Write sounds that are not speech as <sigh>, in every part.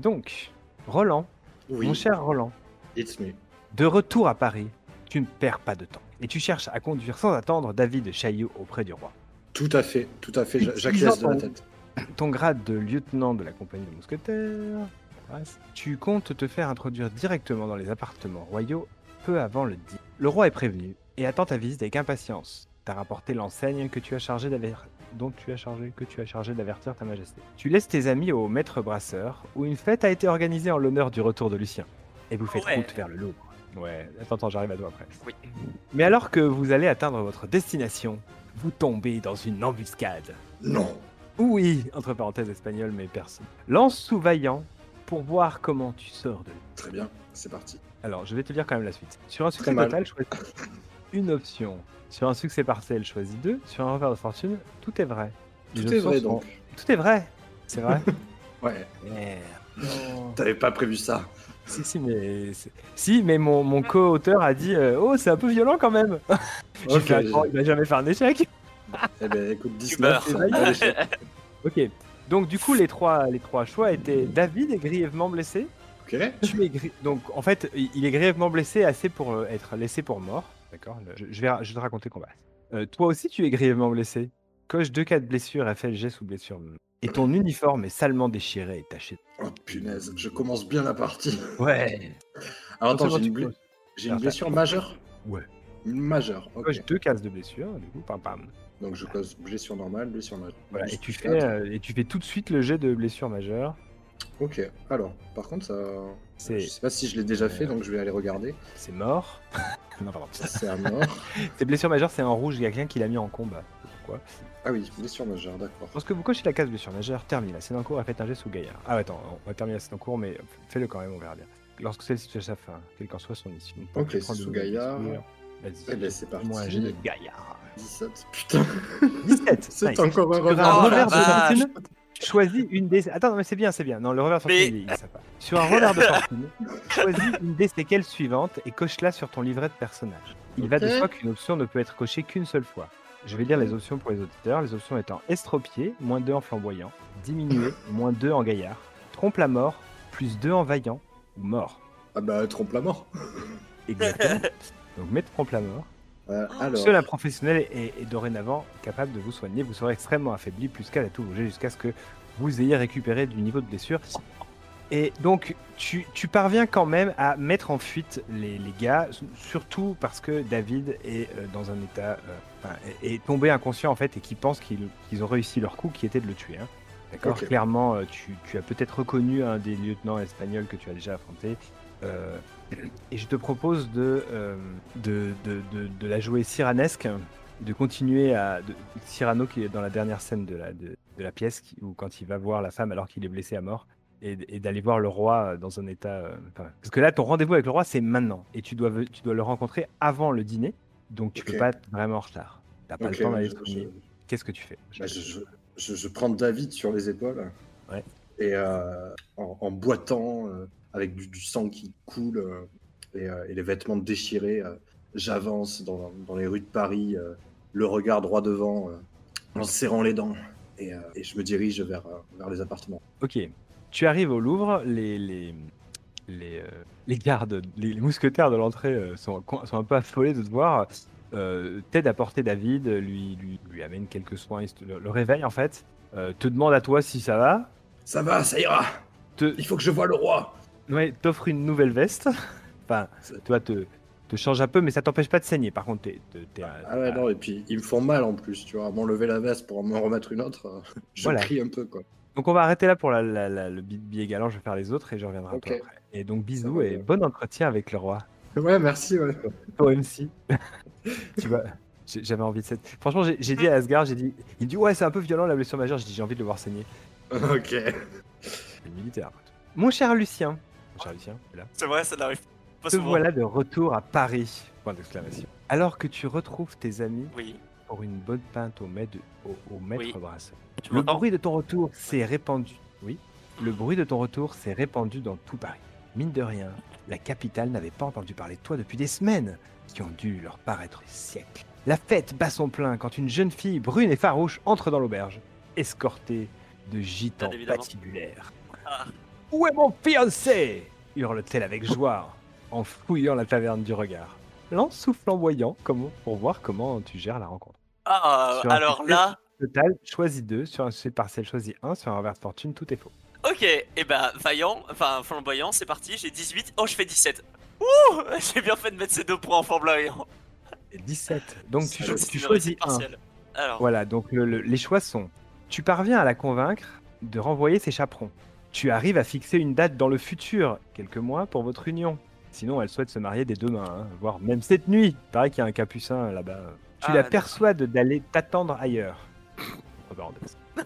Donc, Roland, Oui, mon cher Roland, it's me. de retour à Paris, tu ne perds pas de temps. Et tu cherches à conduire sans attendre David Chaillot auprès du roi. Tout à fait, tout à fait. j'a- J'acquiesce de la tête. Ton grade de lieutenant de la compagnie de mousquetaires, tu comptes te faire introduire directement dans les appartements royaux peu avant le 10. Le roi est prévenu et attend ta visite avec impatience. T'as rapporté l'enseigne que tu as chargé dont tu as chargé que tu as chargé d'avertir ta majesté. Tu laisses tes amis au maître brasseur où une fête a été organisée en l'honneur du retour de Lucien. Et vous faites Ouais. route vers le Louvre. Ouais, attends, attends, j'arrive à toi après. Oui. Mais alors que vous allez atteindre votre destination, vous tombez dans une embuscade. Non. Oui, entre parenthèses espagnol, mais personne. Lance sous vaillant pour voir comment tu sors de là. Très bien, c'est parti. Alors, je vais te lire quand même la suite. Sur un succès total, choisis une option. Sur un succès partiel, choisis deux. Sur un revers de fortune, tout est vrai. Les Tout est vrai sont- donc. Tout est vrai. C'est vrai <laughs> Ouais. Merde. T'avais pas prévu ça. Si, si, mais, si, mais mon, mon co-auteur a dit euh, Oh, c'est un peu violent quand même. <laughs> J'ai Ok, fait, Attends, il va jamais faire un échec. Eh ben écoute, meurs. 19, allez, je- Ok. Donc, du coup, les trois, les trois choix étaient David est grièvement blessé. Ok. Tu es gri- Donc, en fait, il il est grièvement blessé assez pour euh, être laissé pour mort. D'accord je, je vais, je vais te raconter le combat. Euh, toi aussi, tu es grièvement blessé. Coche deux cas de blessure jet sous blessure. Et ton uniforme est salement déchiré et taché. Oh punaise, je commence bien la partie. Ouais. Alors attends, c'est bon, j'ai une, bl- Enfin, blessure majeure? Ouais. Une majeure, ok. Coche deux cases de blessure, du coup, pam pam. Donc je cause blessure normale, blessure majeure. Voilà. Et tu, fais, euh, et tu fais tout de suite le jet de blessure majeure. Ok, alors, par contre, ça. Je sais pas si je l'ai déjà fait, donc je vais aller regarder. c'est mort. <laughs> non, pardon. C'est à mort. <laughs> C'est blessure majeure, c'est en rouge. Il y a quelqu'un qui l'a mis en combat. Pourquoi? Ah oui, blessure majeure, d'accord. Lorsque vous cochez la case blessure majeure, termine la scène en cours et faites un jet sous Gaillard. Ah, ouais, attends, on va terminer la scène en cours, mais fais-le quand même, on verra bien. Lorsque celle-ci touche sa fin, quelle qu'en soit son issue. Ok, sous Gaillard. Vas-y. Eh ben c'est parti. Moi, un de Gaillard. 17, putain. 17. <laughs> C'est nice. encore un un revers. Oh, de fortune, choisis une des. Attends, non, mais c'est bien, c'est bien. Non, le revers de Mais- fortune, il- il sait pas. Sur un revers de fortune, choisis une des séquelles suivantes et coche-la sur ton livret de personnage. Il va de soi qu'une option ne peut être cochée qu'une seule fois. Je vais lire les options pour les auditeurs. Les options étant estropié, moins 2 en flamboyant, diminué, moins 2 en gaillard, trompe la mort, plus 2 en vaillant, ou mort. Ah bah, trompe la mort. Exactement. Donc, mets trompe la mort. Euh, alors, Seul un professionnel est, est dorénavant capable de vous soigner. Vous serez extrêmement affaibli, plus qu'à tout bouger jusqu'à ce que vous ayez récupéré du niveau de blessure. Et donc, tu, tu parviens quand même à mettre en fuite les, les gars, surtout parce que David est euh, dans un état. euh, est, est tombé inconscient en fait et qui pense qu'ils ont réussi leur coup qui était de le tuer. hein. D'accord? Clairement, euh, tu, tu as peut-être reconnu un des lieutenants espagnols que tu as déjà affronté. Euh, <clears throat> et je te propose de, euh, de, de, de, de la jouer cyranesque, de continuer à. Cyrano qui est dans la dernière scène de la, de, la pièce, qui- où quand il va voir la femme alors qu'il est blessé à mort, et, et d'aller voir le roi dans un état. euh, parce que là, ton rendez-vous avec le roi, c'est maintenant. Et tu dois, tu dois le rencontrer avant le dîner, donc tu Ok. peux pas être vraiment en retard. T'as pas le temps ouais, d'aller soigner. Qu'est-ce que tu fais? Bah, je, je, prends David sur les épaules. Ouais. Et en, en boitant, avec du, du sang qui coule euh, et, euh, et les vêtements déchirés, euh, j'avance dans, dans les rues de Paris, le regard droit devant, en serrant les dents. Et, et je me dirige vers, vers les appartements. Ok. Tu arrives au Louvre, les, les, les, les gardes, les, les mousquetaires de l'entrée sont, un peu affolés de te voir. Euh, T'aident à porter David, lui, lui, lui amène quelques soins, le, le réveille en fait. Euh, te demande à toi si ça va. Ça va, ça ira Te, Il faut que je voie le roi ouais, t'offre une nouvelle veste. <laughs> enfin, toi, te, te change un peu, mais ça t'empêche pas de saigner. Par contre, t'es, Ah ouais, non, et puis ils me font mal en plus, tu vois. M'enlever la veste pour m'en remettre une autre, <laughs> je Voilà. crie un peu, quoi. Donc on va arrêter là pour la, la- la- le bi- billet galant, je vais faire les autres et je reviendrai Ok. à toi après. Et donc bisous va et bon entretien avec le roi. Ouais, merci, ouais. <laughs> Toi MC. tu vois, j'avais envie de cette. Franchement, j'ai dit à Asgard, j'ai dit, il dit ouais c'est un peu violent la blessure majeure, j'ai dit j'ai envie de le voir saigner. ok. Le militaire. Mon cher Lucien, C'est vrai, ça n'arrive pas Te souvent. voilà de retour à Paris. Point d'exclamation. Alors que tu retrouves tes amis Oui. pour une bonne pinte au maître, au, au maître Oui. brasseur. Tu Le bruit de ton retour s'est répandu. Oui. Le bruit de ton retour s'est répandu dans tout Paris. Mine de rien, la capitale n'avait pas entendu parler de toi depuis des semaines, qui ont dû leur paraître des siècles. La fête bat son plein quand une jeune fille brune et farouche entre dans l'auberge, escortée de gitans Bien évidemment. Où est mon fiancé hurle-t-elle avec joie en fouillant la taverne du regard. Lance souffle flamboyant comment, pour voir comment tu gères la rencontre. Ah, un alors là, Total, choisis 2. Sur un succès partiel, choisis 1. Sur un revers de fortune, tout est faux. ok, et ben vaillant, enfin flamboyant, c'est parti, j'ai 18, oh je fais 17. Ouh, <laughs> j'ai bien fait de mettre ces deux points en flamboyant. Et 17. Donc tu, cho- choisis réussite 1. partielle. Alors, Voilà, donc le- le- les choix sont tu parviens à la convaincre de renvoyer ses chaperons. Tu arrives à fixer une date dans le futur, quelques mois, pour votre union. Sinon, elle souhaite se marier dès demain, hein, voire même cette nuit. Il paraît qu'il y a un capucin là-bas. Tu Ah, la persuades d'aller t'attendre ailleurs. <laughs>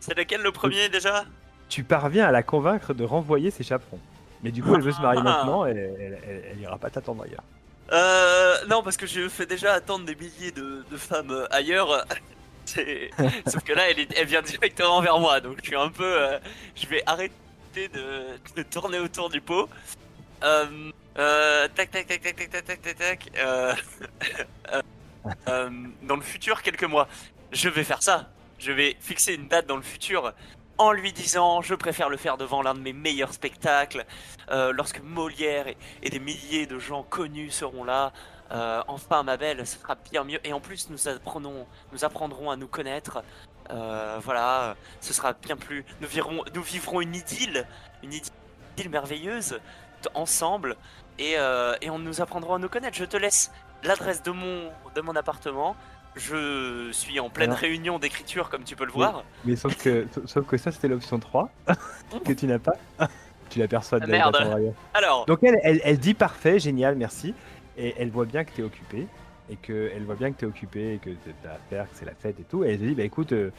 C'est lequel le premier déjà? Tu parviens à la convaincre de renvoyer ses chaperons. Mais du coup, elle veut se marier Ah. maintenant et elle, elle- elle ira pas t'attendre ailleurs. Euh, non, parce que je fais déjà attendre des milliers de, de femmes ailleurs. Sauf que là, elle, vient directement vers moi, donc je suis un peu. euh, je vais arrêter de, tourner autour du pot. Euh, euh, tac, tac, tac, tac, tac, tac, tac, tac, <laughs> dans le futur, quelques mois, je vais faire ça. Je vais fixer une date dans le futur en lui disant je préfère le faire devant l'un de mes meilleurs spectacles, lorsque Molière et des milliers de gens connus seront là. Euh, enfin, ma belle, ce sera bien mieux. Et en plus, nous apprenons, nous apprendrons à nous connaître. Euh, voilà, ce sera bien plus. Nous vivrons, nous vivrons une idylle, une idylle merveilleuse ensemble, et, euh, et on nous apprendrons à nous connaître. Je te laisse l'adresse de mon, de mon appartement. Je suis en pleine Alors- réunion d'écriture, comme tu peux le voir. Mais sauf que, <laughs> sauf que ça, c'était l'option 3, que tu n'as pas. tu la persuades Ah, merde. Alors, Donc elle, elle, elle dit parfait, génial, merci. Et elle voit bien que tu es occupé. Et que elle voit bien que tu es occupé et que t'as à faire, que c'est la fête et tout. Et elle te dit, bah écoute, euh,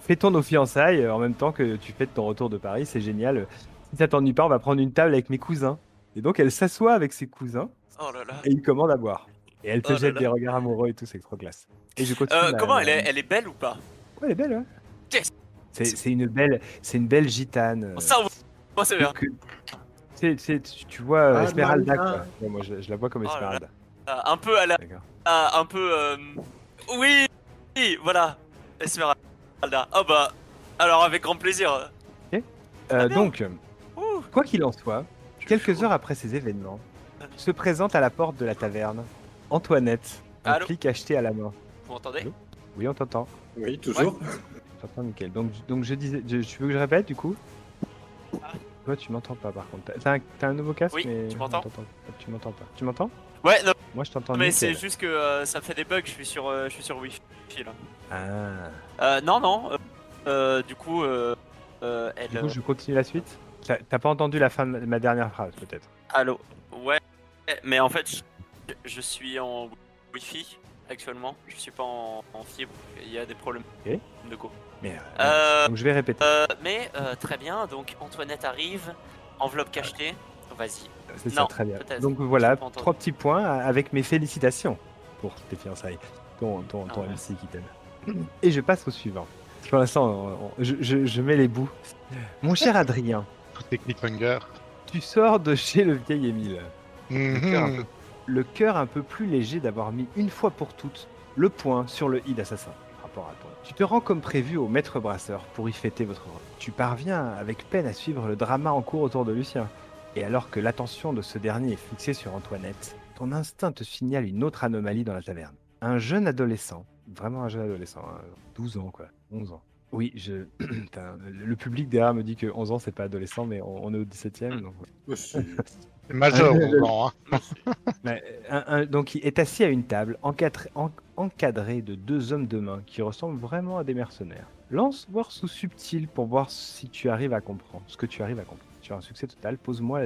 fêtons nos fiançailles euh, en même temps que tu fêtes ton retour de Paris, c'est génial. Si ça t'ennuie pas, on va prendre une table avec mes cousins. Et donc elle s'assoit avec ses cousins oh là là. et ils commandent à boire. Et elle te Oh jette là. des regards amoureux et tout, c'est trop classe. Et je continue. Euh, la- comment elle est, elle est belle ou pas? Ouais, elle est belle, ouais. Yes. C'est une belle, c'est une belle gitane. Ça, moi c'est bien. que- tu sais- vois euh, Ah, Esmeralda, quoi. Ouais, moi, je, je la vois comme Oh là là. Esmeralda. Euh, un peu à la, un peu. euh, Oui, oui, voilà. Esmeralda. Oh bah, alors avec grand plaisir. Euh, donc, Ouh. quoi qu'il en soit, Je quelques heures après ces événements, se présente à la porte de la taverne Antoinette, un Allô flic acheté à la main. Vous m'entendez Allô Oui, on t'entend. Oui, toujours. T'entends, nickel. Donc, donc je disais, je- tu veux que je répète du coup? Ah. Toi, tu m'entends pas par contre. T'as- un, nouveau casque Oui, mais tu m'entends. Tu m'entends pas. Tu m'entends? Ouais, non, Moi, je t'entends mais c'est juste que euh, ça fait des bugs. Je suis sur, euh, je suis sur Wi-Fi là. Ah. Euh, non, non. euh, euh, du coup, euh, euh, elle. Du coup, je continue la suite. T'as pas entendu la fin de ma dernière phrase, peut-être? Allô? Ouais. Mais en fait, je, je suis en Wi-Fi actuellement. Je suis pas en, en fibre. Il y a des problèmes Ok. de go. Mais, Euh, Donc, je vais répéter. Euh, mais euh, très bien, donc Antoinette arrive, enveloppe cachetée. Vas-y. C'est ça, non, très bien. Donc voilà, trois petits points avec mes félicitations pour tes fiançailles, ton, ton, ton Ah ouais. MC qui t'aime. Et je passe au suivant. Pour l'instant, je, je- je mets les bouts. Mon cher Adrien, Tout est cliffhanger. tu sors de chez le vieil Émile. Mhm. Le cœur un peu plus léger d'avoir mis une fois pour toutes le point sur le i d'assassin. Rapport à toi. Tu te rends comme prévu au maître brasseur pour y fêter votre. Tu parviens avec peine à suivre le drama en cours autour de Lucien. Et alors que l'attention de ce dernier est fixée sur Antoinette, ton instinct te signale une autre anomalie dans la taverne. Un jeune adolescent, vraiment un jeune adolescent, hein, 12 ans quoi, 11 ans. Oui, je... <clears throat> le public derrière me dit que 11 ans c'est pas adolescent, mais on, on est au 17ème. Donc... <laughs> C'est- majeur, hein. <laughs> Un- un- donc il est assis à une table encadré, en- encadré de deux hommes de main qui ressemblent vraiment à des mercenaires. Lance voir sous subtil pour voir si tu arrives à comprendre, ce que tu arrives à comprendre. Sur un succès total, pose-moi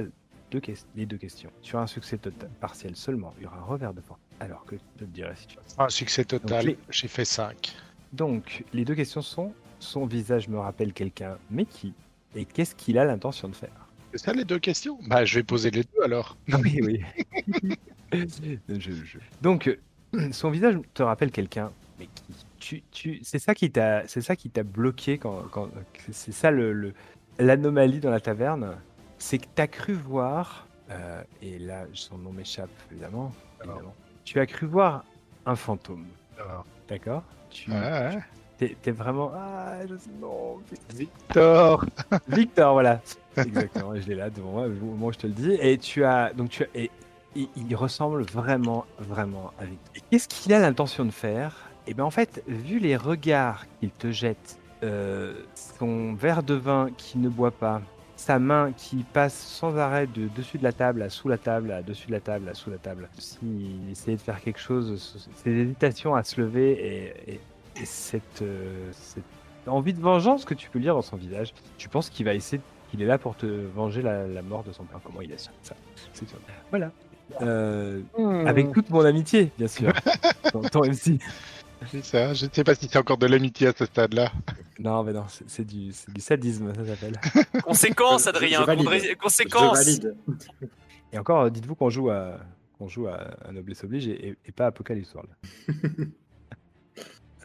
deux les deux questions. Sur un succès total partiel seulement, il y aura un revers de fortune. Alors que je te dirai si tu Un succès total, les- j'ai fait 5. Donc les deux questions sont son visage me rappelle quelqu'un, mais qui Et qu'est-ce qu'il a l'intention de faire? C'est ça les deux questions? Bah, je vais poser les deux alors. <laughs> Oui, oui. <laughs> Je- je- Donc, euh, son visage te rappelle quelqu'un, mais tu, tu, c'est ça qui t'a, c'est ça qui t'a bloqué quand, quand c'est ça le, le- l'anomalie dans la taverne, c'est que t'as cru voir, euh, et là son nom m'échappe évidemment, Alors. évidemment. tu as cru voir un fantôme, Alors, d'accord? Tu, ouais, ouais. T'es vraiment. Ah, je sais. Non. Victor <laughs> Victor, voilà. <laughs> Exactement, je l'ai là devant moi, au moment où je te le dis. Et tu as. Donc, tu as. Et, il, il ressemble vraiment, vraiment à Victor. Qu'est-ce qu'il a l'intention de faire? Eh bien, en fait, vu les regards qu'il te jette, euh, son verre de vin qui ne boit pas, sa main qui passe sans arrêt de dessus de la table à sous la table, à dessus de la table, à sous la table. S'il essayait de faire quelque chose, ses hésitations à se lever et, et- et cette, euh, cette envie de vengeance que tu peux lire dans son visage, tu penses qu'il va essayer, qu'il est là pour te venger la, la mort de son père. Comment il a su ça? C'est sûr. Voilà. Euh, avec toute mon amitié, bien sûr. <laughs> ton, ton MC. C'est ça, je ne sais pas si c'est encore de l'amitié à ce stade-là. Non, mais non, c'est c'est du, c'est du sadisme, ça s'appelle. <laughs> Conséquence, Adrien. je valide. condré- Je Conséquence. valide. Et encore, euh, dites-vous qu'on joue à qu'on joue à, à Noblesse Oblige et, et- et pas Apocalypse World. <laughs>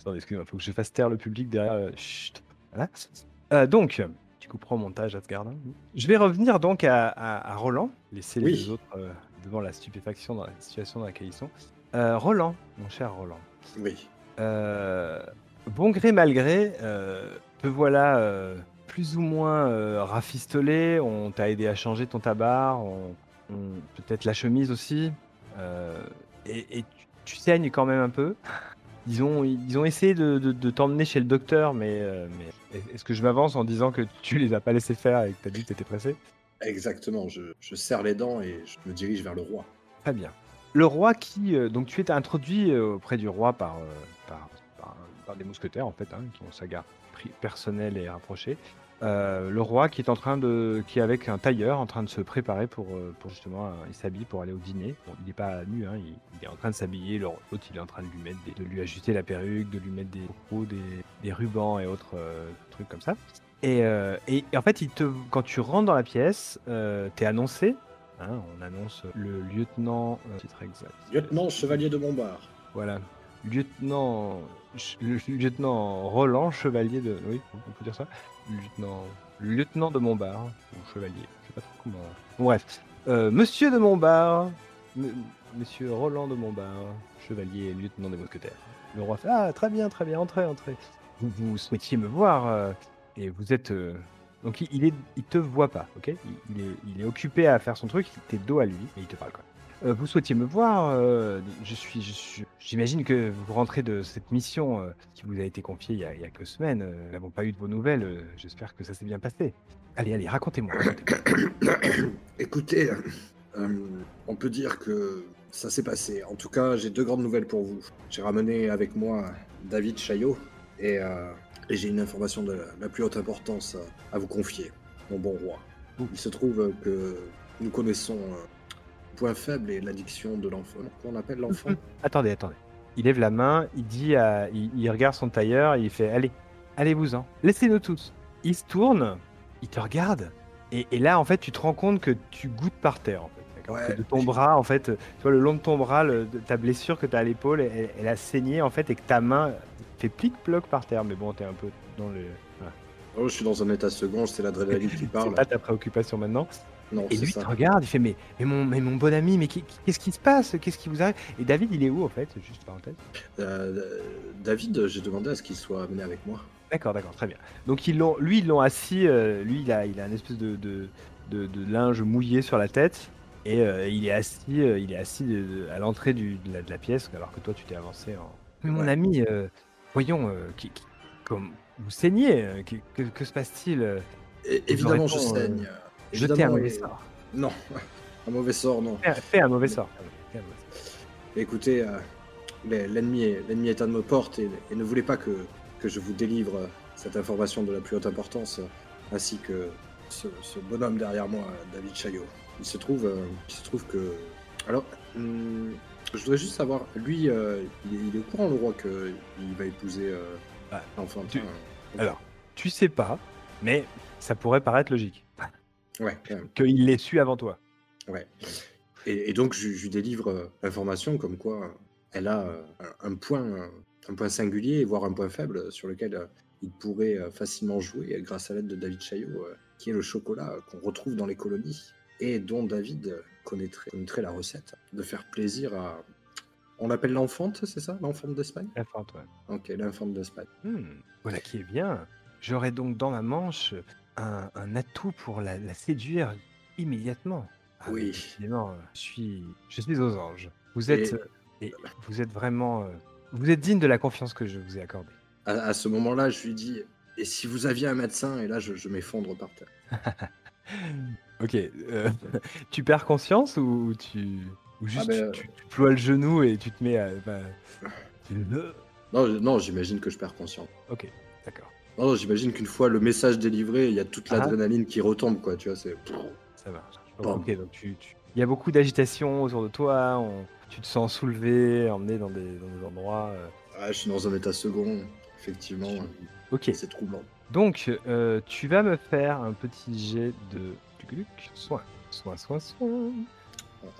Attendez, excusez-moi, faut que je fasse taire le public derrière. euh, chut. Voilà. Euh, donc, tu couperas au montage, Asgard. hein. Je vais revenir donc à, à- à Roland, laisser les Oui. autres euh, devant la stupéfaction dans la situation dans laquelle ils sont. Euh, Roland, mon cher Roland. Oui. Bon gré mal gré, euh, te voilà plus ou moins rafistolé. On t'a aidé à changer ton tabac, on- on- peut-être la chemise aussi. et et tu, tu saignes quand même un peu. Ils ont, ils ont essayé de, de- de t'emmener chez le docteur, mais, euh, mais est-ce que je m'avance en disant que tu les as pas laissés faire et que tu as dit que tu étais pressé? Exactement. Je, je serre les dents et je me dirige vers le roi. Très bien. Le roi qui. euh, donc tu es introduit euh, auprès du roi par, euh, par, par- par des mousquetaires, en fait, hein, qui ont sa garde personnelle et rapprochée. Euh, le roi qui est en train de. qui est avec un tailleur en train de se préparer pour, euh, pour justement. euh, il s'habille pour aller au dîner. Bon, il n'est pas nu, hein, il, il est en train de s'habiller. L'autre, il est en train de lui mettre des- de lui ajuster la perruque, de lui mettre des des, des rubans et autres euh, trucs comme ça. Et, euh, et- et en fait, il te, quand tu rentres dans la pièce, t'es annoncé. hein, on annonce le lieutenant. titre exact. Lieutenant chevalier de Montbar. Voilà. Lieutenant. Le lieutenant Roland, chevalier de. Oui, on peut dire ça. Lieutenant. Lieutenant de Montbar. Ou chevalier. Je sais pas trop comment. Bref. Euh, Monsieur de Montbar. M- Monsieur Roland de Montbar. Chevalier et lieutenant des mousquetaires. Le roi fait Ah, très bien, très bien, entrez, entrez. Vous, souhaitiez me voir. euh, et vous êtes. euh, Donc il, est, il te voit pas, ok? Il, est, occupé à faire son truc, t'es dos à lui, et il te parle quoi. Euh, vous souhaitiez me voir euh, Je suis, je suis- j'imagine que vous rentrez de cette mission euh, qui vous a été confiée il y a, il y a quelques semaines. euh, nous n'avons pas eu de vos nouvelles. euh, J'espère que ça s'est bien passé. Allez, allez, racontez-moi. racontez-moi. <coughs> Écoutez, euh, on peut dire que ça s'est passé. En tout cas, j'ai deux grandes nouvelles pour vous. J'ai ramené avec moi David Chaillot et, euh, et j'ai une information de la, plus haute importance à, à vous confier, mon bon roi. Il se trouve que nous connaissons euh, point faible et l'addiction de l'enfant. Qu'on appelle l'enfant attendez, attendez. Il lève la main, il dit, à, il, il regarde son tailleur, il fait, allez, allez-vous-en, laissez-nous tous. Il se tourne, il te regarde, et, et là, en fait, tu te rends compte que tu goûtes par terre, en fait. d'accord Ouais. De ton bras, en fait, tu vois, le long de ton bras, le- de ta blessure que tu as à l'épaule, elle, elle a saigné, en fait, et que ta main fait plic-ploc par terre. Mais bon, t'es un peu dans le. Voilà. Oh, je suis dans un état second, c'est l'adrénaline qui <laughs> C'est parle. pas ta préoccupation maintenant. Non, Et lui ça. te regarde, il fait mais, mais, mon, mais mon bon ami, mais qu'est-ce qui se passe? Qu'est-ce qui vous arrive? Et David, il est où en fait? Juste parenthèse. Euh, David, j'ai demandé à ce qu'il soit amené avec moi. D'accord, d'accord, très bien. Donc ils l'ont, lui, ils l'ont assis. euh, lui, il a, il a une espèce de, de, de- de linge mouillé sur la tête et euh, il est assis, il est assis à l'entrée de, la, de la pièce alors que toi, tu t'es avancé. En... Mais mon Ouais. ami, voyons, qui, qui- comme vous saignez, qui- que, que se passe-t-il Et, évidemment, je saigne. Jetez un mauvais sort. Non, <laughs> un mauvais sort, non. Fais, fais un mauvais sort. Écoutez, euh, l'ennemi est, à nos portes et, et ne voulez pas que, que je vous délivre euh, cette information de la plus haute importance, euh, ainsi que ce, ce bonhomme derrière moi, David Chaillot. Il se trouve, euh, il se trouve que... Alors, hum, je voudrais juste savoir, lui, euh, il, est, il est au courant, le roi, qu'il va épouser euh, Ah, l'enfant. tu- Enfin, Alors, tu sais pas, mais ça pourrait paraître logique Ouais, qu'il l'ait su avant toi. Ouais. Et, et donc, je, lui délivre euh, l'information comme quoi euh, elle a euh, un, point, euh, un point singulier, voire un point faible sur lequel euh, il pourrait euh, facilement jouer grâce à l'aide de David Chaillot, euh, qui est le chocolat euh, qu'on retrouve dans les colonies et dont David euh, connaîtrait, connaîtrait la recette de faire plaisir à, On l'appelle l'enfante, c'est ça L'enfante d'Espagne? La fente, ouais. Ok, l'enfante d'Espagne. Hmm, voilà qui est bien. J'aurai donc dans ma manche un, un atout pour la, la séduire immédiatement. Ah, Oui. Décidément, je suis, je suis aux anges. Vous êtes, Et- euh, et vous êtes vraiment, euh, vous êtes digne de la confiance que je vous ai accordée. À, à ce moment-là, je lui dis Et si vous aviez un médecin Et là, je, je m'effondre par terre. <laughs> Ok, euh, <laughs> tu perds conscience ou tu, ou juste ben, tu, tu- tu ploies le genou et tu te mets à, bah, tu- <laughs> Non, non j'imagine que je perds conscience. Ok, d'accord, Non, non, j'imagine qu'une fois le message délivré, il y a toute Ah. l'adrénaline qui retombe, quoi. Tu vois, c'est. ça marche. Bon. Ok, donc tu, tu- il y a beaucoup d'agitation autour de toi. on- tu te sens soulevé, emmené dans des, dans des endroits. euh, Ah, je suis dans un état second. Effectivement, Ok. c'est troublant. Donc, euh, tu vas me faire un petit jet de soin. Soin, soin, soin.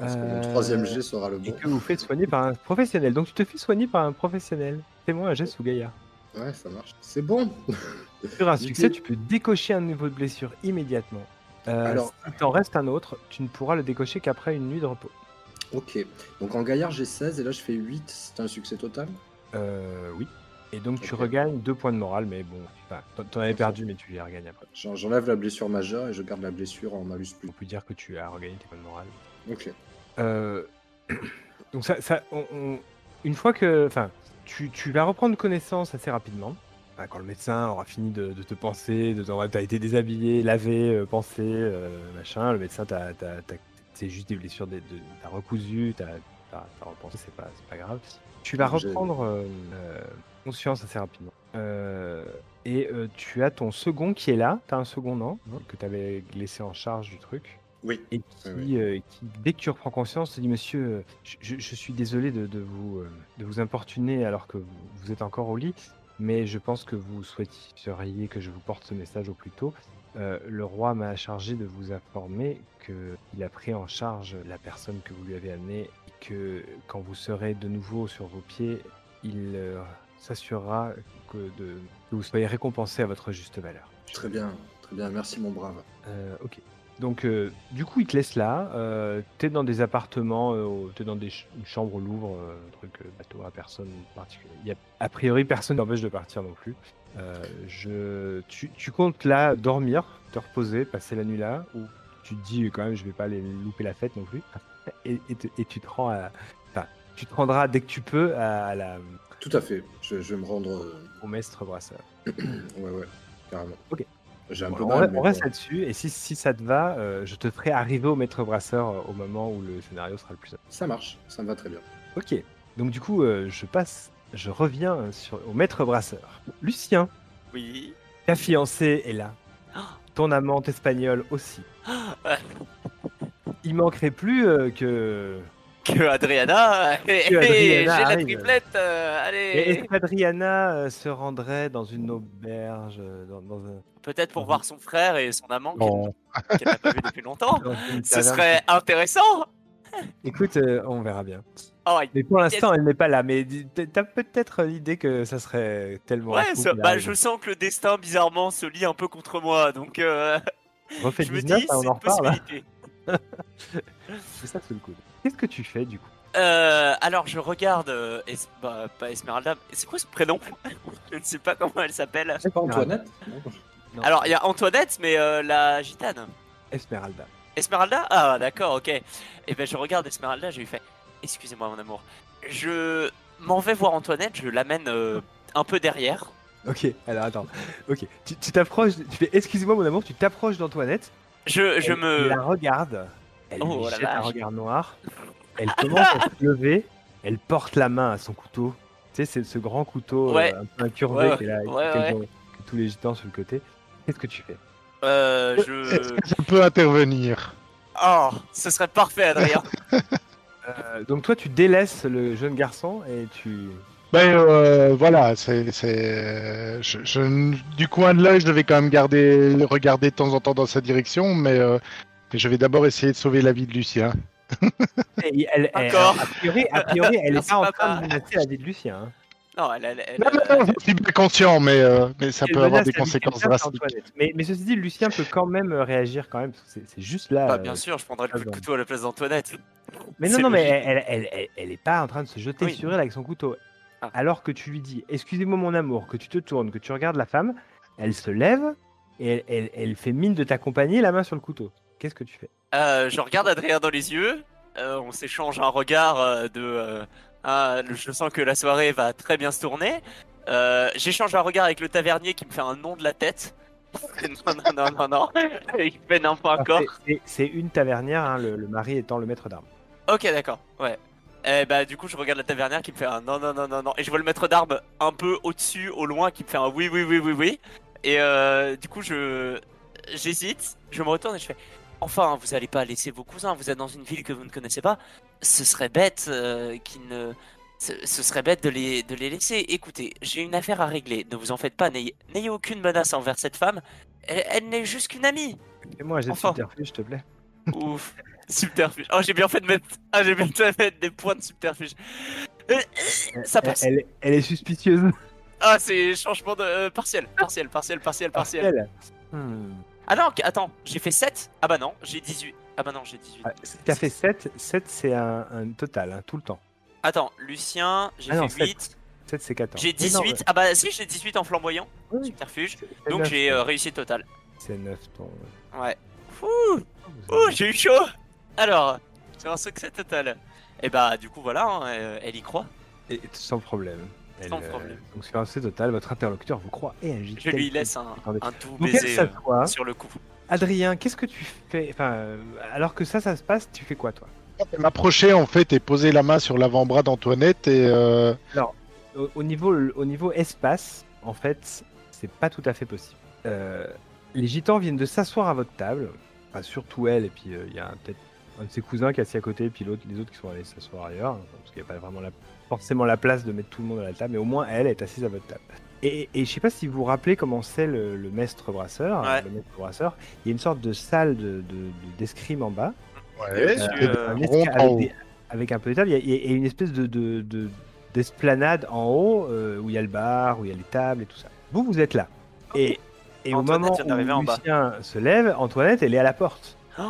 Est-ce que mon troisième jet sera le Et bon que vous faites soigner par un professionnel. Donc, tu te fais soigner par un professionnel. Fais-moi un jet sous Gaïa. Ouais, ça marche. C'est bon. <laughs> Sur un succès, tu peux décocher un niveau de blessure immédiatement. Euh, Alors- si t'en reste un autre, tu ne pourras le décocher qu'après une nuit de repos. Ok. Donc en gaillard, j'ai 16 et là, je fais 8. C'est un succès total? Euh, oui. Et donc, tu regagnes deux points de morale, mais bon, t'en- avais perdu, mais tu les regagnes après. J'en- J'enlève la blessure majeure et je garde la blessure en malus plus. On peut dire que tu as regagné tes points de morale. Ok. Euh, <clears throat> donc ça, ça on- on- une fois que, enfin, tu, tu vas reprendre connaissance assez rapidement. Enfin, quand le médecin aura fini de, de te penser, de t'as été déshabillé, lavé, euh, pensé, euh, machin. Le médecin t'a, c'est juste des blessures, de, de- t'as recousu, t'as, repensé, c'est pas, c'est pas grave. Tu vas reprendre euh, conscience assez rapidement. Euh, et tu as ton second qui est là. T'as un second, non Que t'avais laissé en charge du truc Oui. et qui, Oui, euh, qui, dès que tu reprends conscience, te dit Monsieur, euh, je, suis désolé de, de vous, euh, de vous importuner alors que vous, vous êtes encore au lit, mais je pense que vous souhaiteriez que je vous porte ce message au plus tôt. Euh, le roi m'a chargé de vous informer qu'il a pris en charge la personne que vous lui avez amenée et que quand vous serez de nouveau sur vos pieds, il euh, s'assurera que, de- que vous soyez récompensé à votre juste valeur. Très bien. Très bien. Merci, mon brave. Ok. Donc, euh, du coup, il te laisse là. Euh, t'es dans des appartements, euh, t'es dans des ch- une chambre au Louvre, euh, un truc euh, bateau à personne particulier. Il y a, a priori, personne n'empêche de partir non plus. Je, tu, tu comptes là dormir, te reposer, passer la nuit là, ou tu te dis quand même, je vais pas aller louper la fête non plus. <laughs> Et, et te- et tu te rends à, tu te rendras dès que tu peux à, à la, Tout à fait. Je, je vais me rendre. au maître brasseur. <clears throat> Ouais, ouais. Carrément. Ok. J'ai un Bon, peu on, mal. on reste bon. là-dessus, et si, si ça te va, euh, je te ferai arriver au maître brasseur euh, au moment où le scénario sera le plus Ça marche. Ça me va très bien. Ok, donc du coup, euh, je passe, je reviens sur, au maître brasseur. Lucien, Oui. ta fiancée est là. Ah. Ton amante espagnole aussi. Ouais. Il manquerait plus euh, que. Que Adriana <laughs> et, Que Adriana j'ai la triplette. euh, Et allez. Est-ce qu'Adriana euh, se rendrait dans une auberge, euh, dans, dans un. Peut-être pour voir son frère et son amant qu'elle <laughs> n'a pas vu depuis longtemps. Ce serait intéressant. <laughs> Écoute, euh, on verra bien. Oh, Mais pour l'instant, elle n'est pas là. Mais t'as peut-être l'idée que ça serait tellement. ouais, ça- bah, je sens que le destin bizarrement se lie un peu contre moi, donc je me 19, dis hein, c'est on en reparle. possibilité. C'est ça sous le coude. Qu'est-ce que tu fais du coup? Euh, alors je regarde, euh, Es- bah, pas Esmeralda, c'est quoi ce prénom? <laughs> Je ne sais pas comment elle s'appelle. C'est pas Antoinette? Non. Alors il y a Antoinette, mais euh, la gitane. Esmeralda. Esmeralda? Ah d'accord, ok. Et ben je regarde Esmeralda, je lui fais Excusez-moi mon amour. Je m'en vais voir Antoinette, je l'amène euh, un peu derrière. Ok, alors attends. Ok, tu t'approches, tu fais excusez-moi mon amour, tu t'approches d'Antoinette. Je, je me... la regarde. Elle Oh, lui la jette un regard noir. Elle <laughs> commence à se lever. Elle porte la main à son couteau. Tu sais, c'est ce grand couteau euh, un peu incurvé Ouais, qui est là, ouais, tous les gitans sur le côté. Qu'est-ce que tu fais? Euh, Est-ce je... que ça peut intervenir? Oh, ce serait parfait Adrien. <laughs> Euh, Donc toi, tu délaisses le jeune garçon et tu. Ben euh, voilà, c'est, c'est, je, je- du coin de l'œil, je devais quand même garder, regarder de temps en temps dans sa direction, mais, euh, mais je vais d'abord essayer de sauver la vie de Lucien. Et elle, elle- D'accord. a priori, a priori, elle n'est pas en train de menacer la vie de Lucien. hein. Non, elle, elle, elle- Non, non, non, je suis bien conscient, mais, euh, mais ça peut menace avoir des la vie de conséquences quelqu'un, c'est drastiques. Antoinette. Mais, mais ceci dit, Lucien peut quand même euh, réagir quand même. parce que C'est c'est juste là. Bah, euh, bien sûr, je prendrais le coup de pardon. couteau à la place d'Antoinette. Mais non, C'est non, mais logique. elle, elle, elle, elle est pas en train de se jeter Oui. sur elle avec son couteau. Ah. Alors que tu lui dis, excusez-moi mon amour, que tu te tournes, que tu regardes la femme, elle se lève et elle, elle, elle fait mine de t'accompagner, la main sur le couteau. Qu'est-ce que tu fais? Euh, je regarde Adrien dans les yeux. euh, on s'échange un regard euh, de. ah, je sens que la soirée va très bien se tourner. J'échange un regard avec le tavernier qui me fait un nom de la tête. <laughs> non, non, non, non, non. <laughs> Il fait non, pas encore. C'est- une tavernière, hein, le, le mari étant le maître d'armes. Ok, d'accord, ouais. Et bah, du coup, je regarde la tavernière qui me fait un non, non, non, non, non. Et je vois le maître d'armes un peu au-dessus, au loin, qui me fait un oui, oui, oui, oui, oui. Et euh, du coup, je. J'hésite, je me retourne et je fais Enfin, vous allez pas laisser vos cousins, vous êtes dans une ville que vous ne connaissez pas. Ce serait bête euh, qui ne. Ce, ce serait bête de les, de les laisser. Écoutez, j'ai une affaire à régler. Ne vous en faites pas. N'ayez aucune menace envers cette femme. Elle, elle n'est juste qu'une amie. Un jet de Enfin. subterfuge, s'il te plaît. Ouf. Subterfuge. Oh, j'ai bien fait de mettre. Ah, j'ai bien fait de mettre des points de subterfuge. Euh, Ça Elle, passe. elle, elle est suspicieuse. Ah, c'est changement de. euh, partiel. Partiel, partiel, partiel, partiel. Elle. Hmm. Ah non, attends. J'ai fait 7 Ah bah non, j'ai 18. Ah bah non, j'ai 18. Ah, t'as fait 7, 7 c'est un, un total, hein, tout le temps. Attends, Lucien, j'ai Ah fait sept. 8. 7 c'est 14. J'ai Mais non, 18. Ah bah si, j'ai 18 en flamboyant. Oui. Subterfuge. Donc j'ai euh, réussi total. C'est 9 ton. Ouais. Ouh, ouh, j'ai eu chaud. Alors, c'est un succès total. Et bah, du coup, voilà, hein, euh, elle y croit. Et, sans problème. Elle, Sans euh, donc sur un C total, votre interlocuteur vous croit et agit. Je lui laisse un, un Donc elle baiser euh, s'assoit. sur le cou. Adrien, qu'est-ce que tu fais? Enfin, euh, alors que ça, ça se passe, tu fais quoi toi? M'approcher en fait et poser la main sur l'avant-bras d'Antoinette et euh, au, au niveau, au niveau espace, en fait, c'est pas tout à fait possible. Euh, les gitans viennent de s'asseoir à votre table, enfin, surtout elle, et puis euh, il y a peut-être un de ses cousins qui est assis à côté, et puis l'autre, les autres qui sont allés s'asseoir ailleurs, hein, parce qu'il n'y a pas vraiment la, forcément la place de mettre tout le monde à la table, mais au moins elle est assise à votre table. Et, et je sais pas si vous vous rappelez comment c'est le, le maître brasseur. hein, Ouais. Le maître brasseur, il y a une sorte de salle de, de- de- d'escrime en bas, ouais, euh, un avec, haut. des- avec un peu de table, il y y a- une espèce de, de- de- d'esplanade en haut euh, où il y a le bar, où il y a les tables et tout ça. Vous, vous êtes là. Et, et au Antoinette moment où en bas. Lucien se lève, Antoinette, elle est à la porte, Oh,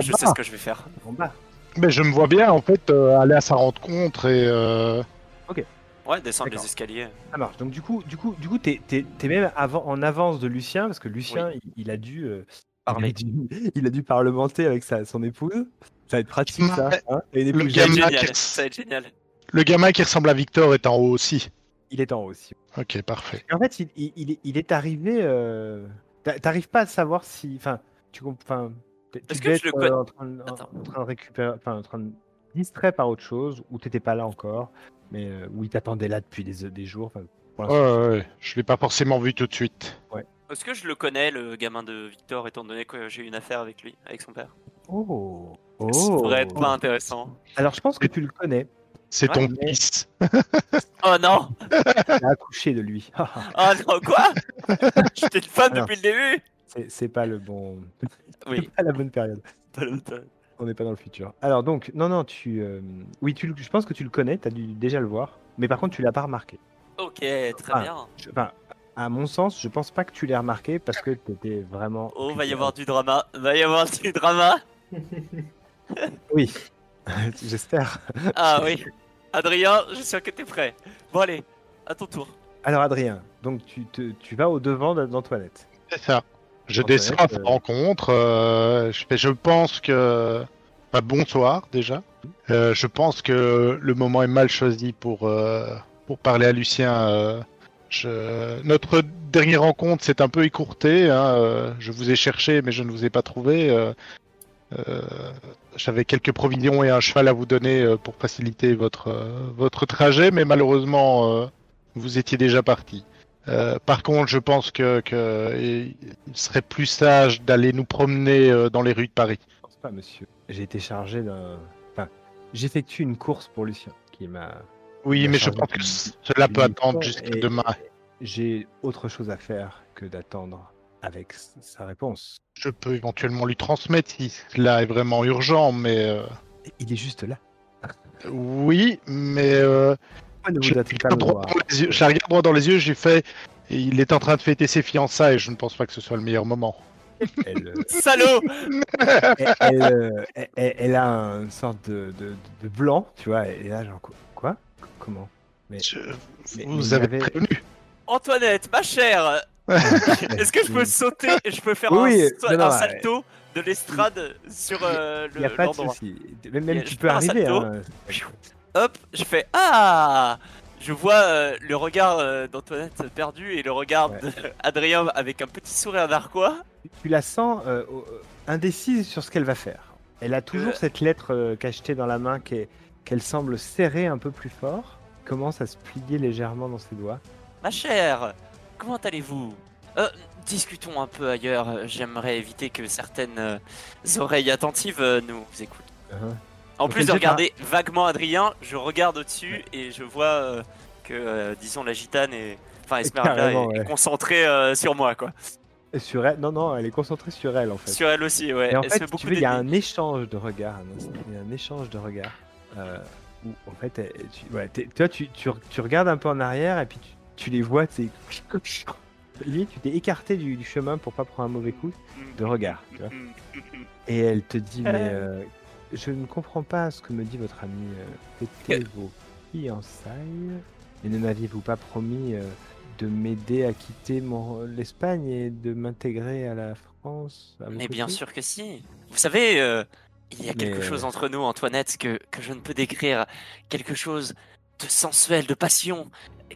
je bas. sais ce que je vais faire. en bas. Mais je me vois bien en fait euh, aller à sa rencontre et euh, Ouais, descendre D'accord. les escaliers. Ça marche. Donc du coup, du coup, du coup, t'es, t'es- t'es même avant, en avance de Lucien parce que Lucien, il, il a dû, euh, il, a Parler. dû, <laughs> il a dû parlementer avec sa, son épouse. Ça va être pratique, ça. Hein une Le épouse Ça va être jeune, gamin génial. qui- Ça va être génial. le gamin qui ressemble à Victor est en haut aussi. il est en haut aussi. Ok, parfait. Et en fait, il, il- il est, il est arrivé. euh, t'a- T'arrives pas à savoir si. Enfin, tu comp- Enfin, Est-ce que je le être, connais euh, en train, de- en- train de récupérer. Enfin, en train de distrait par autre chose, ou t'étais pas là encore, mais euh, où il t'attendait là depuis des, des jours. pour Ouais, ouais, ouais. Je l'ai pas forcément vu tout de suite. Est-ce que je le connais, le gamin de Victor, étant donné que j'ai eu une affaire avec lui, avec son père? Oh. Ça Oh. pourrait être pas intéressant? Alors, je pense que tu le connais. C'est Ouais, ton mais- fils. Oh non T'as accouché de lui. Oh non, quoi? <laughs> J'étais une femme Alors. depuis le début C'est pas le bon. <laughs> Oui. <laughs> pas la bonne période. On n'est pas dans le futur. Alors donc, non, non, tu, euh, oui, tu, le- je pense que tu le connais, tu as dû déjà le voir, mais par contre, tu l'as pas remarqué. Ok, très bien. Je- Enfin, à mon sens, je pense pas que tu l'aies remarqué parce que tu étais vraiment. Oh, va y avoir du drama. Va y avoir du drama. <laughs> Oui, j'espère. Ah oui. Adrien, je suis sûr que t'es prêt. Bon allez, à ton tour. Alors, Adrien, donc tu, te, tu vas au devant d'Antoinette. C'est ça. Je descends à euh, rencontre. euh, je, pense que. Bah, bonsoir déjà. Euh, je pense que le moment est mal choisi pour, euh, pour parler à Lucien. euh, je- Notre dernière rencontre s'est un peu écourtée. hein, euh, Je vous ai cherché, mais je ne vous ai pas trouvé. euh, euh, J'avais quelques provisions et un cheval à vous donner euh, pour faciliter votre, votre trajet, mais malheureusement, euh, vous étiez déjà parti. Euh, par contre, je pense que, que il serait plus sage d'aller nous promener euh, dans les rues de Paris. Je pense pas, monsieur. J'ai été chargé d'un. Enfin, j'effectue une course pour Lucien qui m'a. Oui, mais je pense que cela peut attendre jusqu'à demain. J'ai autre chose à faire que d'attendre avec sa réponse. Je peux éventuellement lui transmettre si cela est vraiment urgent, mais euh, Il est juste là. oui, mais Je, le la regarde droit dans les yeux, j'ai fait. et Il est en train de fêter ses fiançailles, je ne pense pas que ce soit le meilleur moment. elle, euh, <laughs> Salaud elle, elle, euh, elle- elle- elle a une sorte de, de, de blanc, tu vois, et là, genre, quoi- Comment? Mais- Je- mais- vous mais avez avait- prévenu. Antoinette, ma chère <laughs> Est-ce que je peux sauter Je peux faire Oui, un, non, non, un salto de l'estrade sur euh, Il n'y a le- pas de souci. Même, même Et tu peux arriver. salto. Hein. Hop, je fais Ah Je vois euh, le regard euh, d'Antoinette perdu et le regard Ouais. d'Adrien avec un petit sourire narquois. Tu la sens euh, indécise sur ce qu'elle va faire. Elle a toujours cette lettre cachetée dans la main qu'elle semble serrer un peu plus fort, commence à se plier légèrement dans ses doigts? Ma chère, comment allez-vous? Discutons un peu ailleurs. J'aimerais éviter que certaines oreilles attentives nous écoutent. Uh-huh. En plus de regarder vaguement Adrien, je regarde au-dessus et je vois euh, que, euh, disons, la gitane est. Enfin, Esmeralda est, est concentrée euh, sur moi, quoi. Et sur elle, non, non, elle est concentrée sur elle en fait. Sur elle aussi, ouais. Et en elle fait, se fait si beaucoup tu veux, il y a un échange de regards. un instant, Il y a un échange de regards. euh, où en fait, elle- tu, ouais, toi, tu, tu, tu regardes un peu en arrière et puis tu, tu les vois, c'est. <laughs> Limite, tu t'es écarté du, du chemin pour pas prendre un mauvais coup de regard. Tu vois. Et elle te dit, mais euh, je ne comprends pas ce que me dit votre ami. euh, C'était vos fiançailles et ne m'aviez-vous pas promis euh, de m'aider à quitter mon- l'Espagne et de m'intégrer à la France à Mais bien sûr que si. Vous savez, euh, il y a quelque Mais, chose euh, entre nous, Antoinette, que, que je ne peux décrire. Quelque chose de sensuel, de passion.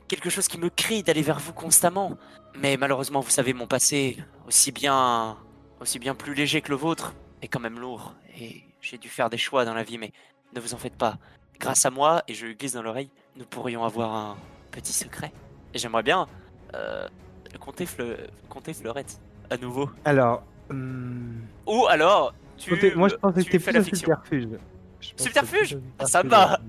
Quelque chose qui me crie d'aller vers vous constamment. Mais malheureusement, vous savez, mon passé, aussi bien, aussi bien plus léger que le vôtre, est quand même lourd. Et j'ai dû faire des choix dans la vie, mais ne vous en faites pas. Grâce à moi, et je lui glisse dans l'oreille, nous pourrions avoir un petit secret. Et j'aimerais bien euh, compter, Fleu- compter Fleurette à nouveau. Alors, hum, Ou alors, tu, côté- moi je pensais que tu c'était plus un subterfuge. Pense Subterfuge Ah, ça me va. <laughs>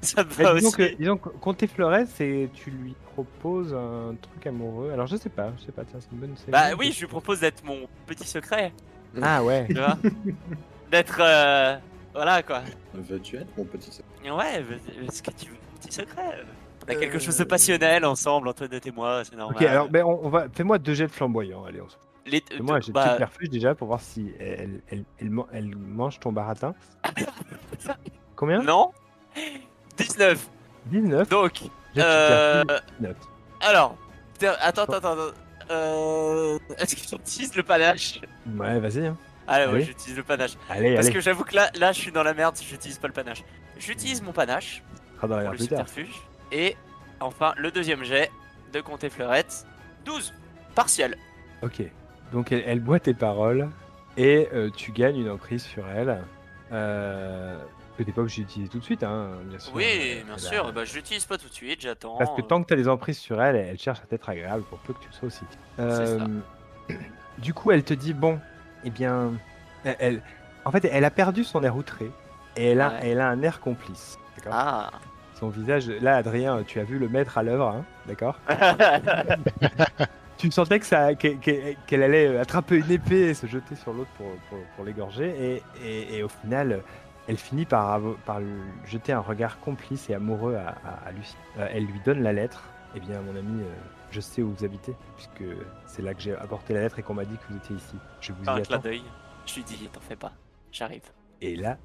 Ça me va disons aussi. que, disons que Comté Flores, c'est tu lui proposes un truc amoureux. Alors je sais pas, je sais pas, tiens, c'est une bonne. c'est une Bah oui, je lui propose d'être mon petit secret, Ah ouais. tu vois? <laughs> d'être. euh, voilà quoi. Veux-tu être mon petit secret? Ouais, mais- est-ce que tu veux mon petit secret? On a quelque Euh, chose de passionnel ensemble, Antoinette et moi, c'est normal. Ok, alors ben, on, on va. Fais-moi deux jets de flamboyant. Allez, on se... Les- Fais-moi j'ai bah, subterfuge déjà pour voir si elle, elle, elle, man- elle mange ton baratin. <laughs> Combien? Non 19 19. Donc, euh, subterfuge, 19. alors. attends, attends. attends. Euh, Est-ce que j'utilise le panache? Ouais, vas-y. hein. Allez, ouais, j'utilise le panache. Allez, Parce allez. que j'avoue que là, là, je suis dans la merde si j'utilise pas le panache. J'utilise mon panache. Sera dans pour le subterfuge. Et enfin, le deuxième jet de compter fleurette. 12 partiel. Ok. Donc elle, elle boit tes paroles et euh, tu gagnes une emprise sur elle. Euh, que t'es pas obligé d'utiliser tout de suite, hein, bien sûr. Oui, Euh, bien elle sûr. a- Bah, je l'utilise pas tout de suite, j'attends. Parce que tant que tu as des emprises sur elle, elle cherche à t'être agréable pour peu que tu le sois aussi. C'est ça. Euh, Du coup, elle te dit bon, eh bien, elle, elle- en fait, elle a perdu son air outré et elle a, Ouais. elle a un air complice. Ah. Son visage, là, Adrien, tu as vu le maître à l'œuvre, hein, d'accord? <laughs> Tu sentais que ça, qu'elle allait euh, attraper une épée et se jeter sur l'autre pour, pour, pour l'égorger. Et, et, et au final, elle finit par, jeter un regard complice et amoureux à, à, à Lucie. Euh, elle lui donne la lettre. Eh bien, mon ami, euh, je sais où vous habitez, puisque c'est là que j'ai apporté la lettre et qu'on m'a dit que vous étiez ici. Je vous Pas y un clin attends. d'œil. Je lui dis, t'en fais pas, j'arrive. Et là,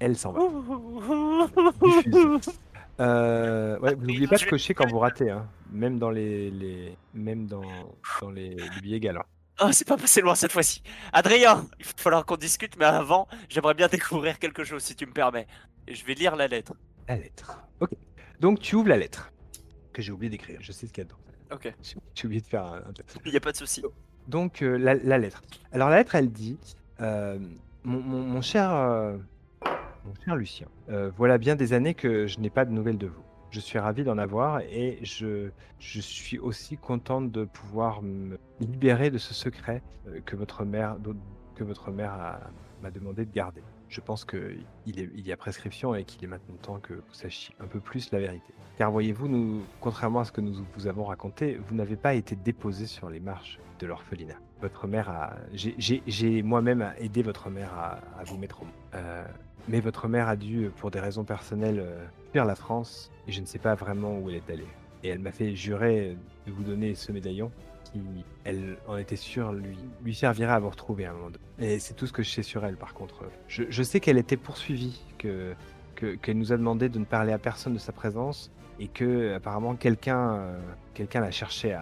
elle s'en va. <laughs> Diffuse. Euh, ouais, vous n'oubliez pas de cocher quand vous ratez, hein. même dans les, les même dans, dans les, les billets galants. Oh, c'est pas passé loin cette fois-ci. Adrien, il va falloir qu'on discute, mais avant, j'aimerais bien découvrir quelque chose si tu me permets. Et je vais lire la lettre. La lettre. Ok. Donc tu ouvres la lettre que j'ai oublié d'écrire. Je sais ce qu'il y a dedans. Ok, J'ai oublié de faire un. il n'y a pas de souci. Donc euh, la, la lettre. Alors la lettre, elle dit euh, mon, mon- mon cher, euh, mon cher Lucien, voilà bien des années que je n'ai pas de nouvelles de vous. Je suis ravi d'en avoir et je, je suis aussi contente de pouvoir me libérer de ce secret que votre mère, dont- que votre mère a- m'a demandé de garder. Je pense qu'il il y a prescription et qu'il est maintenant temps que vous sachiez un peu plus la vérité. Car voyez-vous, nous, contrairement à ce que nous vous avons raconté, vous n'avez pas été déposé sur les marches de l'orphelinat. Votre mère a. j'ai- moi-même aidé votre mère à, à vous mettre au monde. Euh, mais votre mère a dû, pour des raisons personnelles, euh, fuir la France et je ne sais pas vraiment où elle est allée. Et elle m'a fait jurer de vous donner ce médaillon elle en était sûre, lui, lui servirait à vous retrouver un moment donné. Et c'est tout ce que je sais sur elle, par contre. Je, sais qu'elle était poursuivie, que que- qu'elle nous a demandé de ne parler à personne de sa présence et que apparemment quelqu'un euh, quelqu'un la cherchait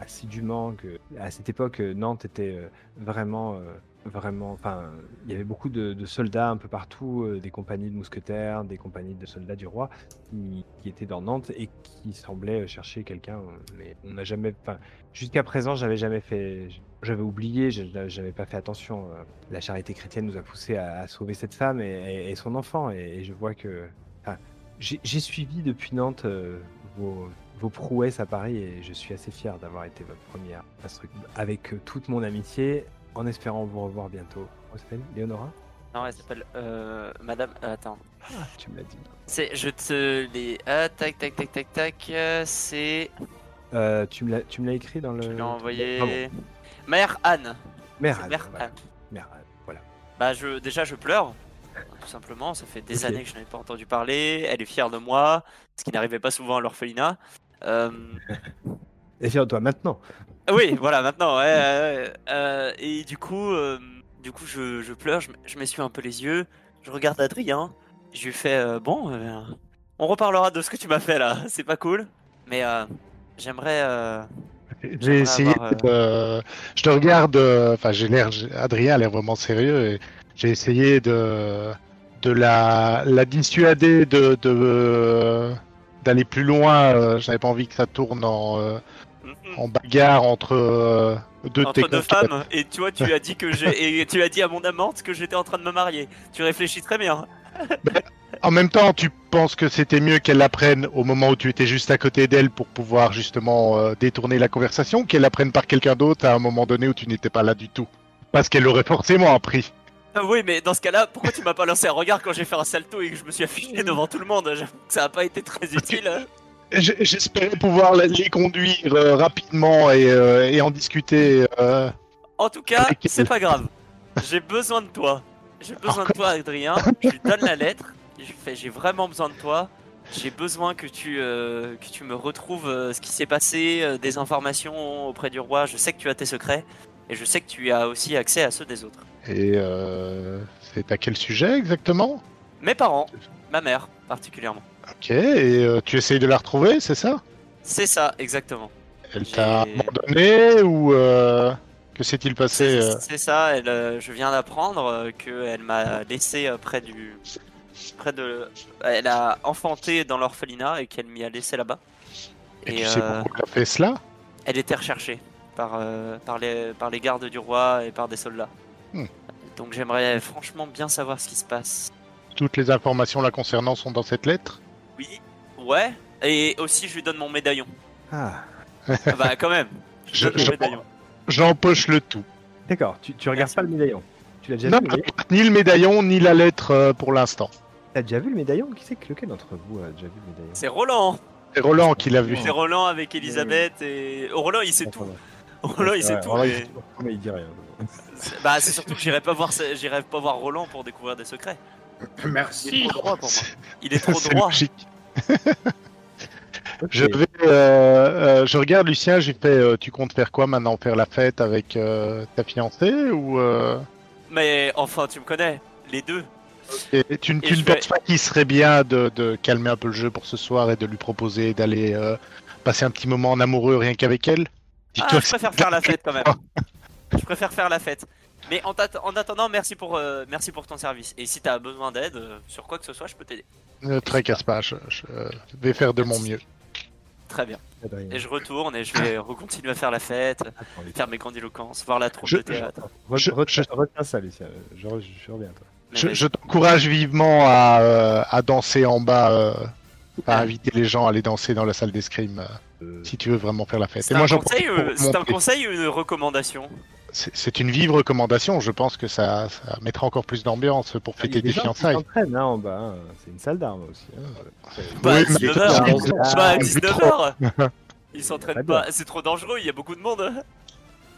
assidûment. Que à cette époque, euh, Nantes était euh, vraiment vraiment. Enfin, il y avait beaucoup de, soldats un peu partout, euh, des compagnies de mousquetaires, des compagnies de soldats du roi qui, étaient dans Nantes et qui semblaient chercher quelqu'un. euh, Mais on n'a jamais. Enfin, jusqu'à présent, j'avais jamais fait. J'avais oublié, j'avais pas fait attention. euh, La charité chrétienne nous a poussé à, sauver cette femme et, son enfant. Et, je vois que. j'ai suivi depuis Nantes euh, vos, vos prouesses à Paris et je suis assez fier d'avoir été votre première instructrice. Avec euh, toute mon amitié, en espérant vous revoir bientôt. Comment s'appelle Léonora Non, elle s'appelle euh, Madame. euh, attends. Ah, tu me l'as dit. C'est, je te les. Ah, tac, tac, tac, tac, tac. c'est. Euh, tu me l'as tu me l'as écrit dans le. Je l'ai envoyé. Ah bon. Mère Anne. Mère Anne, Mère voilà. Anne. Mère Anne, voilà. Bah, je, déjà, je pleure. Tout simplement, ça fait des années que je n'avais pas entendu parler. Elle est fière de moi, ce qui n'arrivait pas souvent à l'orphelinat. Euh, <laughs> Et fier-toi maintenant. Oui, voilà, maintenant, ouais. Euh, et du coup, euh, du coup, je, je pleure, je, m'essuie un peu les yeux, je regarde Adrien, je lui fais euh, bon, euh, on reparlera de ce que tu m'as fait là, <laughs> c'est pas cool, mais euh, j'aimerais. euh, J'ai essayé avoir, euh, de... Je te regarde, euh, enfin j'ai l'air, Adrien a l'air vraiment sérieux et j'ai essayé de de la, la dissuader de de- d'aller plus loin. J'avais pas envie que ça tourne en, euh, en bagarre entre euh, deux entre femmes, et tu vois, tu as dit que j'ai, et tu as dit à mon amante que j'étais en train de me marier. Tu réfléchis très bien. En même temps, tu penses que c'était mieux qu'elle l'apprenne au moment où tu étais juste à côté d'elle pour pouvoir justement euh, détourner la conversation, qu'elle l'apprenne par quelqu'un d'autre à un moment donné où tu n'étais pas là du tout. Parce qu'elle l'aurait forcément appris. Ah oui, mais dans ce cas-là, pourquoi tu m'as pas lancé un regard quand j'ai fait un salto et que je me suis affiché devant tout le monde? J'avoue que ça a pas été très utile. J'espérais pouvoir les conduire euh, rapidement et, euh, et en discuter. euh, En tout cas, Avec c'est pas grave. J'ai besoin de toi. J'ai besoin de toi, Adrien. Je lui donne la lettre. Je lui fais, j'ai vraiment besoin de toi. J'ai besoin que tu, que tu me retrouves ce qui s'est passé, des informations auprès du roi. Je sais que tu as tes secrets. Et je sais que tu as aussi accès à ceux des autres. Et c'est à quel sujet exactement? Mes parents, ma mère particulièrement. Ok, et euh, tu essayes de la retrouver, c'est ça? C'est ça, exactement. Elle t'a abandonné ou euh, que s'est-il passé C'est euh? ça, elle, je viens d'apprendre qu'elle m'a laissé près du. près de. Elle a enfanté dans l'orphelinat et qu'elle m'y a laissé là-bas. Et, Et, tu sais pourquoi elle a fait cela? Elle était recherchée par, par, les, par les gardes du roi et par des soldats. Hmm. Donc j'aimerais franchement bien savoir ce qui se passe. Toutes les informations la concernant sont dans cette lettre Oui, ouais, et aussi je lui donne mon médaillon. Ah, Ah bah quand même, <laughs> je, Je-. J'empoche le tout. d'accord. Tu, tu regardes Merci. pas le médaillon. Tu l'as déjà Non, vu le ni le médaillon, ni la lettre euh, pour l'instant. T'as déjà vu le médaillon? Qui c'est que lequel d'entre vous a déjà vu le médaillon? C'est Roland, C'est Roland qui l'a vu. c'est Roland avec Elisabeth et... Oh, Roland il sait tout, <laughs> Roland il sait tout. Roland, il mais- il dit rien. C'est- Bah c'est surtout que j'irai pas voir pas voir Roland pour découvrir des secrets. <coughs> Il Merci. est trop droit pour moi. Il est trop <laughs> C'est droit. <laughs> Je vais, euh, euh, je regarde Lucien, j'ai fait. euh, tu comptes faire quoi maintenant? Faire la fête avec euh, ta fiancée ou euh, Mais enfin tu me connais, les deux. et tu, ne vais- penses pas qu'il serait bien de, de calmer un peu le jeu pour ce soir et de lui proposer d'aller euh, passer un petit moment en amoureux rien qu'avec elle? Ah, je préfère faire la fête quand même. Je préfère faire la fête. Mais en, attendant, merci pour, euh, merci pour ton service. Et si t'as besoin d'aide euh, sur quoi que ce soit, je peux t'aider. Ne te tracasse pas, je, je vais faire de mon mieux. Très bien. Adrien. Et je retourne et je vais <laughs> recontinuer à faire la fête, faire mes grandiloquences, voir la troupe Je- de théâtre. Re- Je- retiens- je- Retiens ça, Lucien. Je, re- je reviens à toi. Je, t'encourage vivement à, euh, à danser en bas, euh, à inviter les gens à aller danser dans la salle d'escrime euh, Euh, si tu veux vraiment faire la fête. C'est un, conseil ou une recommandation? C'est une vive recommandation. Je pense que ça, ça mettra encore plus d'ambiance pour Il y a fêter des des qui fiançailles. s'entraînent hein, en bas. hein. C'est une salle d'armes aussi. hein. Bah, Oui, mais 19h écoute, Bah, ah, 19h Ils s'entraînent pas, c'est trop dangereux, il y a beaucoup de monde.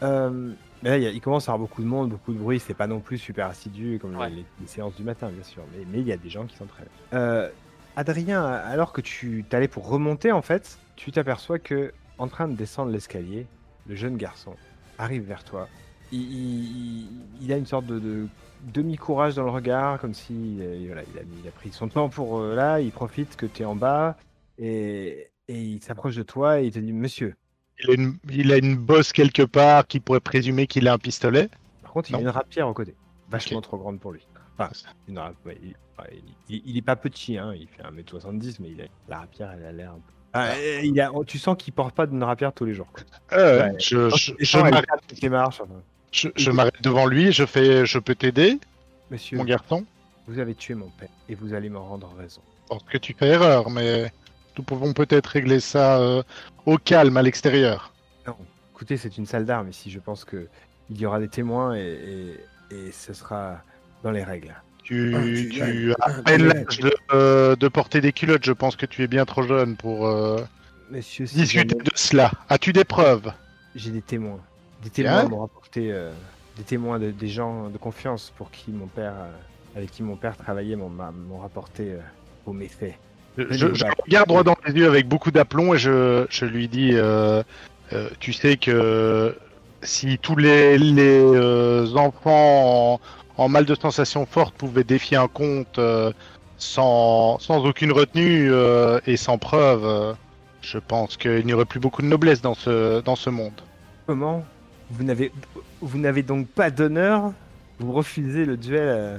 Euh, mais là, il, y a- il commence à y avoir beaucoup de monde, beaucoup de bruit. C'est pas non plus super assidu comme Ouais. les, les séances du matin, bien sûr. Mais mais il y a des gens qui s'entraînent. Euh, Adrien, alors que tu t'allais pour remonter, en fait, tu t'aperçois que, en train de descendre l'escalier, le jeune garçon arrive vers toi. Il, il- il a une sorte de, de demi-courage dans le regard, comme si euh, voilà, il, a, il a pris son temps pour euh, là. Il profite que tu es en bas et, et il s'approche de toi et il te dit Monsieur. Il a, une, il a une bosse quelque part qui pourrait présumer qu'il a un pistolet. Par contre, il a une rapière au côté, vachement trop grande pour lui. Enfin, une ouais, il, ouais, il- il est pas petit, hein, il fait 1m70, mais il a, la rapière, elle a l'air un peu. Ah, euh, il a, tu sens qu'il porte pas d'une rapière tous les jours. Euh, Ouais. Je, je, je enfin. Je- je m'arrête devant lui. Je fais, je peux t'aider, Monsieur, mon garçon. vous avez tué mon père et vous allez me rendre raison. Je pense que tu fais erreur, mais nous pouvons peut-être régler ça euh, au calme à l'extérieur. Non, écoutez, c'est une salle d'armes ici. Je pense que il y aura des témoins et, et, et ce sera dans les règles. Tu, Ah, tu as Ah, à peine tu l'âge de, euh, de porter des culottes. Je pense que tu es bien trop jeune pour euh, Monsieur, si discuter jamais- de cela. As-tu des preuves? J'ai des témoins. Des témoins Bien. m'ont rapporté euh, des témoins de, des gens de confiance pour qui mon père, euh, avec qui mon père travaillait, m'ont rapporté euh, vos méfaits. Je, je regarde droit dans les yeux avec beaucoup d'aplomb et je, je lui dis euh, euh, Tu sais que si tous les, les euh, enfants en, en mal de sensations fortes pouvaient défier un compte euh, sans, sans aucune retenue euh, et sans preuve, euh, je pense qu'il n'y aurait plus beaucoup de noblesse dans ce, dans ce monde. Comment Vous n'avez vous n'avez donc pas d'honneur Vous refusez le duel euh,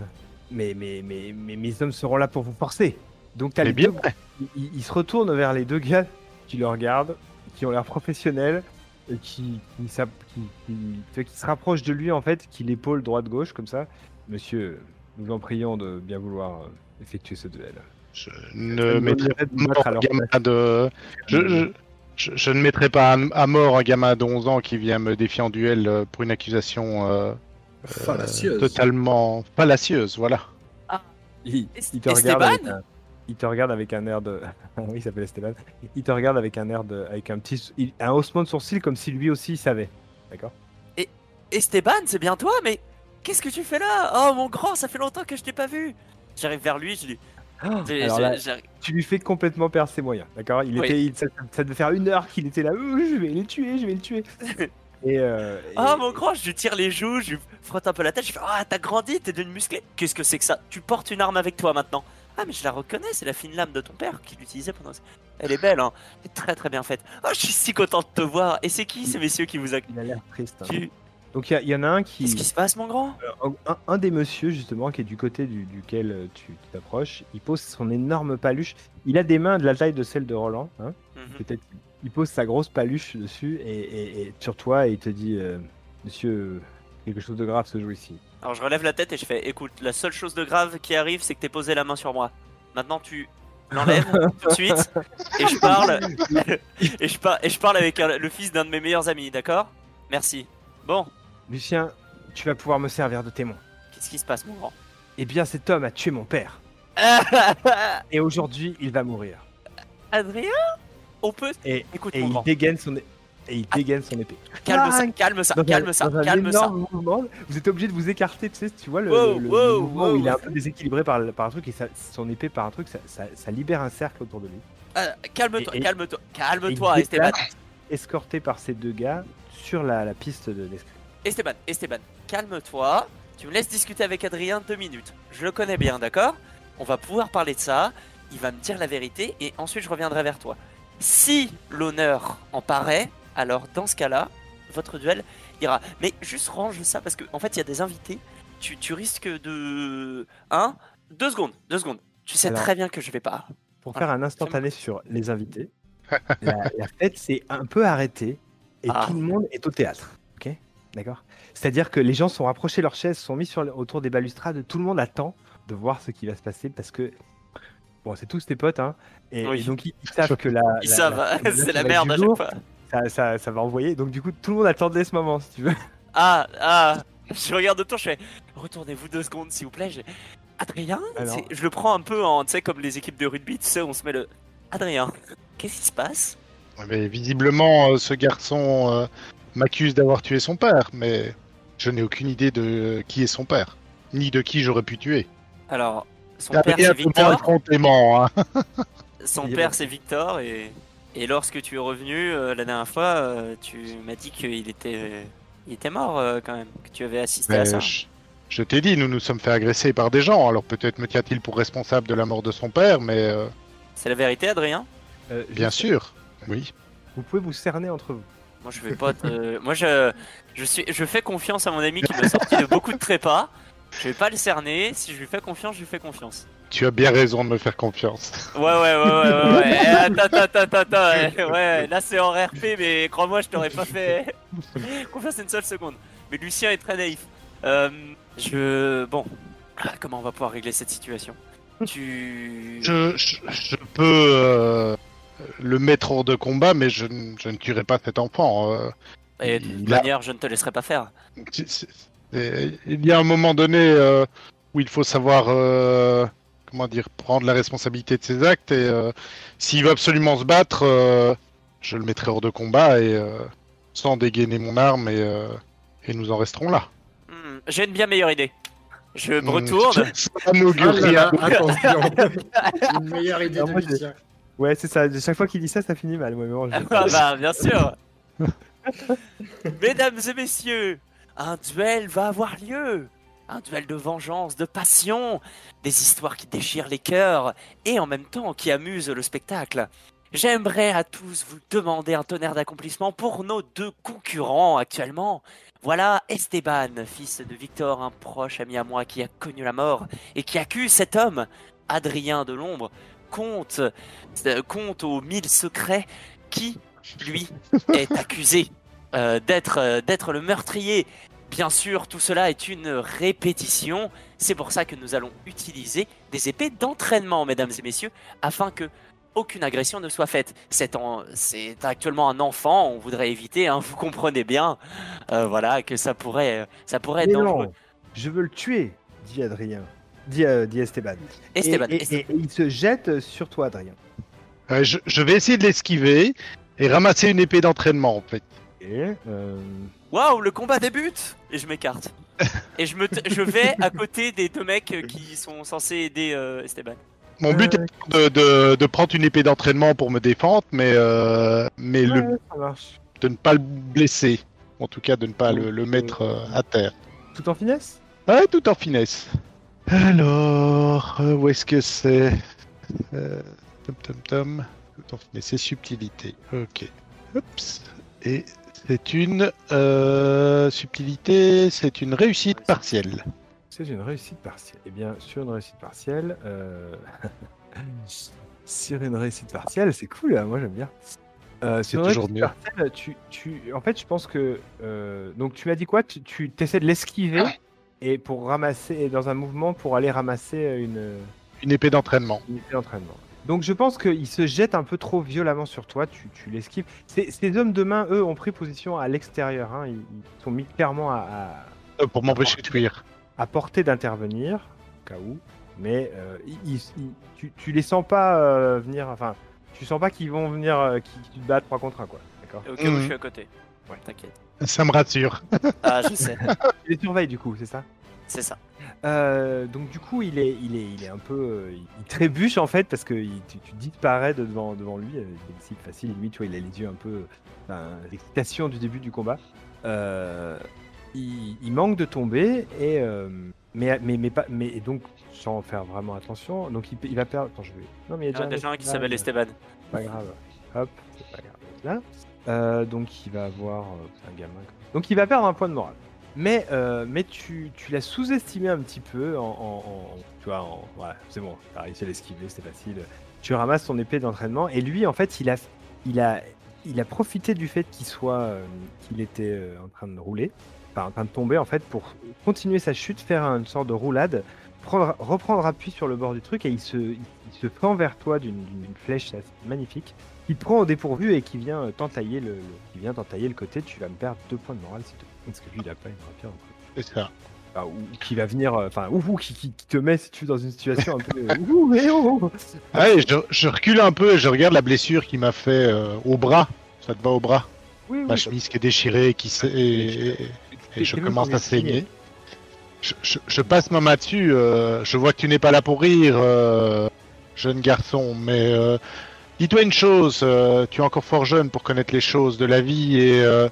mais, mais, mais, mais mes hommes seront là pour vous forcer. Donc t'as Mais les bien deux- vrai. il, se retourne vers les deux gars qui le regardent, qui ont l'air professionnels, et qui, qui, s'app- qui, qui- tu vois, qui se rapprochent de lui en fait, qui l'épaule droite-gauche comme ça. Monsieur, nous en prions de bien vouloir euh, effectuer ce duel. Je ne me mettrai pas gamin de... Je, je, je- je ne mettrai pas à, à mort un gamin de 11 ans qui vient me défier en duel euh, pour une accusation euh, Fallacieuse. totalement fallacieuse, voilà. Il, Est- il te regarde avec Esteban un, il te regarde avec un air de. <laughs> oui, il s'appelle Esteban. Il te regarde avec un air de, avec un petit, il- un haussement de sourcil comme si lui aussi il savait. D'accord? Esteban, c'est bien toi, mais qu'est-ce que tu fais là? Oh mon grand, ça fait longtemps que je t'ai pas vu. J'arrive vers lui, je lui. Alors là, j'arrive- tu lui fais complètement perdre ses moyens. D'accord? Il Oui. était, il- ça, ça devait faire une heure qu'il était là. Euh, je vais les tuer, je vais le tuer. <laughs> Et, euh, Ah mon grand, je lui tire les joues, je lui frotte un peu la tête, je fais Ah t'as grandi, t'es devenu musclé. Qu'est-ce que c'est que ça? Tu portes une arme avec toi maintenant. Ah mais je la reconnais, c'est la fine lame de ton père qui l'utilisait pendant. Elle est belle, hein. Elle est très très bien faite. Oh je suis si content de te voir. Et c'est qui ces messieurs qui vous a Il a l'air triste. hein. tu... Donc il y en a un qui, Qu'est-ce qui se passe mon grand? Un, un- un des messieurs justement qui est du côté du- duquel euh, tu t'approches. Il pose son énorme paluche. Il a des mains de la taille de celle de Roland. Hein. Mhm. peut-être il pose sa grosse paluche dessus et, et- et sur toi et il te dit euh, Monsieur, quelque chose de grave se joue ici. Alors je relève la tête et je fais écoute, la seule chose de grave qui arrive, c'est que t'aies posé la main sur moi. Maintenant tu l'enlèves <laughs> tout de suite et je parle <laughs> et je, par- et je parle avec un- le fils d'un de mes meilleurs amis, d'accord? Merci. Bon, Lucien, tu vas pouvoir me servir de témoin. qu'est-ce qui se passe mon grand? Eh bien, cet homme a tué mon père <laughs> et aujourd'hui il va mourir. Adrien? On peut Et, Écoute et mon il grand, dégaine son et il dégaine son épée. calme ça, Ah, calme ça, Dans un- calme ça, dans un calme ça. vous êtes obligé de vous écarter, tu sais, tu vois le, Wow, le- le wow, mouvement où il est wow. un peu déséquilibré par, par un truc et ça- son épée par un truc, ça, ça- ça libère un cercle autour de lui. Euh, calme-toi, Et- et- calme-toi, Et calme-toi il Esteban. escorté par ces deux gars sur la, la piste de l'escrime. Esteban, Esteban, calme-toi. Tu me laisses discuter avec Adrien deux minutes. Je le connais bien, d'accord? On va pouvoir parler de ça. Il va me dire la vérité et ensuite je reviendrai vers toi. Si l'honneur en paraît, alors dans ce cas-là, votre duel ira. Mais juste range ça parce qu'en en fait il y a des invités. Tu, tu risques de. Hein? Deux secondes, deux secondes. Tu sais Alors- très bien que je vais pas. Pour faire un instantané sur les invités, <laughs> la, la fête s'est un peu arrêtée et Ah. tout le monde est au théâtre. D'accord C'est-à-dire que les gens sont rapprochés de leurs chaises, sont mis sur, le- autour des balustrades, tout le monde attend de voir ce qui va se passer parce que. Bon, c'est tous tes potes, hein. Et, Oui. et donc ils, ils savent que la. <laughs> Ils la- savent, la- <laughs> c'est la être merde à chaque fois. Ça, ça, ça va envoyer. Donc du coup, tout le monde attendait ce moment, si tu veux. Ah, ah. <laughs> Je regarde autour, je fais retournez-vous deux secondes s'il vous plaît. Je- Adrien Alors- Je le prends un peu en, tu sais, comme les équipes de rugby, tu sais, on se met le. Adrien, qu'est-ce qui se passe? Mais visiblement, euh, ce garçon euh, m'accuse d'avoir tué son père, mais je n'ai aucune idée de qui est son père, ni de qui j'aurais pu tuer. Alors, son père c'est Victor. complément, hein. <laughs> Son père c'est Victor et, et lorsque tu es revenu euh, la dernière fois, euh, tu m'as dit qu'il était, il était mort euh, quand même, que tu avais assisté à ça. je je t'ai dit, nous nous sommes fait agresser par des gens, alors peut-être me tient-il pour responsable de la mort de son père, mais euh, C'est la vérité, Adrien? Euh, bien sûr, oui. Vous pouvez vous cerner entre vous. Moi je vais pas te... Moi je, je, suis... je fais confiance à mon ami qui m'a sorti de beaucoup de trépas. Je vais pas le cerner, si je lui fais confiance, je lui fais confiance. Tu as bien raison de me faire confiance. Ouais, ouais, ouais, ouais, ouais, ouais. <laughs> Eh, Attends, attends, attends, attends. ouais, Ouais, là c'est en RP, mais crois-moi, je t'aurais pas fait <laughs> confiance une seule seconde. Mais Lucien est très naïf. Euh, je. Bon. Ah, Comment on va pouvoir régler cette situation? Tu. Je, je- je peux euh, le mettre hors de combat, mais je, ne- je ne tuerai pas cet enfant. euh. Et de toute a- manière, je ne te laisserai pas faire. Il y a un moment donné euh, où il faut savoir, euh, comment dire, prendre la responsabilité de ses actes. Et euh, s'il veut absolument se battre, euh, je le mettrai hors de combat et euh, sans dégainer mon arme et, euh, et nous en resterons là. Hmm, J'ai une bien meilleure idée. Je me Hmm, retourne. <laughs> Ça Ah là rien. là, attention. Une meilleure idée de. Ouais, c'est ça. Chaque fois qu'il dit ça, ça finit mal. Ouais, mais bon, je- Ah bah, <laughs> bien sûr. <laughs> Mesdames et messieurs, un duel va avoir lieu. Un duel de vengeance, de passion, des histoires qui déchirent les cœurs et en même temps qui amusent le spectacle. J'aimerais à tous vous demander un tonnerre d'accomplissement pour nos deux concurrents actuellement. Voilà Esteban, fils de Victor, un proche ami à moi qui a connu la mort et qui accuse cet homme, Adrien de l'ombre, compte, euh, compte aux mille secrets qui, lui, <laughs> est accusé euh, d'être euh, d'être le meurtrier. Bien sûr, tout cela est une répétition. C'est pour ça que nous allons utiliser des épées d'entraînement, mesdames et messieurs, afin que aucune agression ne soit faite. C'est en- c'est actuellement un enfant, on voudrait éviter, hein, vous comprenez bien, euh, voilà, que ça pourrait, ça pourrait être Mais dangereux. non, je veux le tuer, dit Adrien. Dit, euh, dit Esteban. Esteban, et, Esteban. et- et il se jette sur toi, Adrien. Euh, je, je vais essayer de l'esquiver et ramasser une épée d'entraînement en fait. Et, euh, Waouh, le combat débute Et je m'écarte. <laughs> Et je, me je vais à côté des deux mecs qui sont censés aider euh, Esteban. Mon but est de, de- de prendre une épée d'entraînement pour me défendre, mais, euh, mais le, ouais, de ne pas le blesser. En tout cas, de ne pas le, le mettre euh, à terre. Tout en finesse? Ouais, tout en finesse. Alors, euh, où est-ce que c'est euh, Tom tom tom. Finesse, c'est subtilité. Ok. Oups. Et c'est une euh, subtilité, c'est une réussite partielle. C'est une réussite partielle. Eh bien, sur une réussite partielle, euh... <laughs> sur une réussite partielle, c'est cool, hein, moi j'aime bien. Euh, C'est toujours mieux. partielle, tu, tu... En fait, je pense que. euh, Donc, tu m'as dit quoi? Tu, tu essaies de l'esquiver? Et pour ramasser, dans un mouvement pour aller ramasser une, Une épée d'entraînement. une épée d'entraînement. Donc, je pense qu'il se jette un peu trop violemment sur toi, tu, tu l'esquives. Ces, ces hommes de main, eux, ont pris position à l'extérieur. hein, Ils, ils sont mis clairement à- à, Euh, pour m'empêcher de fuir. à portée d'intervenir, au cas où, mais euh, ils- ils- ils- tu, tu les sens pas euh, venir, enfin, tu sens pas qu'ils vont venir, euh, qu'ils qu'ils te battent 3 contre 1, quoi, d'accord? Et au cas où Mhm. je suis à côté. Ouais. T'inquiète. Ça me rassure. Ah, je sais. <laughs> Tu les surveilles, du coup, c'est ça? C'est ça. Euh, Donc, du coup, il est, il est, il est un peu, euh, il, il trébuche, en fait, parce que il- tu, tu disparais de devant, devant lui, euh, il est cible facile, lui, tu vois, il a les yeux un peu, l'excitation du début du combat. Euh, il, il manque de tomber, et, euh, mais, mais, mais, pas, mais et donc, sans faire vraiment attention, donc il, il va perdre, attends, je vais... Non, mais il y a Il y en a déjà un qui s'appelle Esteban. pas grave. Hop, c'est pas grave. Là. Euh, donc il va avoir. euh, un gamin. Donc il va perdre un point de morale. Mais, euh, mais tu, tu l'as sous-estimé un petit peu en. tu vois, voilà, c'est bon, t'as réussi à l'esquiver, c'était facile. Tu ramasses ton épée d'entraînement et lui, en fait, il a, il a, il a profité du fait qu'il soit, qu'il était en train de rouler, enfin en train de tomber, en fait, pour continuer sa chute, faire une sorte de roulade, prendre, reprendre appui sur le bord du truc et il se, il se fend vers toi d'une flèche magnifique, qui te prend au dépourvu et qui vient euh, t'entailler le, le- qui vient t'entailler le côté. Tu vas me perdre deux points de morale, s'il te plaît. Parce que lui, il a pas une rapière. C'est ça. Enfin, ou qui va venir, euh, enfin, ou, ou qui, qui, qui te met si tu veux dans une situation un peu. euh, ouh, mais oh, oh. Ouais, je, je recule un peu et je regarde la blessure qu'il m'a fait euh, au bras. Ça te va au bras? Oui, oui, Ma chemise qui est déchirée qui s'est- et, et- et je commence à saigner. Je, je- je passe ma main dessus. euh, je vois que tu n'es pas là pour rire, euh, jeune garçon. Mais euh, dis-toi une chose. euh, tu es encore fort jeune pour connaître les choses de la vie. Et, euh,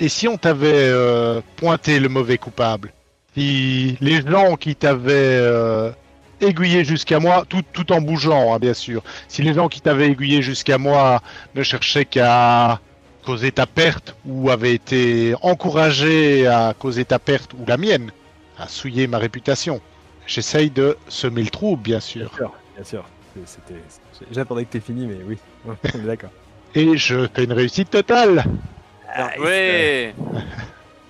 et si on t'avait euh, pointé le mauvais coupable Si les gens qui t'avaient euh, aiguillé jusqu'à moi, tout, tout en bougeant, hein, bien sûr. Si les gens qui t'avaient aiguillé jusqu'à moi ne cherchaient qu'à causer ta perte ou avaient été encouragés à causer ta perte ou la mienne, à souiller ma réputation. J'essaye de semer le trouble, bien Bien sûr. sûr, bien sûr. C'était. J'attendais que t'aies fini, mais oui, <laughs> on est d'accord. Et je fais une réussite totale. Ah, Ouais.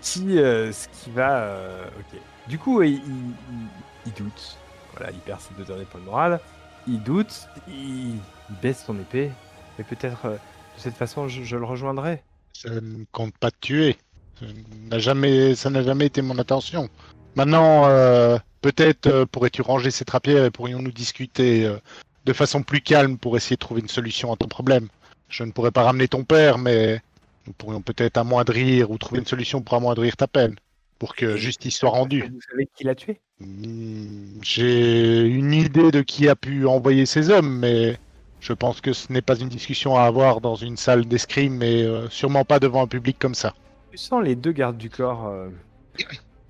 Si euh, ce qui va. euh, ok. Du coup, il, il- il- il doute. Voilà, il perd ses deux derniers points de morale. Il doute, il, il baisse son épée. Et peut-être euh, de cette façon, je, je le rejoindrai. Je ne compte pas te tuer. Ça n'a jamais, ça n'a jamais été mon intention. Maintenant, euh, peut-être euh, pourrais-tu ranger cette rapière et pourrions-nous discuter euh, de façon plus calme pour essayer de trouver une solution à ton problème. Je ne pourrais pas ramener ton père, mais nous pourrions peut-être amoindrir ou trouver une solution pour amoindrir ta peine, pour que justice soit rendue. Vous savez qui l'a tué? Hmm, J'ai une idée de qui a pu envoyer ces hommes, mais je pense que ce n'est pas une discussion à avoir dans une salle d'escrime et euh, sûrement pas devant un public comme ça. Tu sens les deux gardes du corps euh,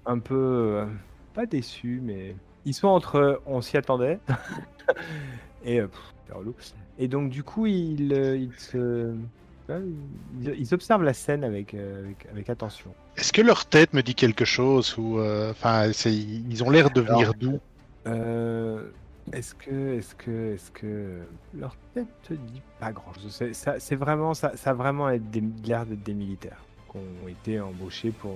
un peu. euh, pas déçus, mais. Ils sont entre. on s'y attendait. Et. euh, pff, c'est relou. Et donc, du coup, ils, euh, ils, se- ils, ils observent la scène avec, euh, avec, avec attention. Est-ce que leur tête me dit quelque chose ou enfin ils ont l'air de venir d'où? Euh, est-ce que, est-ce que, est-ce que leur tête te dit pas grand-chose? C'est, ça, c'est vraiment, ça, ça a vraiment être des- l'air d'être des militaires qui ont été embauchés pour.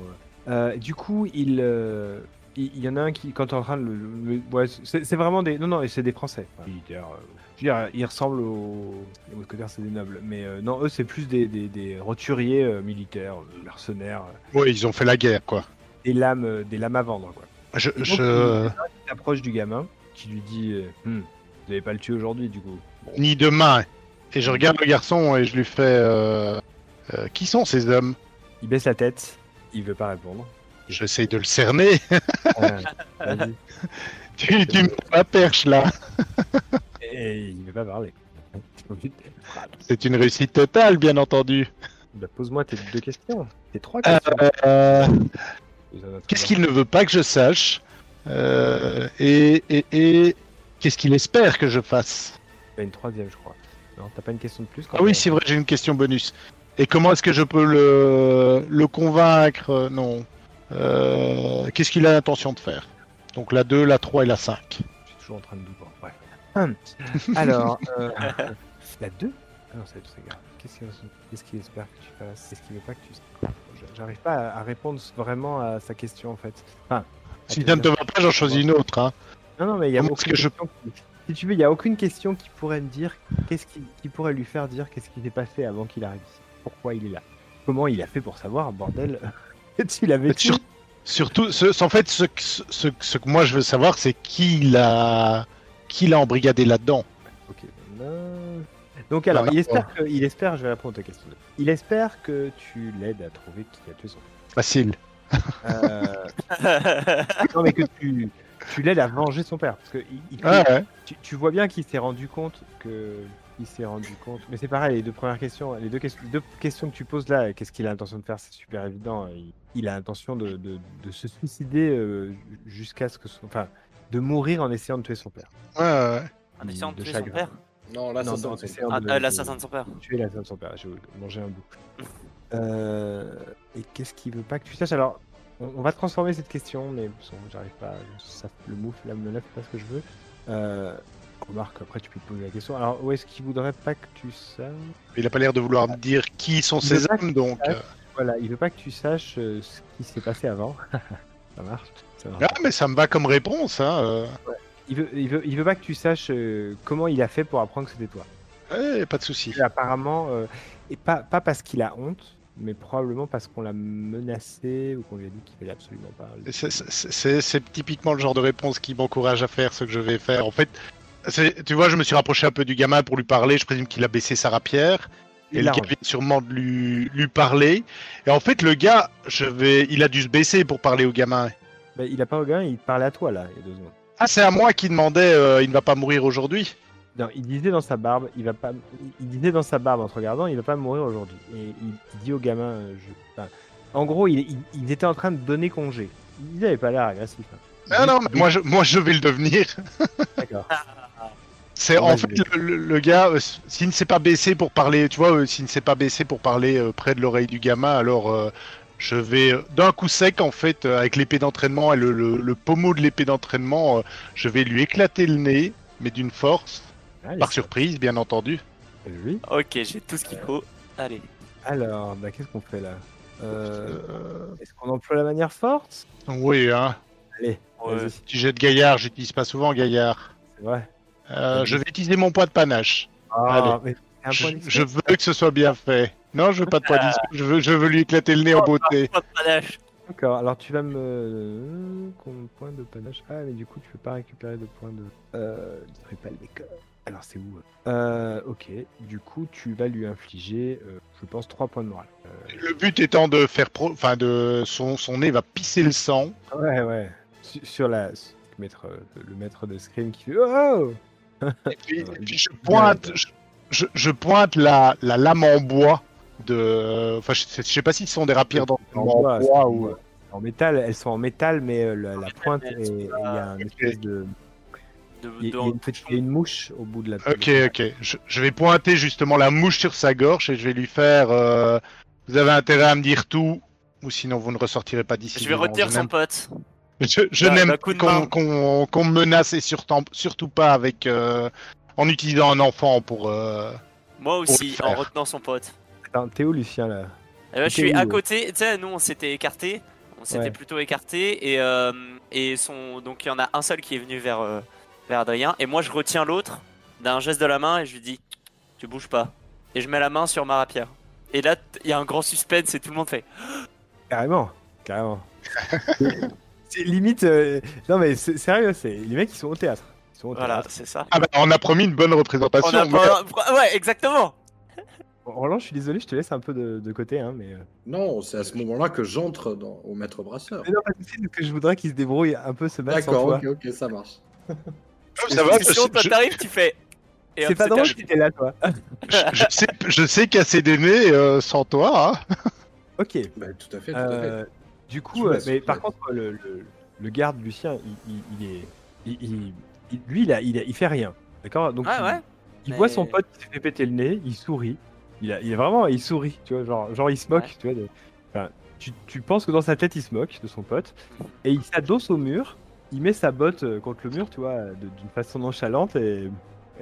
euh, du coup, il, euh, il, y en a un qui, quand de le, le- ouais, c'est, vraiment des, non, non, et c'est des Français enfin, militaires. euh, je veux dire, ils ressemblent aux, les mousquetaires, c'est des nobles, mais euh, non, eux, c'est plus des, des, des roturiers euh, militaires, mercenaires, Oui, ils ont fait la guerre quoi. des lames, des lames à vendre, quoi. Je, donc, je... il s'approche du gamin, qui lui dit Hmm, Vous n'allez pas le tuer aujourd'hui, du coup. ni demain. Et je regarde le garçon et je lui fais qui sont ces hommes? Il baisse la tête, il veut pas répondre. J'essaye de le cerner. <laughs> Euh, tu, tu me la perche là. <laughs> Et il veut pas parler. <laughs> C'est une réussite totale, bien entendu. Bah, Pose-moi tes deux questions. Tes trois questions. Euh, à notre Qu'est-ce qu'il ne veut pas que je sache Euh, Et, et, et qu'est-ce qu'il espère que je fasse? T'as une troisième, je crois. Non, t'as pas une question de plus quand Ah oui, c'est vrai, j'ai une question bonus. Et comment est-ce que je peux le, le convaincre? Euh, Non. Euh, Qu'est-ce qu'il a l'intention de faire? Donc la 2, la 3 et la 5. Je suis toujours en train de douter. Bref. Hum. <laughs> Alors, euh, la 2 Ah non, c'est c'est grave. Qu'est-ce qu'il espère que tu fasses? Qu'est-ce qu'il veut pas que tu J'arrive pas à, répondre vraiment à sa question en fait. Enfin, Si ça ne te va pas, j'en choisis une autre. Hein. Non, non, mais il y a aucune que je- question qui- Si tu veux, il y a aucune question qui pourrait me dire qu'est-ce qui, qui pourrait lui faire dire qu'est-ce qui s'est passé avant qu'il arrive ici. Pourquoi il est là? Comment il a fait pour savoir, bordel? <laughs> Tu l'avais tué Sur- surtout, ce- en fait, ce, que- ce, que moi je veux savoir, c'est qui l'a qui l'a embrigadé là-dedans. Ok. non. Donc alors, Ah, il espère que, il espère, je vais répondre à ta question. Il espère que tu l'aides à trouver qui a tué son. Facile. Euh, <laughs> non, mais que tu, tu l'aides à venger son père, parce que il- il- Ouais, ouais. tu, tu vois bien qu'il s'est rendu compte que il s'est rendu compte. Mais c'est pareil, les deux premières questions, les deux, questions, les deux questions que tu poses là, qu'est-ce qu'il a l'intention de faire, c'est super évident. Il, il a l'intention de, de, de se suicider euh, jusqu'à ce que son, enfin, de mourir en essayant de tuer son père. Ouais, ouais. En essayant de tuer son père Non, là, Non, ça non, c'est essayant Ah, de- euh, de- L'assassin de son père. tuer la femme de son père. J'ai mangé un bout. Euh, et qu'est-ce qu'il veut pas que tu saches? Alors, on, on va transformer cette question, mais bon, j'arrive pas. Ça, le move là me lève pas ce que je veux. Remarque, après tu peux te poser la question. Alors, où est-ce qu'il voudrait pas que tu saches Il a pas l'air de vouloir me dire qui sont Il ces hommes, donc. euh, Voilà, il veut pas que tu saches euh, ce qui s'est passé avant. <laughs> ça marche. Ça marche. Ah, mais ça me va comme réponse, hein. euh. il veut, il veut, il veut pas que tu saches comment il a fait pour apprendre que c'était toi. Ouais, pas de souci. Apparemment, euh, et pas, pas parce qu'il a honte, mais probablement parce qu'on l'a menacé ou qu'on lui a dit qu'il fallait absolument pas. C'est- typiquement le genre de réponse qui m'encourage à faire ce que je vais faire. En fait, tu vois, je me suis rapproché un peu du gamin pour lui parler. Je présume qu'il a baissé sa rapière. Et Il le gars vient sûrement de lui, lui parler. Et en fait, le gars, je vais, il a dû se baisser pour parler au gamin. Bah, il a pas au gain, il parlait à toi là, il y a deux secondes. Ah, c'est à moi qui demandait euh, il ne va pas mourir aujourd'hui. Non, il disait dans sa barbe, il va pas. Il disait dans sa barbe en te regardant, il va pas mourir aujourd'hui. Et il, dit au gamin, euh, je. enfin, en gros, il, il, il était en train de donner congé. Il avait pas l'air agressif. hein. Ah non, mais moi je, moi je vais le devenir. D'accord. <laughs> C'est Ouais, en fait le, gars, euh, s'il ne s'est pas baissé pour parler, tu vois, euh, s'il ne s'est pas baissé pour parler euh, près de l'oreille du gamin, alors euh, je vais euh, d'un coup sec en fait euh, avec l'épée d'entraînement et le, le- le pommeau de l'épée d'entraînement, euh, je vais lui éclater le nez, mais d'une force, Allez, par surprise bien entendu. lui. Ok, j'ai tout ce qu'il faut. Allez. Alors, bah, qu'est-ce qu'on fait là? Est-ce qu'on emploie la manière forte? Oui, hein. Allez, Ouais. Petit jet de gaillard, j'utilise pas souvent gaillard. vrai. Euh, je vais utiliser mon poids de panache. Ah, un Je, point veux que ce soit bien fait. Non, je veux pas de poids dispo, je veux, je veux lui éclater le nez en beauté. Pas de panache. D'accord, alors tu vas me. Combien de points de panache Ah, mais du coup, tu peux pas récupérer de points de. Euh. Je pas le décor. Alors, c'est où Euh. Ok, du coup, tu vas lui infliger, euh, je pense, 3 points de morale. Euh, Le but étant de faire pro... enfin de son, son nez va pisser le sang. Ouais, ouais. Su- Sur la. maître, le maître de Scream qui fait Oh <laughs> Et puis, et puis je pointe, je, je- je pointe la, la lame en bois de. Enfin, je, sais- je sais pas si ce sont des rapières dans En en bois, bois ou. En métal, elles sont en métal, mais euh, la, la pointe, c'est il y a un espèce de. De, Il y, a- il y a une petite- il y a une mouche au bout de la. Ok, ok. Je, je vais pointer justement la mouche sur sa gorge et je vais lui faire. euh, vous avez intérêt à me dire tout, ou sinon vous ne ressortirez pas d'ici. Je vais retenir son pote. Je, je D'un- n'aime de qu'on qu'on me menace et surtout, surtout pas avec. euh, en utilisant un enfant pour. euh, Moi aussi, en retenant son pote. Attends, Théo, Lucien, là. Et là, je suis à côté. Tu sais, nous, on s'était écarté. On s'était Ouais. plutôt écarté. Et, euh, et son... donc, il y en a un seul qui est venu vers, euh, vers Adrien. Et moi, je retiens l'autre d'un geste de la main et je lui dis Tu bouges pas. Et je mets la main sur ma rapière. Et là, il y a un grand suspense et tout le monde fait Carrément, carrément. <laughs> c'est limite. euh, Non, mais c'est- sérieux, c'est les mecs qui sont au théâtre. Ils sont au Voilà, théâtre. c'est ça. Ah bah, on a promis une bonne représentation. On a mais- Ouais, exactement. Roland, je suis désolé, je te laisse un peu de, de côté, hein, mais. euh, Non, c'est à ce moment-là que j'entre dans- au maître brasseur. Mais non, pas de souci, parce que je voudrais qu'ils se débrouillent un peu battre sans D'accord, toi. ok, ok, ça marche. <laughs> Ça va, Parce que je, sinon, toi, je- t'arrives, tu fais. Et C'est hop, pas drôle terminé. si t'es là, toi. <laughs> je- je sais, je sais casser des nez euh, sans toi. hein. ok. Bah, tout à fait, tout à fait. Euh, du coup, euh, mais par contre, le, le, le garde Lucien, il, il, il est, il, il- il- lui, il, a, il, a- il fait rien, d'accord? Donc, Ah il, ouais? il mais- voit son pote qui s'est fait péter le nez, il sourit, il, a, il est vraiment, il sourit, tu vois, genre, genre il se moque, Ouais. tu vois. de- enfin, tu, tu penses que dans sa tête, il se moque de son pote, et il s'adosse au mur, il met sa botte euh, contre le mur, tu vois, d'une façon nonchalante, et,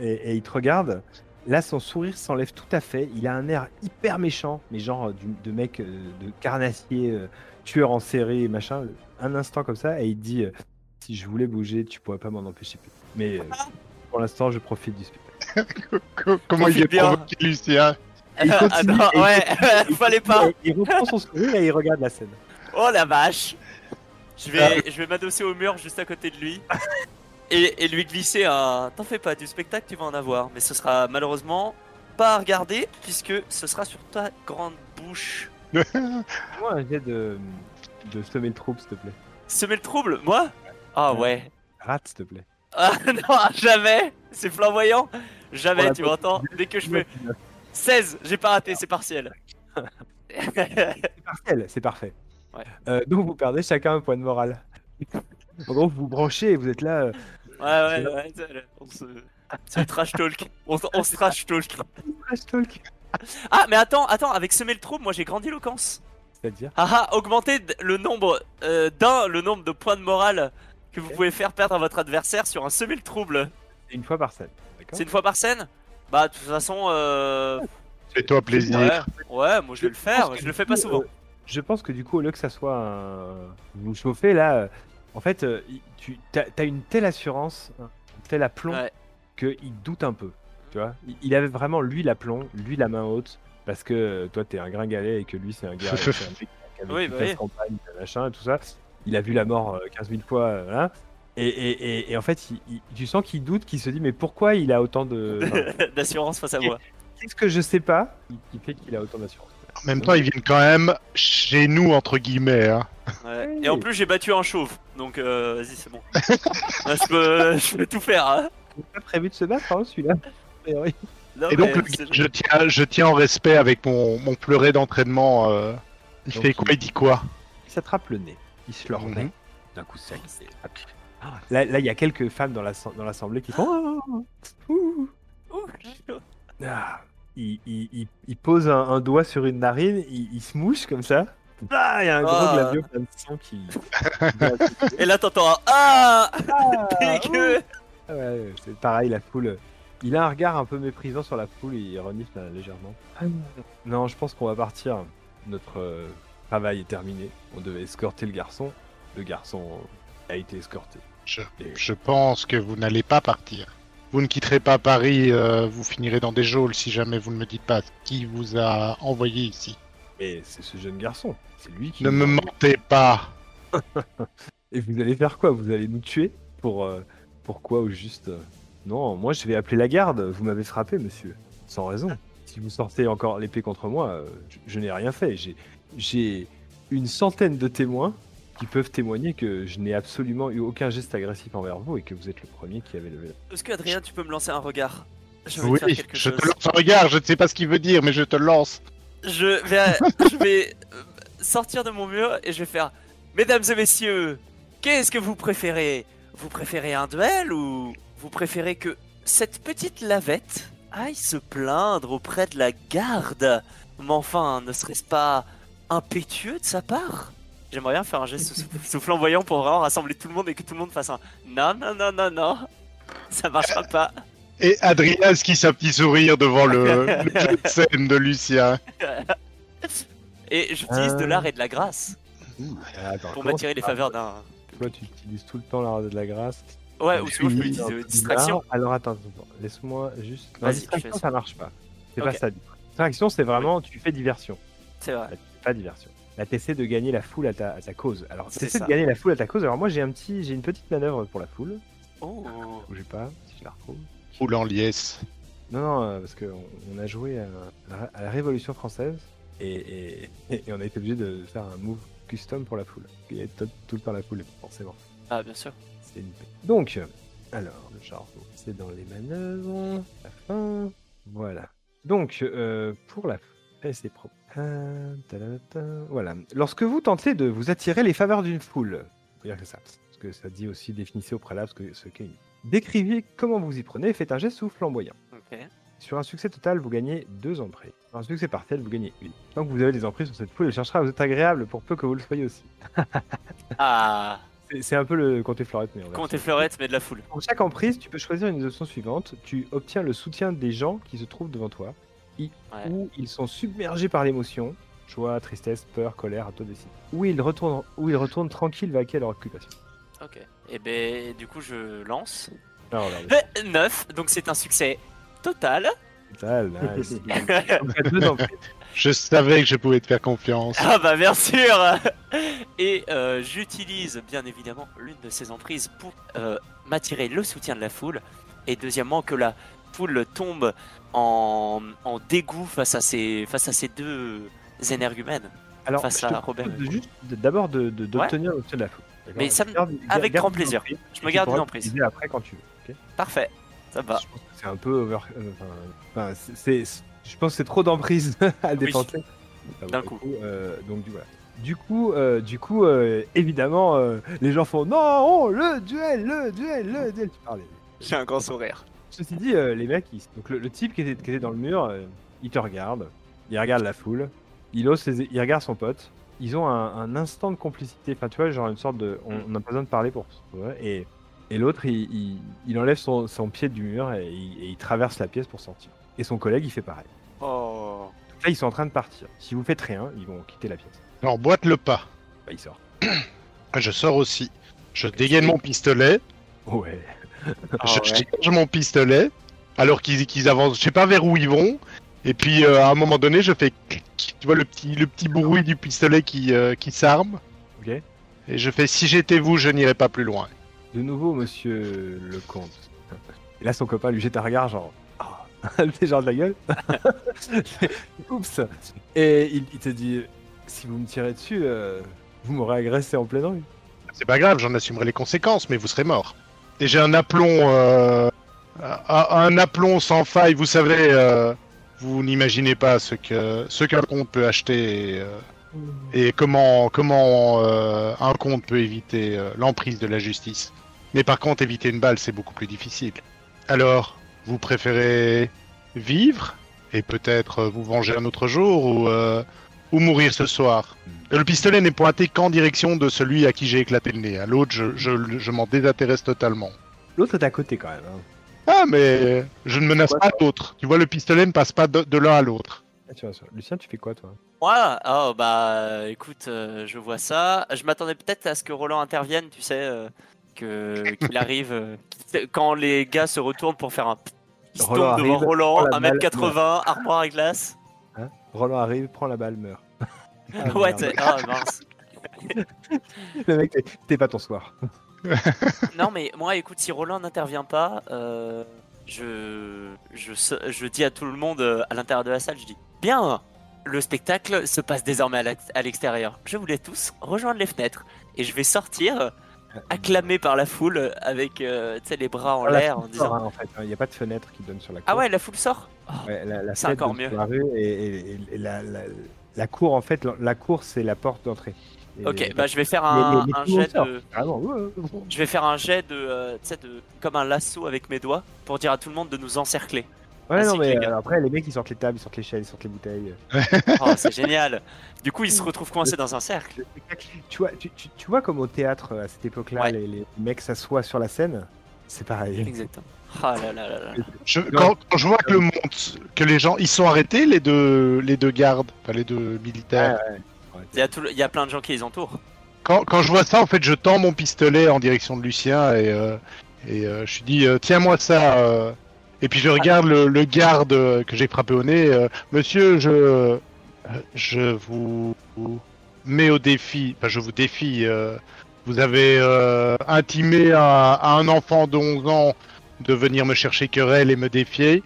et, et il te regarde. Là, son sourire s'enlève tout à fait. Il a un air hyper méchant, mais genre euh, du- de mec euh, de carnassier, euh, tueur en série, machin. Un instant comme ça, et il dit euh, Si je voulais bouger, tu pourrais pas m'en empêcher. Mais euh, pour l'instant, je profite du spectacle. <laughs> Co- Comment il est bien. provoqué, Lucien? Et il Ah continue, non, et il ouais, continue, <laughs> fallait pas. Il reprend son sourire et il regarde la scène. Oh la vache Je vais, je vais m'adosser au mur juste à côté de lui <laughs> et, et lui glisser un. T'en fais pas, du spectacle tu vas en avoir, mais ce sera malheureusement pas à regarder puisque ce sera sur ta grande bouche. <laughs> Moi, un jet de, de semer le trouble, s'il te plaît. Semer le trouble, moi? Ah ouais. Rate, s'il te plaît. Ah <laughs> non, jamais C'est flamboyant Jamais, tu m'entends Dès que je fais 16, j'ai pas raté, c'est partiel. C'est partiel, c'est parfait. Ouais. Euh, donc vous perdez chacun un point de morale. <laughs> en gros, vous vous branchez et vous êtes là. euh, Ouais, ouais, ouais, on se... C'est trash talk. On, on se trash talk. trash talk. Ah, mais attends, attends, avec semer le trouble, moi j'ai grandiloquence. C'est-à-dire Ah ah, augmenter le nombre euh, d'un, le nombre de points de morale que vous pouvez faire perdre à votre adversaire sur un semer le trouble. c'est une fois par scène. D'accord? C'est une fois par scène? Bah, de toute façon, euh... Fais-toi plaisir. ouais, ouais, moi je vais le faire, je le fais coup, pas souvent. euh, je pense que du coup, au lieu que ça soit un... Vous vous chauffez là, euh, en fait, euh, tu as, une telle assurance, un tel aplomb, Ouais. qu'il doute un peu. Tu vois il, avait vraiment lui l'aplomb, lui la main haute, parce que euh, toi t'es un gringalet et que lui c'est un gars <laughs> c'est un mec qui a vécu Oui, bah 15 oui. campagnes, machin et tout ça. Il a vu la mort euh, 15 000 fois, euh, voilà. Et, et, et, et en fait, il- il- tu sens qu'il doute, qu'il se dit mais pourquoi il a autant de. <laughs> enfin, D'assurance face à moi. Qu'est-ce que je sais pas qui- fait qu'il a autant d'assurance? En même temps, ils viennent quand même chez nous, entre guilets. Hein. Ouais. Et en plus, j'ai battu un chauve. Donc, euh, vas-y, c'est bon. <laughs> Là, je, peux, je peux tout faire. Hein. Pas prévu de se battre, hein, celui-là? Non, Et donc, mais le c'est- gars, je tiens, je tiens en respect avec mon, mon pleuret d'entraînement. euh, il Donc, fait quoi il- Il dit quoi Il s'attrape le nez, il se leur Mhm. d'un coup sec. Ah, Là, là, il y a quelques femmes dans l'as- dans l'assemblée qui font. Ah, ouh. Ah, il, il- il- il pose un, un doigt sur une narine, il, il se mouche comme ça. Ah, il y a un gros Ah. glavio plein de sang qui. <laughs> Et là, t'entends un Ah Ah, <laughs> Dégueu Ah ouais, c'est pareil, la foule. Il a un regard un peu méprisant sur la foule et il renifle légèrement. Non, je pense qu'on va partir. Notre euh, travail est terminé. On devait escorter le garçon. Le garçon a été escorté. je, Et- je pense que vous n'allez pas partir. Vous ne quitterez pas Paris, euh, vous finirez dans des geôles si jamais vous ne me dites pas qui vous a envoyé ici. Mais c'est ce jeune garçon. C'est lui qui. Ne me mentez pas. <laughs> Et vous allez faire quoi? Vous allez nous tuer Pour euh, pourquoi au juste? euh, Non, moi je vais appeler la garde. Vous m'avez frappé, monsieur. Sans raison. Si vous sortez encore l'épée contre moi, euh, je, je n'ai rien fait. J'ai, j'ai une centaine de témoins qui peuvent témoigner que je n'ai absolument eu aucun geste agressif envers vous et que vous êtes le premier qui avait levé. la- Est-ce que, Adrien, tu peux me lancer un regard? Je Oui, te faire quelque je chose. te lance un regard, je ne sais pas ce qu'il veut dire, mais je te lance. Je vais, <laughs> je vais euh, sortir de mon mur et je vais faire Mesdames et messieurs, qu'est-ce que vous préférez? Vous préférez un duel ou vous préférez que cette petite lavette aille se plaindre auprès de la garde Mais enfin, ne serait-ce pas impétueux de sa part? J'aimerais bien faire un geste sou- <laughs> sous flamboyant pour vraiment rassembler tout le monde et que tout le monde fasse un non, non, non, non, non. Ça marchera pas. Et Adrien esquisse un petit sourire devant le, <laughs> le jeu de scène de Lucien. <laughs> Et j'utilise de Euh. l'art et de la grâce Ah, attends, pour comment m'attirer les faveurs d'un. Toi, tu utilises tout le temps l'art de la grâce? Ouais, ou Je sinon je peux utiliser distraction. Alors attends, laisse-moi juste. Non, Vas-y, distraction, ça. marche pas. C'est pas ça. Distraction, c'est vraiment tu fais diversion. C'est vrai. pas diversion. Là, t'essaies de gagner la foule à ta, à ta cause. Alors, ça. de gagner la foule à ta cause. Alors, moi, j'ai un petit, j'ai une petite manœuvre pour la foule. Oh. Bougez pas, si je la retrouve. Roule en liesse. Non, non, euh, parce qu'on on a joué à, la- à la Révolution française et, et, et on a été obligé de faire un move custom pour la foule. Il y avait tout, tout le temps la foule, forcément. Ah, bien sûr. C'est une paix. Donc, alors, le genre, c'est dans les manœuvres, la fin, voilà. Donc, euh, pour la c'est propre. Voilà. Lorsque vous tentez de vous attirer les faveurs d'une foule, faut dire que ça, parce que ça dit aussi définissez au préalable ce que- ce qu'est une. Décrivez comment vous y prenez faites un geste sous flamboyant. Sur un succès total, vous gagnez deux emprises. Sur un succès partiel, vous gagnez une. Tant que vous avez des emprises sur cette foule, elle cherchera à vous être agréable pour peu que vous le soyez aussi. Ah, C'est- un peu le compte et fleurette, mais en et fleurette, mais de la foule. Pour chaque emprise, tu peux choisir une des options suivantes. Tu obtiens le soutien des gens qui se trouvent devant toi, I- Ouais. ou ils sont submergés par l'émotion, joie, tristesse, peur, colère, à toi de décider. Ou ils retournent, ou ils retournent tranquilles vaquer à leur occupation. Ok. Et ben, du coup, je lance. Alors, regardez, 9, donc c'est un succès total. t'as <laughs> deux emprises. Je savais que je pouvais te faire confiance. Ah bah bien sûr <laughs> Et euh, j'utilise bien évidemment l'une de ces emprises pour euh, m'attirer le soutien de la foule. Et deuxièmement, que la foule tombe en, en dégoût face à ces, face à ces deux énergumènes. Alors, Face je à Robert. juste d'abord de- de- d'obtenir le soutien de la foule. Mais ça me- Garde- avec garde grand plaisir. emprise, Je me garde une emprise. après quand tu veux. Parfait, ça va. Je pense que c'est un peu over. euh, enfin, enfin, c'est- c'est- je pense que c'est trop d'emprise <laughs> à dépenser. D'un coup. euh, donc du voilà. Du coup, euh, du coup, euh, évidemment, les gens font non, oh, le duel, le duel, le duel. Tu parlais. J'ai un grand sourire. Ceci dit, euh, les mecs, ils- donc le, le type qui était, qui était dans le mur, euh, il te regarde, il regarde la foule, il ose, ses- il regarde son pote. Ils ont un, un instant de complicité. Enfin, tu vois, genre une sorte de, on Mm. on n'a pas besoin de parler pour. ouais, et et l'autre, il, il- il enlève son, son pied du mur et il, et il traverse la pièce pour sortir. Et son collègue, il fait pareil. Oh. Donc là, ils sont en train de partir. Si vous faites rien, ils vont quitter la pièce. Alors, boite le pas. Bah, il sort. Je sors aussi. Je dégaine mon pistolet. Ouais. Ah je ouais. charge mon pistolet. Alors qu'ils avancent, je sais pas vers où ils vont. Et puis euh, à un moment donné, je fais. clic, Tu vois le petit, le petit bruit du pistolet qui, euh, qui s'arme. Ok. Et je fais si j'étais vous, je n'irais pas plus loin. De nouveau, monsieur le comte. Et là, son copain lui jette un regard genre. <laughs> T'es genre de la gueule. <laughs> Oups. Et il, il te dit si vous me tirez dessus, euh, vous m'aurez agressé en pleine rue. C'est pas grave, j'en assumerai les conséquences, mais vous serez mort. Et j'ai un aplomb, euh, un aplomb sans faille. Vous savez, euh, vous n'imaginez pas ce que ce qu'un comte peut acheter et, euh, et comment comment euh, un comte peut éviter euh, l'emprise de la justice. Mais par contre, éviter une balle, c'est beaucoup plus difficile. Alors, vous préférez vivre et peut-être euh, vous venger un autre jour ou euh, ou mourir ce soir. Le pistolet n'est pointé qu'en direction de celui à qui j'ai éclaté le nez. À l'autre, je, je, je m'en désintéresse totalement. L'autre est à côté quand même. hein. Ah, mais je ne menace pas l'autre. Tu vois, le pistolet ne passe pas de, de l'un à l'autre. Ah, tu vois, ça. Lucien, tu fais quoi toi? Moi, oh bah écoute, euh, je vois ça. Je m'attendais peut-être à ce que Roland intervienne, tu sais, euh, qu'il arrive euh, quand les gars se retournent pour faire un piston Roland devant arrive, Roland, prend la balle, 1m80, armoire à glace. Roland arrive, prend la balle, meurt. Ah, <laughs> ouais, ah, mince. <laughs> le mec, t'es- pas ton soir. <laughs> Non, mais moi, écoute, si Roland n'intervient pas, euh, je, je, je dis à tout le monde euh, à l'intérieur de la salle, je dis Bien, le spectacle se passe désormais à l'ex- à l'extérieur. Je voulais tous rejoindre les fenêtres. Et je vais sortir, euh, acclamé par la foule, euh, avec euh, les bras en Ah, la l'air, en sort, disant hein, en fait, il n'y a pas de fenêtre qui donne sur la cour. Ah ouais, la foule sort Oh, Ouais, la, la C'est encore mieux. La rue et, et- et- et la, cour, en fait, la, cour, c'est la porte d'entrée. Ok, bah je vais faire un, jet de. Ouais, ouais. Je vais faire un jet de, euh, tu sais, de, comme un lasso avec mes doigts pour dire à tout le monde de nous encercler. Ouais, Ainsi non, mais les gars. euh, après, les mecs, ils sortent les tables, ils sortent l'échelle, ils sortent les bouteilles. Oh, c'est génial. Du coup, ils se retrouvent coincés dans un cercle. Tu vois, tu, tu- tu vois comme au théâtre, à cette époque-là, Ouais. les, les mecs s'assoient sur la scène? C'est pareil. Exactement. Ah là là là là. Je, quand, quand je vois que le monde, que les gens, ils sont arrêtés, les deux, les deux gardes, enfin les deux militaires. Il y, a tout le- il y a plein de gens qui les entourent. Quand, quand je vois ça, en fait, je tends mon pistolet en direction de Lucien et, euh, et euh, je lui dis euh, tiens-moi ça. euh. Et puis je regarde le, le garde euh, que j'ai frappé au nez. euh, Monsieur, je, euh, je vous mets au défi. Enfin, je vous défie. euh, vous avez euh, intimé à, à un enfant de 11 ans de venir me chercher querelle et me défier.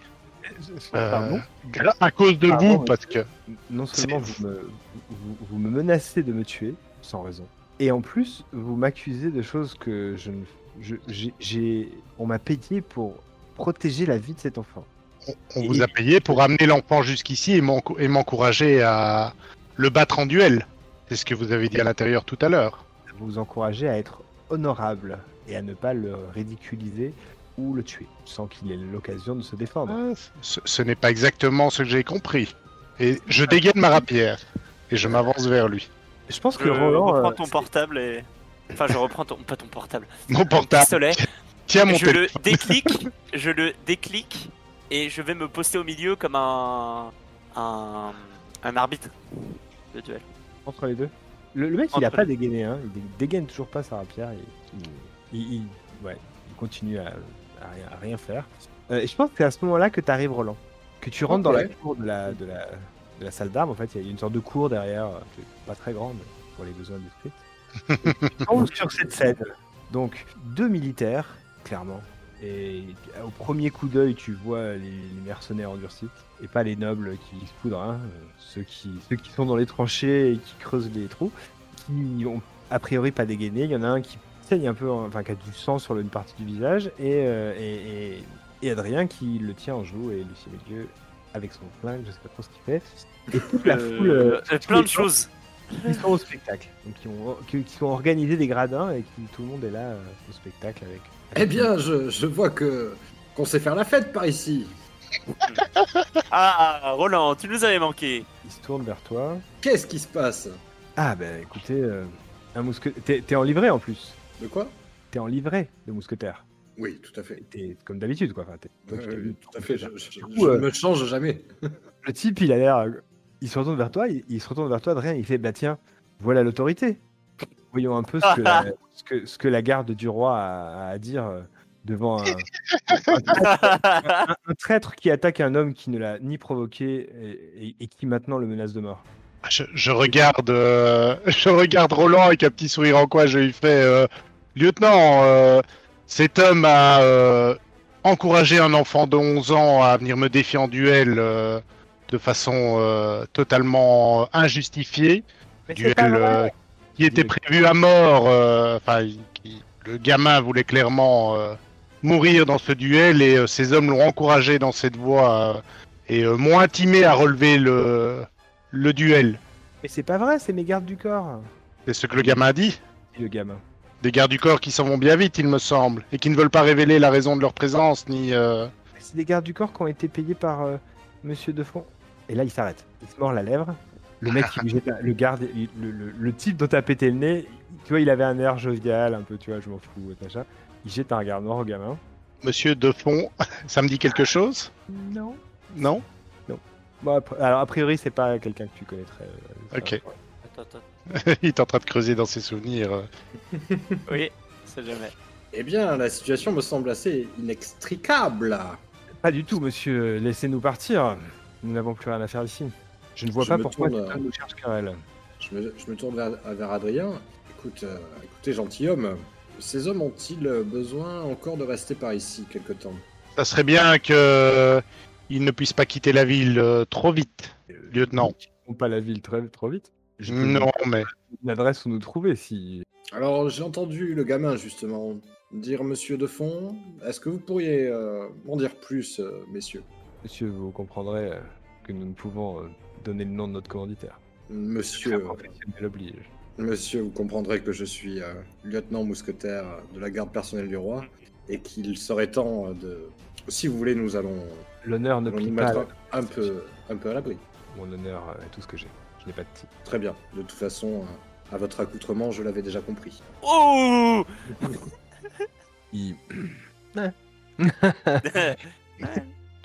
euh, Pardon? À cause de Pardon, vous, parce que Non seulement vous me, vous, vous me menacez de me tuer, sans raison, et en plus, vous m'accusez de choses que je ne. je- j'ai- j'ai- on m'a payé pour protéger la vie de cet enfant. on Et- vous a payé pour amener l'enfant jusqu'ici et m'enco- et m'encourager à le battre en duel. C'est ce que vous avez dit à l'intérieur tout à l'heure. Vous vous encouragez à être honorable et à ne pas le ridiculiser ou le tuer, sans qu'il ait l'occasion de se défendre. Ah, Ce, ce n'est pas exactement ce que j'ai compris. Et je dégaine ma rapière et je m'avance vers lui. Je pense Je que Roland. reprends euh, ton portable et. Enfin, je reprends ton. Pas ton portable. Mon Mon portable. pistolet. Tiens mon Je le déclic. Je le déclic. Et je vais me poster au milieu comme un. Un. Un arbitre de duel. entre les deux. Le, le mec, il a pas dégainé, hein. il dé- dégaine toujours pas sa rapière. Il, il, il- il- ouais, il continue à, à rien, à rien faire. Euh, et je pense que c'est à ce moment-là que tu arrives, Roland. Que tu rentres dans la cour de la, de la, de la salle d'armes. En fait, il y a une sorte de cour derrière, euh, pas très grande pour les besoins du script. <laughs> Sur cette scène. Donc, deux militaires, clairement. Et au premier coup d'œil, tu vois les, les mercenaires endurcis et pas les nobles qui se poudrent, hein, euh, ceux, qui, ceux qui sont dans les tranchées et qui creusent les trous, qui ont a priori pas dégainé. Il y en a un qui saigne un peu, enfin qui a du sang sur une partie du visage, et, euh, et, et- et Adrien qui le tient en joue, et Lucien Milieu avec son flingue, je sais pas trop ce qu'il fait. Et toute la Euh, foule, euh, euh, plein de choses. qui sont au spectacle, donc qui ont, qui, qui ont organisé des gradins et qui tout le monde est là euh, au spectacle avec. Eh bien, je, je vois que qu'on sait faire la fête par ici. <laughs> Ah, Roland, tu nous avais manqué. Il se tourne vers toi. Qu'est-ce qui se passe? Ah ben écoutez, euh, un mousquetaire. T'es t'es en livret en plus. De quoi? T'es en livret de mousquetaire. Oui, tout à fait. T'es comme d'habitude quoi. Enfin, t'es- toi, tu t'es Euh, tout à fait. Je, je- Du je coup, euh, me change jamais. Le type, il a l'air. Il se retourne vers toi, il, il se retourne vers toi, Adrien, il fait Bah tiens, voilà l'autorité. Voyons un peu ce que, la, <laughs> ce que, ce que la garde du roi a, a à dire euh, devant un, un- un traître qui attaque un homme qui ne l'a ni provoqué et, et- et qui maintenant le menace de mort. Je, je regarde, euh, <laughs> je regarde Roland avec un petit sourire en coin. Je lui fais, euh, lieutenant, euh, cet homme a euh, encouragé un enfant de 11 ans à venir me défier en duel euh, de façon euh, totalement injustifiée. duel euh, qui était prévu à mort. euh, Enfin, le gamin voulait clairement euh, mourir dans ce duel et euh, ces hommes l'ont encouragé dans cette voie et m'ont intimé à relever le, le duel. Mais c'est pas vrai, c'est mes gardes du corps. C'est ce que le gamin dit. dit le gamin. Des gardes du corps qui s'en vont bien vite, il me semble, et qui ne veulent pas révéler la raison de leur présence ni. euh, C'est des gardes du corps qui ont été payés par Monsieur Defond. Et là, il s'arrête. Il se mord la lèvre. Le mec, lui jette la- le garde, il- le, le- le type dont t'as pété le nez, tu vois, il avait un air jovial, un peu, tu vois, je m'en fous, machin. Il jette un regard noir au gamin. Monsieur Defond, <laughs> ça me dit quelque chose? Non. Non? Bon, après- alors, a priori, c'est pas quelqu'un que tu connaîtrais. euh, ça. Ok. Attends, attends. <laughs> Il est en train de creuser dans ses souvenirs. <laughs> Oui, c'est jamais. Eh bien, la situation me semble assez inextricable. Pas du tout, monsieur. Laissez-nous partir. Nous n'avons plus rien à faire ici. Je ne vois Je pas pourquoi tourne, tu euh, nous cherches querelle. Je me, je me tourne vers, vers Adrien. Écoute, euh, écoutez, gentilhomme, ces hommes ont-ils besoin encore de rester par ici quelque temps? Ça serait bien que il ne puisse pas quitter la ville euh, trop vite, lieutenant. Ils pas la ville très trop vite? Je peux vous Non, mais Une adresse où nous trouver si. Alors, j'ai entendu le gamin, justement, dire Monsieur Defond. Est-ce que vous pourriez euh, m'en dire plus, euh, messieurs? Monsieur, vous comprendrez euh, que nous ne pouvons euh, donner le nom de notre commanditaire. Monsieur, monsieur, vous comprendrez que je suis euh, lieutenant mousquetaire de la garde personnelle du roi et qu'il serait temps euh, de... Si vous voulez, nous allons, L'honneur ne plie pas. mettre un peu, un peu à l'abri. Mon honneur euh, est tout ce que j'ai. Je n'ai pas de titre. Très bien. De toute façon, à votre accoutrement, je l'avais déjà compris. Oh <laughs> Il- <laughs> <laughs>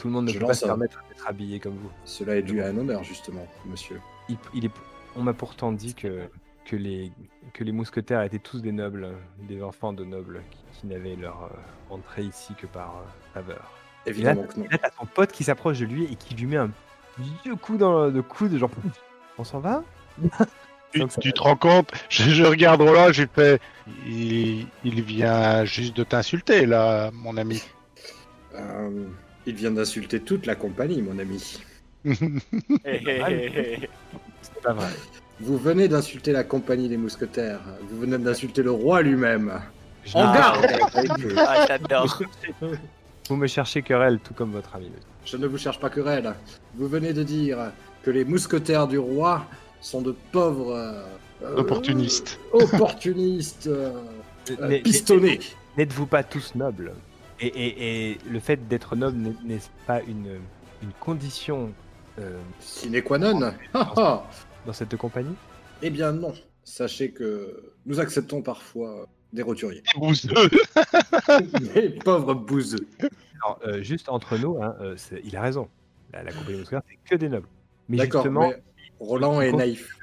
Tout le monde ne Je peut pas se permettre d'être habillé comme vous. Cela est dû à un honneur, justement, monsieur. Il, il est... On m'a pourtant dit que, que, les, que les mousquetaires étaient tous des nobles, des enfants de nobles qui, qui n'avaient leur euh, entrée ici que par euh, faveur. Évidemment que non. Là, t'as ton pote qui s'approche de lui et qui lui met un vieux coup dans le coude, genre on s'en va? Tu, tu te rends compte? Je, je regarde Roland, je fais. Il, il vient juste de t'insulter, là, mon ami. Euh, il vient d'insulter toute la compagnie, mon ami. C'est pas vrai. Vous venez d'insulter la compagnie des mousquetaires. Vous venez d'insulter le roi lui-même. En garde. Ah, j'adore. Vous me cherchez querelle, tout comme votre ami. Je ne vous cherche pas querelle. Vous venez de dire que les mousquetaires du roi sont de pauvres... euh, euh, Opportuniste. opportunistes. euh, euh, Mais- pistonnés. N'êtes-vous pas tous nobles et, et- et le fait d'être noble n'est- n'est-ce pas une, une condition euh, Sine qua non. Ah. <laughs> dans cette compagnie? Eh bien non. Sachez que nous acceptons parfois des roturiers. Bouseux. <laughs> Des pauvres bouseux. Alors, euh, juste entre nous, hein, euh, il a raison. La, la compagnie mousquetaire, c'est que des nobles. Mais justement, mais Roland est naïf.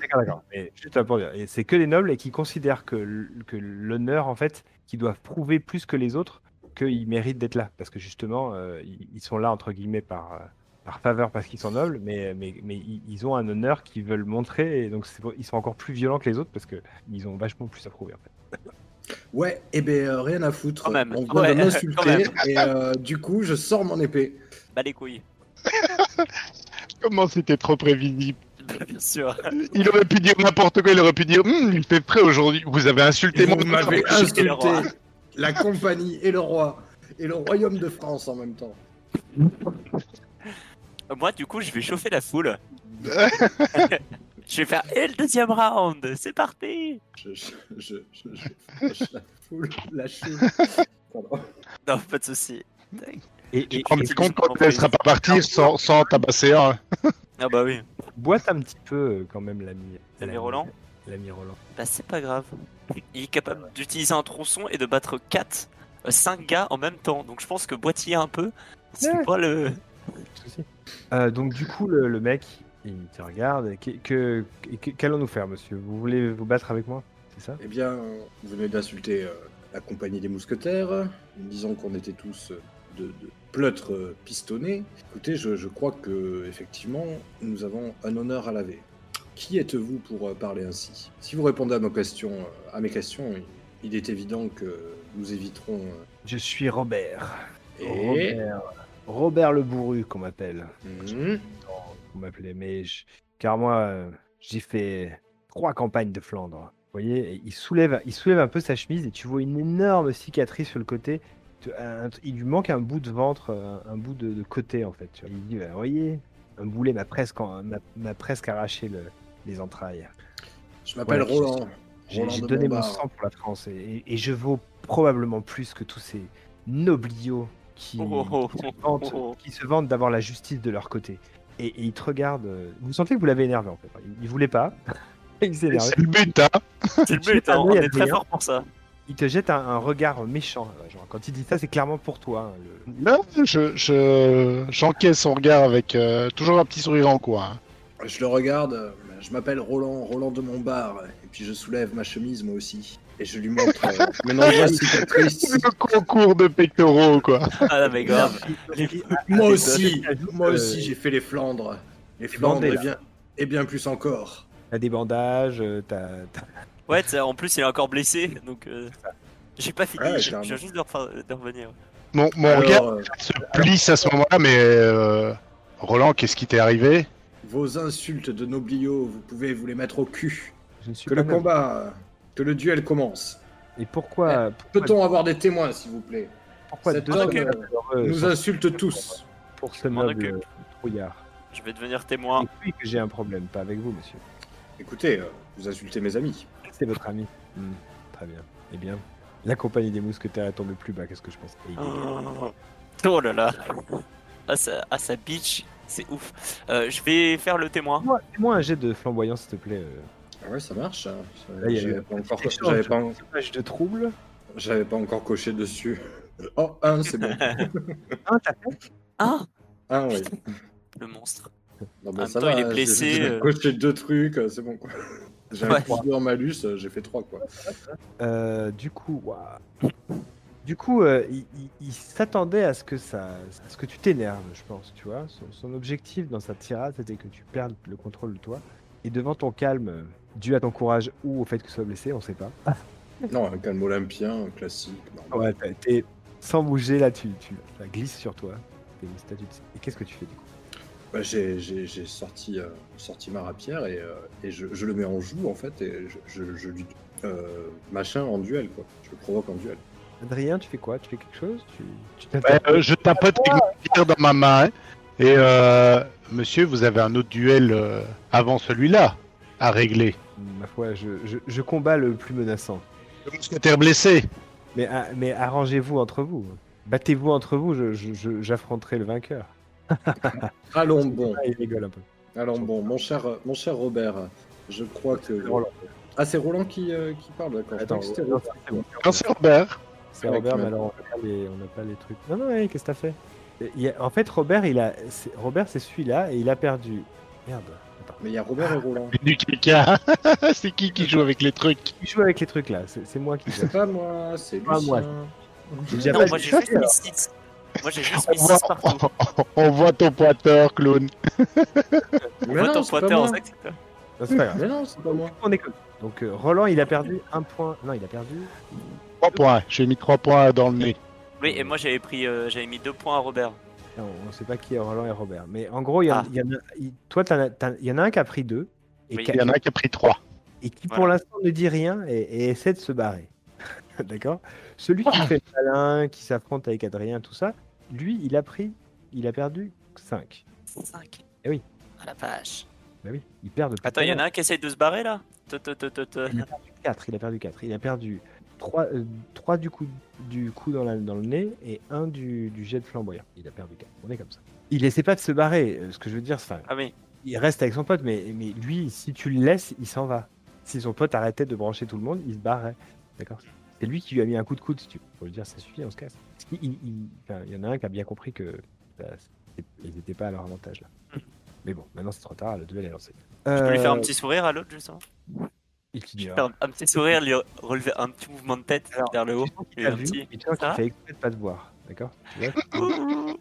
D'accord, d'accord. Mais juste pour dire, c'est que les nobles et qui considèrent que, que l'honneur, en fait, qu'ils doivent prouver plus que les autres qu'ils méritent d'être là. Parce que justement, euh, ils, ils sont là, entre guillemets, par, euh, par faveur parce qu'ils sont nobles, mais, mais, mais ils ont un honneur qu'ils veulent montrer. Et donc, ils sont encore plus violents que les autres parce qu'ils ont vachement plus à prouver, en fait. Ouais, et ben euh, rien à foutre. Quand même. On vient Ouais, de m'insulter et euh, du coup je sors mon épée. Bah les couilles. <laughs> Comment c'était trop prévisible. <laughs> Bien sûr. Il aurait pu dire n'importe quoi, il aurait pu dire Hum, il fait frais aujourd'hui. Vous avez insulté Et mon vous m'avez J'ai insulté. La compagnie et le roi et le royaume de France en même temps. Moi, du coup, je vais chauffer la foule. <laughs> je vais faire et le deuxième round. C'est parti. Je, je, je, je, je- je la foule, la choule. Non, pas de souci. Et, Tu te rends compte qu'on ne laissera pas partir sans, sans tabasser un. Ah bah oui. boite un petit peu euh, quand même l'ami. L'ami Roland L'ami Roland. Bah c'est pas grave. Il est capable d'utiliser un tronçon et de battre 4, 5 gars en même temps. Donc je pense que boitiller un peu, c'est Ouais. pas le... <laughs> Euh, donc du coup, le, le mec, il te regarde. et Que, que- que- qu'allons-nous faire, monsieur? Vous voulez vous battre avec moi? C'est ça? Eh bien, vous venez d'insulter euh, la compagnie des mousquetaires, en disant qu'on était tous euh, de, de pleutres euh, pistonnés. Écoutez, je, je crois que effectivement, nous avons un honneur à laver. Qui êtes-vous pour euh, parler ainsi? Si vous répondez à, nos questions, euh, à mes questions, il- est évident que nous éviterons. euh, Je suis Robert. Et Robert, Robert le bourru, qu'on m'appelle. Mhm. Vous m'appelez, mais je- car moi, j'ai fait trois campagnes de Flandre. Vous voyez, il soulève, il soulève un peu sa chemise et tu vois une énorme cicatrice sur le côté. Il lui manque un bout de ventre, un, bout de, de côté en fait. tu vois. Il dit, bah, vous voyez, un boulet m'a presque, m'a presque arraché le- les entrailles. Je m'appelle Voilà, Roland. J'ai donné mon sang pour la France et, et- et je vaux probablement plus que tous ces nobliaux qui, Oh, oh, qui se oh, vantent, qui se vantent d'avoir la justice de leur côté. Et, et ils te regardent. euh, Vous sentez que vous l'avez énervé en fait. Il, il voulait pas. <laughs> il s'est énervé. C'est le but, hein C'est le but, hein, on mais il y a est très rien. fort pour ça. Il te jette un, un regard méchant. euh, Genre, quand il dit ça, c'est clairement pour toi. hein, le- Là, je, je, j'encaisse son regard avec euh, toujours un petit sourire en coin. hein. Je le regarde, euh, je m'appelle Roland, Roland de Montbard, et puis je soulève ma chemise moi aussi. Et je lui montre euh, mes nombreuses cicatrices. Le concours de pectoraux, quoi. Ah non, mais grave. Les- Moi Et aussi, moi euh, aussi j'ai fait les Flandres. Les Flandres et là. bien, et bien plus encore. T'as des bandages, euh, t'as. Ouais, t'sais, en plus il est encore blessé, donc euh, j'ai pas fini, Ouais, je viens juste de, revenir. Mon, regard euh, se plisse à ce moment-là, mais euh, Roland, qu'est-ce qui t'est arrivé? Vos insultes de noblio, vous pouvez vous les mettre au cul. Je ne suis Que pas le noble. combat, que le duel commence. Et pourquoi, pourquoi, Peut-on avoir des témoins, s'il vous plaît? Pourquoi cet deux homme, hommes euh, Nous insulte tous. pour ce noble occupe. trouillard Je vais devenir témoin. Et puis que j'ai un problème, pas avec vous, monsieur. Écoutez, euh, vous insultez mes amis. C'est votre ami. Hmm, très bien. Eh bien, la compagnie des mousquetaires est tombée plus bas, qu'est-ce que je pense? Oh, oh là là. Ah ça, ah, ça bitch, c'est ouf. Euh, je vais faire le témoin. Fais-moi fais-moi un jet de flamboyance, s'il te plaît. Ah ouais, ça marche. hein. Là, il y a eu J'avais un pas, encore... j'avais pas... Page de trouble. j'avais pas encore coché dessus. Oh, un, c'est bon. <laughs> Ah, t'as fait? Ah, Un, oui. le monstre. Non, En bah, même temps, va, il est blessé, J'ai euh. coché deux trucs, c'est bon quoi. J'ai Ouais. un plus deux en malus, j'ai fait trois quoi. Euh, du coup, waouh. Du coup, euh, il, il- il s'attendait à ce que ça, à ce que tu t'énerves, je pense, tu vois. Son, son objectif dans sa tirade, c'était que tu perdes le contrôle de toi. Et devant ton calme, euh, dû à ton courage ou au fait que tu sois blessé, on sait pas. <laughs> Non, un calme olympien, classique. non. Ouais, t'as été sans bouger là, tu, tu ça glisse sur toi. T'es Et qu'est-ce que tu fais du coup? Bah, j'ai, sorti, euh, sorti ma rapière et, euh, et je, je le mets en joue en fait et je, je, je lui euh, machin en duel quoi. Je le provoque en duel. Adrien, tu fais quoi? Tu fais quelque chose? Tu, tu Ouais, t'attaques euh, Je tapote avec mon tir dans ma main. hein. Et euh, monsieur, vous avez un autre duel euh, avant celui-là à régler. Ma foi, je, je, je combats le plus menaçant. Le mousquetaire blessé. Mais, ah, mais arrangez-vous entre vous. Battez-vous entre vous, je- je- je- j'affronterai le vainqueur. <laughs> Allons bon, Ah, il rigole un peu. allons bon, mon cher, mon cher Robert, je crois que. Roland. Ah, c'est Roland qui, euh, qui parle, d'accord. Attends, c'est Robert. C'est Robert, qui mais m'a- alors on n'a pas, les- pas trucs. Non, non, ouais, qu'est-ce que t'as fait Il y a- En fait, Robert, il a, c'est- Robert, c'est celui-là et il a perdu. Merde. Attends. Mais il y a Robert et Roland. <laughs> Du quelqu'un. <laughs> c'est qui qui joue avec les trucs Il joue avec les trucs là? C'est moi qui joue. C'est pas moi, c'est Pas moi. Non, pas moi j'ai juste mis alors. 6. Moi j'ai juste on mis voit, 6 partout. on voit ton pointeur, clown. On Mais voit non, ton pointeur en sac, c'est toi. Mais non, c'est pas moi. On est con. Donc euh, Roland, il a perdu un point. Non, il a perdu. 3 points. J'ai mis 3 points dans le nez. Oui, et moi j'avais pris, euh, j'avais mis 2 points à Robert. Non, on sait pas qui est Roland et Robert. Mais en gros, il y, en- Ah. il y en a. il- Toi, il y en a un qui a pris deux et, Oui. qui, Il y en a un qui a pris 3. et qui pour Voilà. l'instant ne dit rien et, et essaie de se barrer. <laughs> D'accord? Celui qui fait le malin, qui s'affronte avec Adrien, tout ça, lui, il a pris, il a perdu 5. 5. Eh oui. Ah la vache. Bah oui, il perd depuis Attends, il y en a un qui essaye de se barrer là? Te, te, te. 4, il a perdu 4. Il a perdu 3, du, coup, du coup dans, la- dans le nez et 1 du, du jet de flamboyant. Il a perdu 4. On est comme ça. Il essaie pas de se barrer. euh, Ce que je veux dire, c'est Ah oui. il reste avec son pote, mais, mais lui, si tu le laisses, il s'en va. Si son pote arrêtait de brancher tout le monde, il se barrait. D'accord? C'est lui qui lui a mis un coup de coude, si tu veux. Dire, ça suffit, on se casse. Il, il- enfin, il y en a un qui a bien compris que c'est- ils n'étaient pas à leur avantage là. Mais bon, maintenant c'est trop tard, le duel est lancé. Je peux lui faire un Euh, petit sourire à l'autre justement? Il. Faire un, un petit sourire, lui relever un petit mouvement de tête Alors, vers le haut. Tu Et un vu, petit. et tu sens qu'il Ça fait exprès de pas te voir, d'accord <laughs>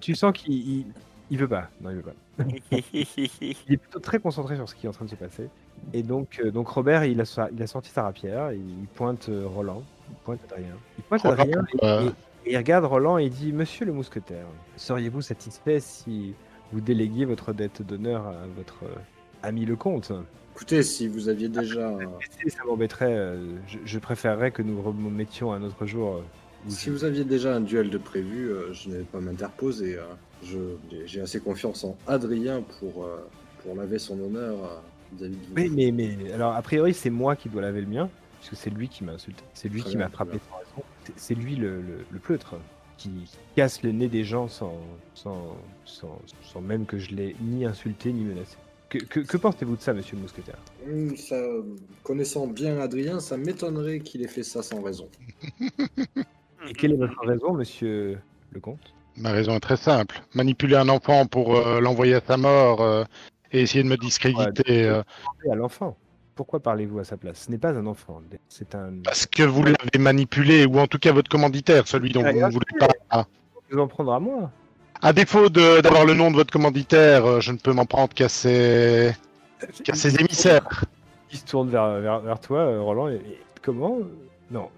Tu sens qu'il il, il veut pas. Non, il veut pas. <laughs> Il est plutôt très concentré sur ce qui est en train de se passer. Et donc, euh, donc Robert, il a, sa- il a sorti sa rapière, et il pointe euh, Roland, il pointe Adrien. Il pointe Roland, Adrien et, euh, et- et il regarde Roland et il dit Monsieur le mousquetaire, seriez-vous satisfait si vous déléguiez votre dette d'honneur à votre euh, ami le comte? Écoutez, si vous aviez déjà, Et Ça m'embêterait, euh, je, je préférerais que nous remettions un autre jour. euh, si je- vous aviez déjà un duel de prévu, euh, je n'allais pas m'interposer. euh, je- J'ai assez confiance en Adrien pour, euh, pour laver son honneur euh, vis-à-vis de vous. Oui, mais, mais alors, a priori, c'est moi qui dois laver le mien, puisque c'est lui qui m'a insulté. C'est lui qui m'a frappé. C'est- lui le, le, le pleutre qui, qui casse le nez des gens sans, sans, sans, sans même que je l'ai ni insulté ni menacé. Que, que, que pensez-vous de ça, monsieur le mousquetaire Hum, ça, connaissant bien Adrien, ça m'étonnerait qu'il ait fait ça sans raison. <laughs> Et quelle est votre raison, monsieur le comte Ma raison est très simple. Manipuler un enfant pour euh, l'envoyer à sa mort euh, et essayer de me discréditer. euh, Parlez à l'enfant. Pourquoi parlez-vous à sa place Ce n'est pas un enfant, c'est un... parce que vous l'avez manipulé, ou en tout cas votre commanditaire, celui dont vous ne voulez pas. Vous en prendre à moi À défaut d'avoir le nom de votre commanditaire, euh, je ne peux m'en prendre qu'à ses, émissaires. Il se tourne vers, vers, vers toi, euh, Roland, et, et comment Non,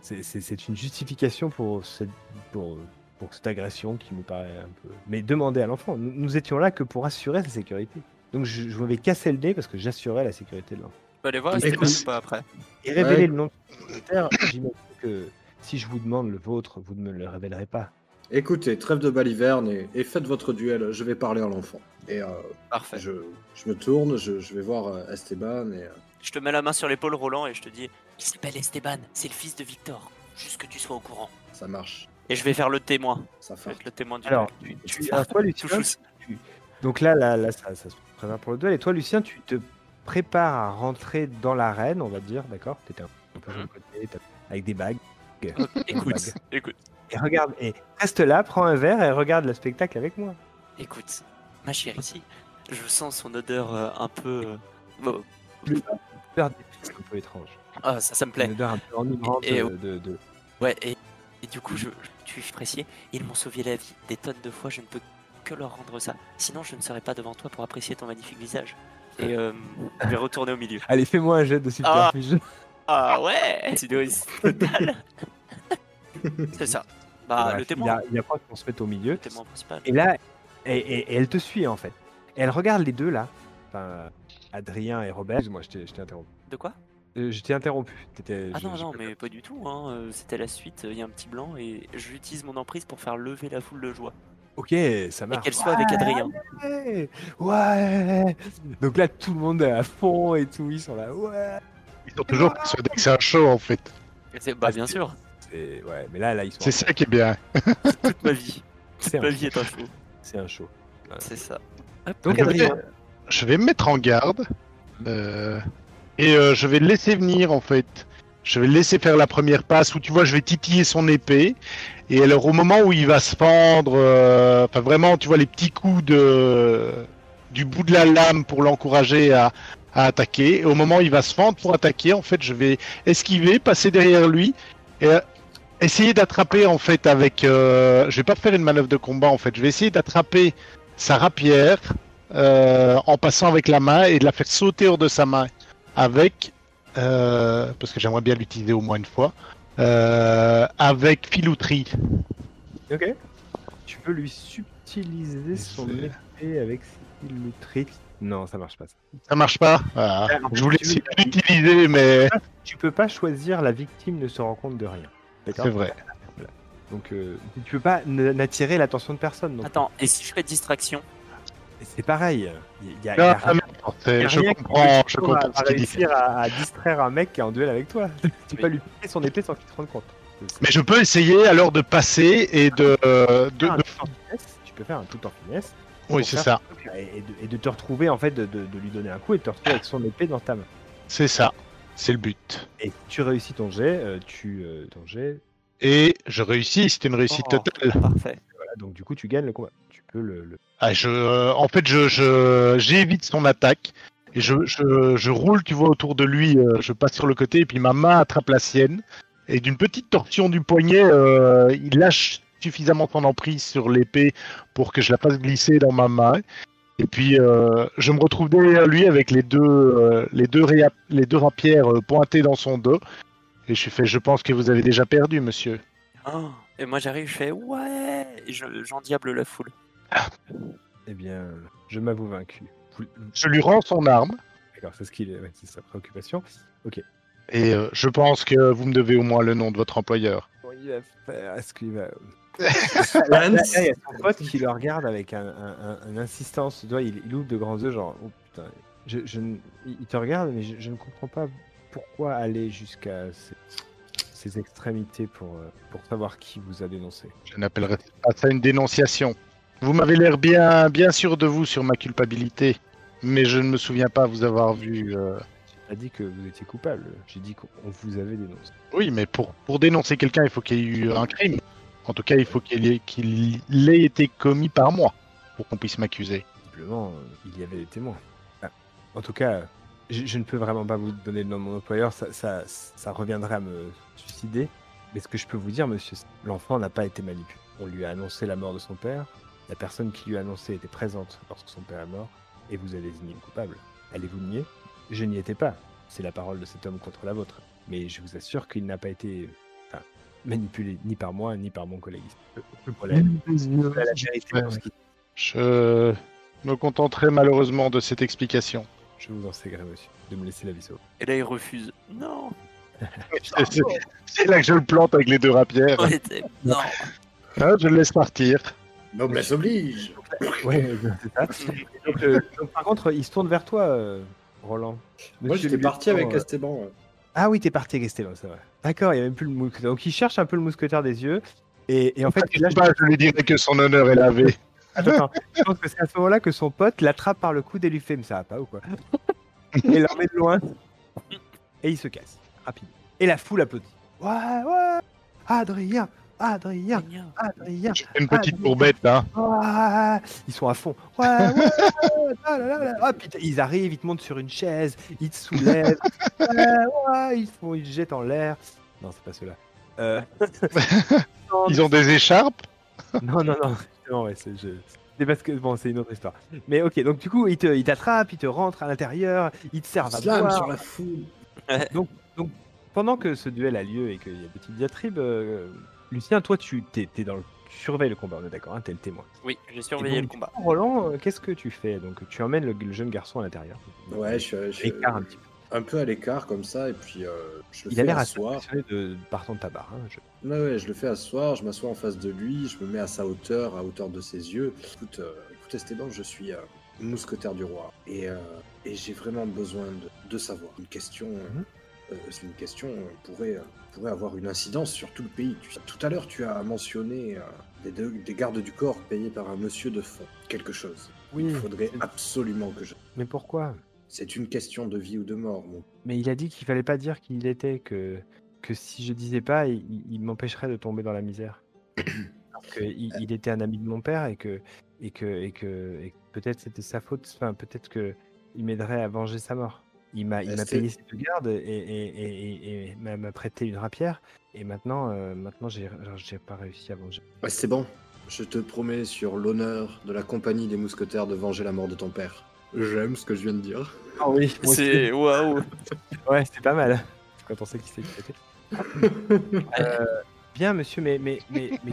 c'est- c'est c'est une justification pour cette, pour, pour cette agression qui me paraît un peu... Mais demandez à l'enfant, nous, nous étions là que pour assurer sa sécurité. Donc je, je m'avais cassé le nez parce que j'assurais la sécurité de l'enfant. Tu peux aller voir ou pas après Et révéler Ouais. le nom de propriétaire, j'imagine que si je vous demande le vôtre, vous ne me le révélerez pas. Écoutez, trêve de baliverne et, et faites votre duel, je vais parler à l'enfant. Et euh, Parfait. je, je me tourne, je, je vais voir euh, Esteban et... euh, Je te mets la main sur l'épaule, Roland, et je te dis Il s'appelle Esteban, c'est le fils de Victor. Juste que tu sois au courant. ça marche, Et je vais faire le témoin. ça Je vais fait. le témoin du Alors, du- tu, toi, Lucien, tu- donc là, là, là ça, ça se prépare pour le duel. Et toi, Lucien, tu te prépares à rentrer dans l'arène, on va dire, d'accord? T'étais un peu sur le côté, t'as- avec des bagues. Écoute, écoute, Et regarde, et reste là, prends un verre et regarde le spectacle avec moi. écoute. Ma chérie, je sens son odeur euh, un peu. euh, Odeur un peu étrange. Ah, ça, ça me plaît. Une odeur un peu enivrante Et- et- de, de- de- Ouais, et, et du coup, je, tu es apprécié. Ils m'ont sauvé la vie des tonnes de fois. Je ne peux que leur rendre ça. Sinon, je ne serai pas devant toi pour apprécier ton magnifique visage. Et euh, <laughs> je vais retourner au milieu. Allez, fais-moi un jet de subterfuge. Ah ouais C'est total. <laughs> C'est ça. Bah, Bref, le Il, témoin. a- approche qu'on se mette au milieu. Le témoin principal. Et là, et, et- et elle te suit en fait. Et elle regarde les deux là. Enfin, Adrien et Robert. Excuse-moi, je t'ai je t'ai interrompu. De quoi? Euh, je t'ai interrompu. T'étais- Ah je- non, non, mais pas du tout. Hein. euh, C'était la suite. Il y a un petit blanc et j'utilise mon emprise pour faire lever la foule de joie. Ok, ça Et marche. qu'elle soit avec Adrien. Ouais, ouais. Donc là, tout le monde est à fond et tout. Ils sont là. Ouais. Ils sont toujours persuadés que c'est un show en fait. Et c'est- Bah, Ah, bien sûr. C'est ouais, mais là, là, ils sont. C'est ça qui est bien. Toute ma vie. C'est Ma un, vie est un show. c'est un show. C'est ça. Donc Je vais- Je vais me mettre en garde euh, et euh, je vais le laisser venir en fait. Je vais le laisser faire la première passe où tu vois, je vais titiller son épée. Et alors au moment où il va se fendre, euh, enfin vraiment, tu vois les petits coups de du bout de la lame pour l'encourager à, à attaquer. Et au moment où il va se fendre pour attaquer, en fait, je vais esquiver, passer derrière lui et essayer d'attraper en fait avec. Euh, je vais pas faire une manœuvre de combat en fait. Je vais essayer d'attraper sa rapière euh, en passant avec la main et de la faire sauter hors de sa main avec euh, parce que j'aimerais bien l'utiliser au moins une fois euh, avec filouterie. ok. Tu peux lui subtiliser son épée avec filouterie. Non, ça marche pas. ça. Ça marche pas? Voilà. Ah, Je voulais l'utiliser, mais Tu peux pas choisir la victime ne se rend compte de rien. D'accord c'est vrai. Donc euh, tu peux pas n- n'attirer l'attention de personne. Donc Attends, et si je fais distraction? C'est pareil. Il y a, y Non, a ça rien- m'importe, c'est- il y a je comprends, je comprends à, ce réussir à, à distraire un mec qui est en duel avec toi. <laughs> tu Oui. peux lui piquer son épée sans qu'il se rende compte. Mais je peux essayer alors de passer et de, euh, de, Faire un de- tout en finesse, Tu peux faire un tout en finesse. oui c'est ça, Et, et de, et de te retrouver en fait, de, de- de lui donner un coup et de te retrouver avec son épée dans ta main. c'est ça, c'est le but. Et tu réussis ton jet, euh, tu euh, ton jet, Et je réussis, c'est une réussite Oh, totale. Parfait. voilà, donc du coup tu gagnes le combat. Tu peux le, le- Ah, je, euh, en fait, je, je, j'évite son attaque Et je, je, je roule, tu vois, autour de lui, euh, je passe sur le côté, et puis ma main attrape la sienne. Et d'une petite torsion du poignet, euh, il lâche suffisamment son emprise sur l'épée pour que je la fasse glisser dans ma main. Et puis euh, je me retrouve derrière lui avec les deux, euh, les deux, réa- les deux rapières euh, pointées dans son dos. Et je suis fait, je pense que vous avez déjà perdu, monsieur. Oh, Et moi j'arrive, je fais ouais, et je- j'endiable la foule. Eh bien, je m'avoue vaincu. Vous- Je lui rends son arme. D'accord, c'est ce qu'il est, ouais, c'est sa préoccupation. Et euh, je pense que vous me devez au moins le nom de votre employeur. Comment il va faire Est-ce qu'il va Là, là, <laughs> il y a son pote qui le regarde avec un, un- un- une insistance. Tu vois, il, il ouvre de grands yeux, genre, oh putain. Je, je ne- il te regarde, mais je, je ne comprends pas pourquoi aller jusqu'à ces, ces extrémités pour, euh, pour savoir qui vous a dénoncé. Je n'appellerai pas ça une dénonciation. Vous m'avez l'air bien, bien sûr de vous sur ma culpabilité, mais je ne me souviens pas vous avoir vu. euh, pas dit que vous étiez coupable. J'ai dit qu'on vous avait dénoncé. Oui, mais pour, pour dénoncer quelqu'un, il faut qu'il y ait eu un crime. En tout cas, il faut qu'il ait, qu'il ait été commis par moi pour qu'on puisse m'accuser. Visiblement, euh, il y avait des témoins. Ah, En tout cas, je, je ne peux vraiment pas vous donner le nom de mon employeur. Ça, ça, ça reviendrait à me suicider. Mais ce que je peux vous dire, monsieur, c'est que l'enfant n'a pas été manipulé. On lui a annoncé la mort de son père. La personne qui lui a annoncé était présente lorsque son père est mort. Et vous avez désigné le coupable. Allez-vous le nier? Je n'y étais pas. C'est la parole de cet homme contre la vôtre. Mais je vous assure qu'il n'a pas été enfin, manipulé ni par moi ni par mon collègue. Le problème, la vérité Je me contenterai malheureusement de cette explication. Je vous en sais gré, monsieur, de me laisser la vie sauve. Et là il refuse. Non, <laughs> C'est- là que je le plante avec les deux rapières. non. Ah, je le laisse partir. Noblesse oblige Ouais, c'est ça. <laughs> Donc, euh, donc, par contre, il se tourne vers toi, euh, Roland. Moi Monsieur j'étais parti avec euh, Esteban. ouais. Ah oui, t'es parti avec Esteban, c'est vrai. D'accord, il n'y a même plus le mousquetaire. Donc il cherche un peu le mousquetaire des yeux. Et, et en fait, Je là, sais pas, je lui dirai que son honneur est lavé. <laughs> Attends, je pense que c'est à ce moment-là que son pote l'attrape par le coude et lui fait Mais ça va pas ou quoi <laughs> Et de loin. Et il se casse, rapide. Et la foule applaudit. Ouais, ouais Adrien Adrien Adrien une petite courbette, hein. Ouais, ils sont à fond. Ouais, ouais, là là là. Ah, ils arrivent, ils te montent sur une chaise, ils te soulèvent. Ouais, ouais, ils, te font, ils te jettent en l'air. Non, c'est pas ceux-là. Euh... <laughs> Ils ont des écharpes? non, non, non. Non, ouais, c'est je... c'est parce que bon, c'est une autre histoire. Mais ok, donc du coup, ils te- ils t'attrapent, ils te rentrent à l'intérieur, ils te servent à boire. sur la foule. Pendant que ce duel a lieu et qu'il y a des petites diatribes, euh, Lucien, toi, tu t'es, t'es dans le... tu surveilles le combat, on est d'accord, hein, t'es le témoin. Oui, j'ai surveillé Et le donc, combat. Roland, euh, qu'est-ce que tu fais? Donc, tu emmènes le, le jeune garçon à l'intérieur. Ouais, je suis, je Écart un petit peu. un peu à l'écart comme ça, et puis euh, je le Il a fais l'air assez asseoir. de partant de ta barre. hein, je- Ouais, ouais, je le fais asseoir, je m'assois en face de lui, je me mets à sa hauteur, à hauteur de ses yeux. Écoute, euh, écoute Esteban, je suis euh, mousquetaire du roi, et, euh, et j'ai vraiment besoin de, de savoir. Une question, Mhm. Euh, c'est une question euh, pourrait, pourrait avoir une incidence sur tout le pays. Tout à l'heure, tu as mentionné euh, des, gardes du corps payés par un monsieur de fond, quelque chose. Oui, Il faudrait absolument que je... mais pourquoi? C'est une question de vie ou de mort, mon Mais il a dit qu'il fallait pas dire qui il était, que, que si je disais pas, il, m'empêcherait de tomber dans la misère. <coughs> Parce que il, était un ami de mon père et que, et que, et que, et que peut-être c'était sa faute, enfin peut-être que il m'aiderait à venger sa mort. Il m'a, il Euh, m'a payé ses deux gardes et, et, et, et- et m'a, m'a prêté une rapière. Et maintenant, euh, maintenant j'ai, j'ai pas réussi à venger. Ouais, c'est bon. Je te promets sur l'honneur de la compagnie des mousquetaires de venger la mort de ton père. J'aime ce que je viens de dire. Ah oui, C'est waouh. <laughs> Ouais, c'est pas mal. Quand on sait qui c'est qui c'était. <laughs> Euh, bien, monsieur, mais, mais, mais, mais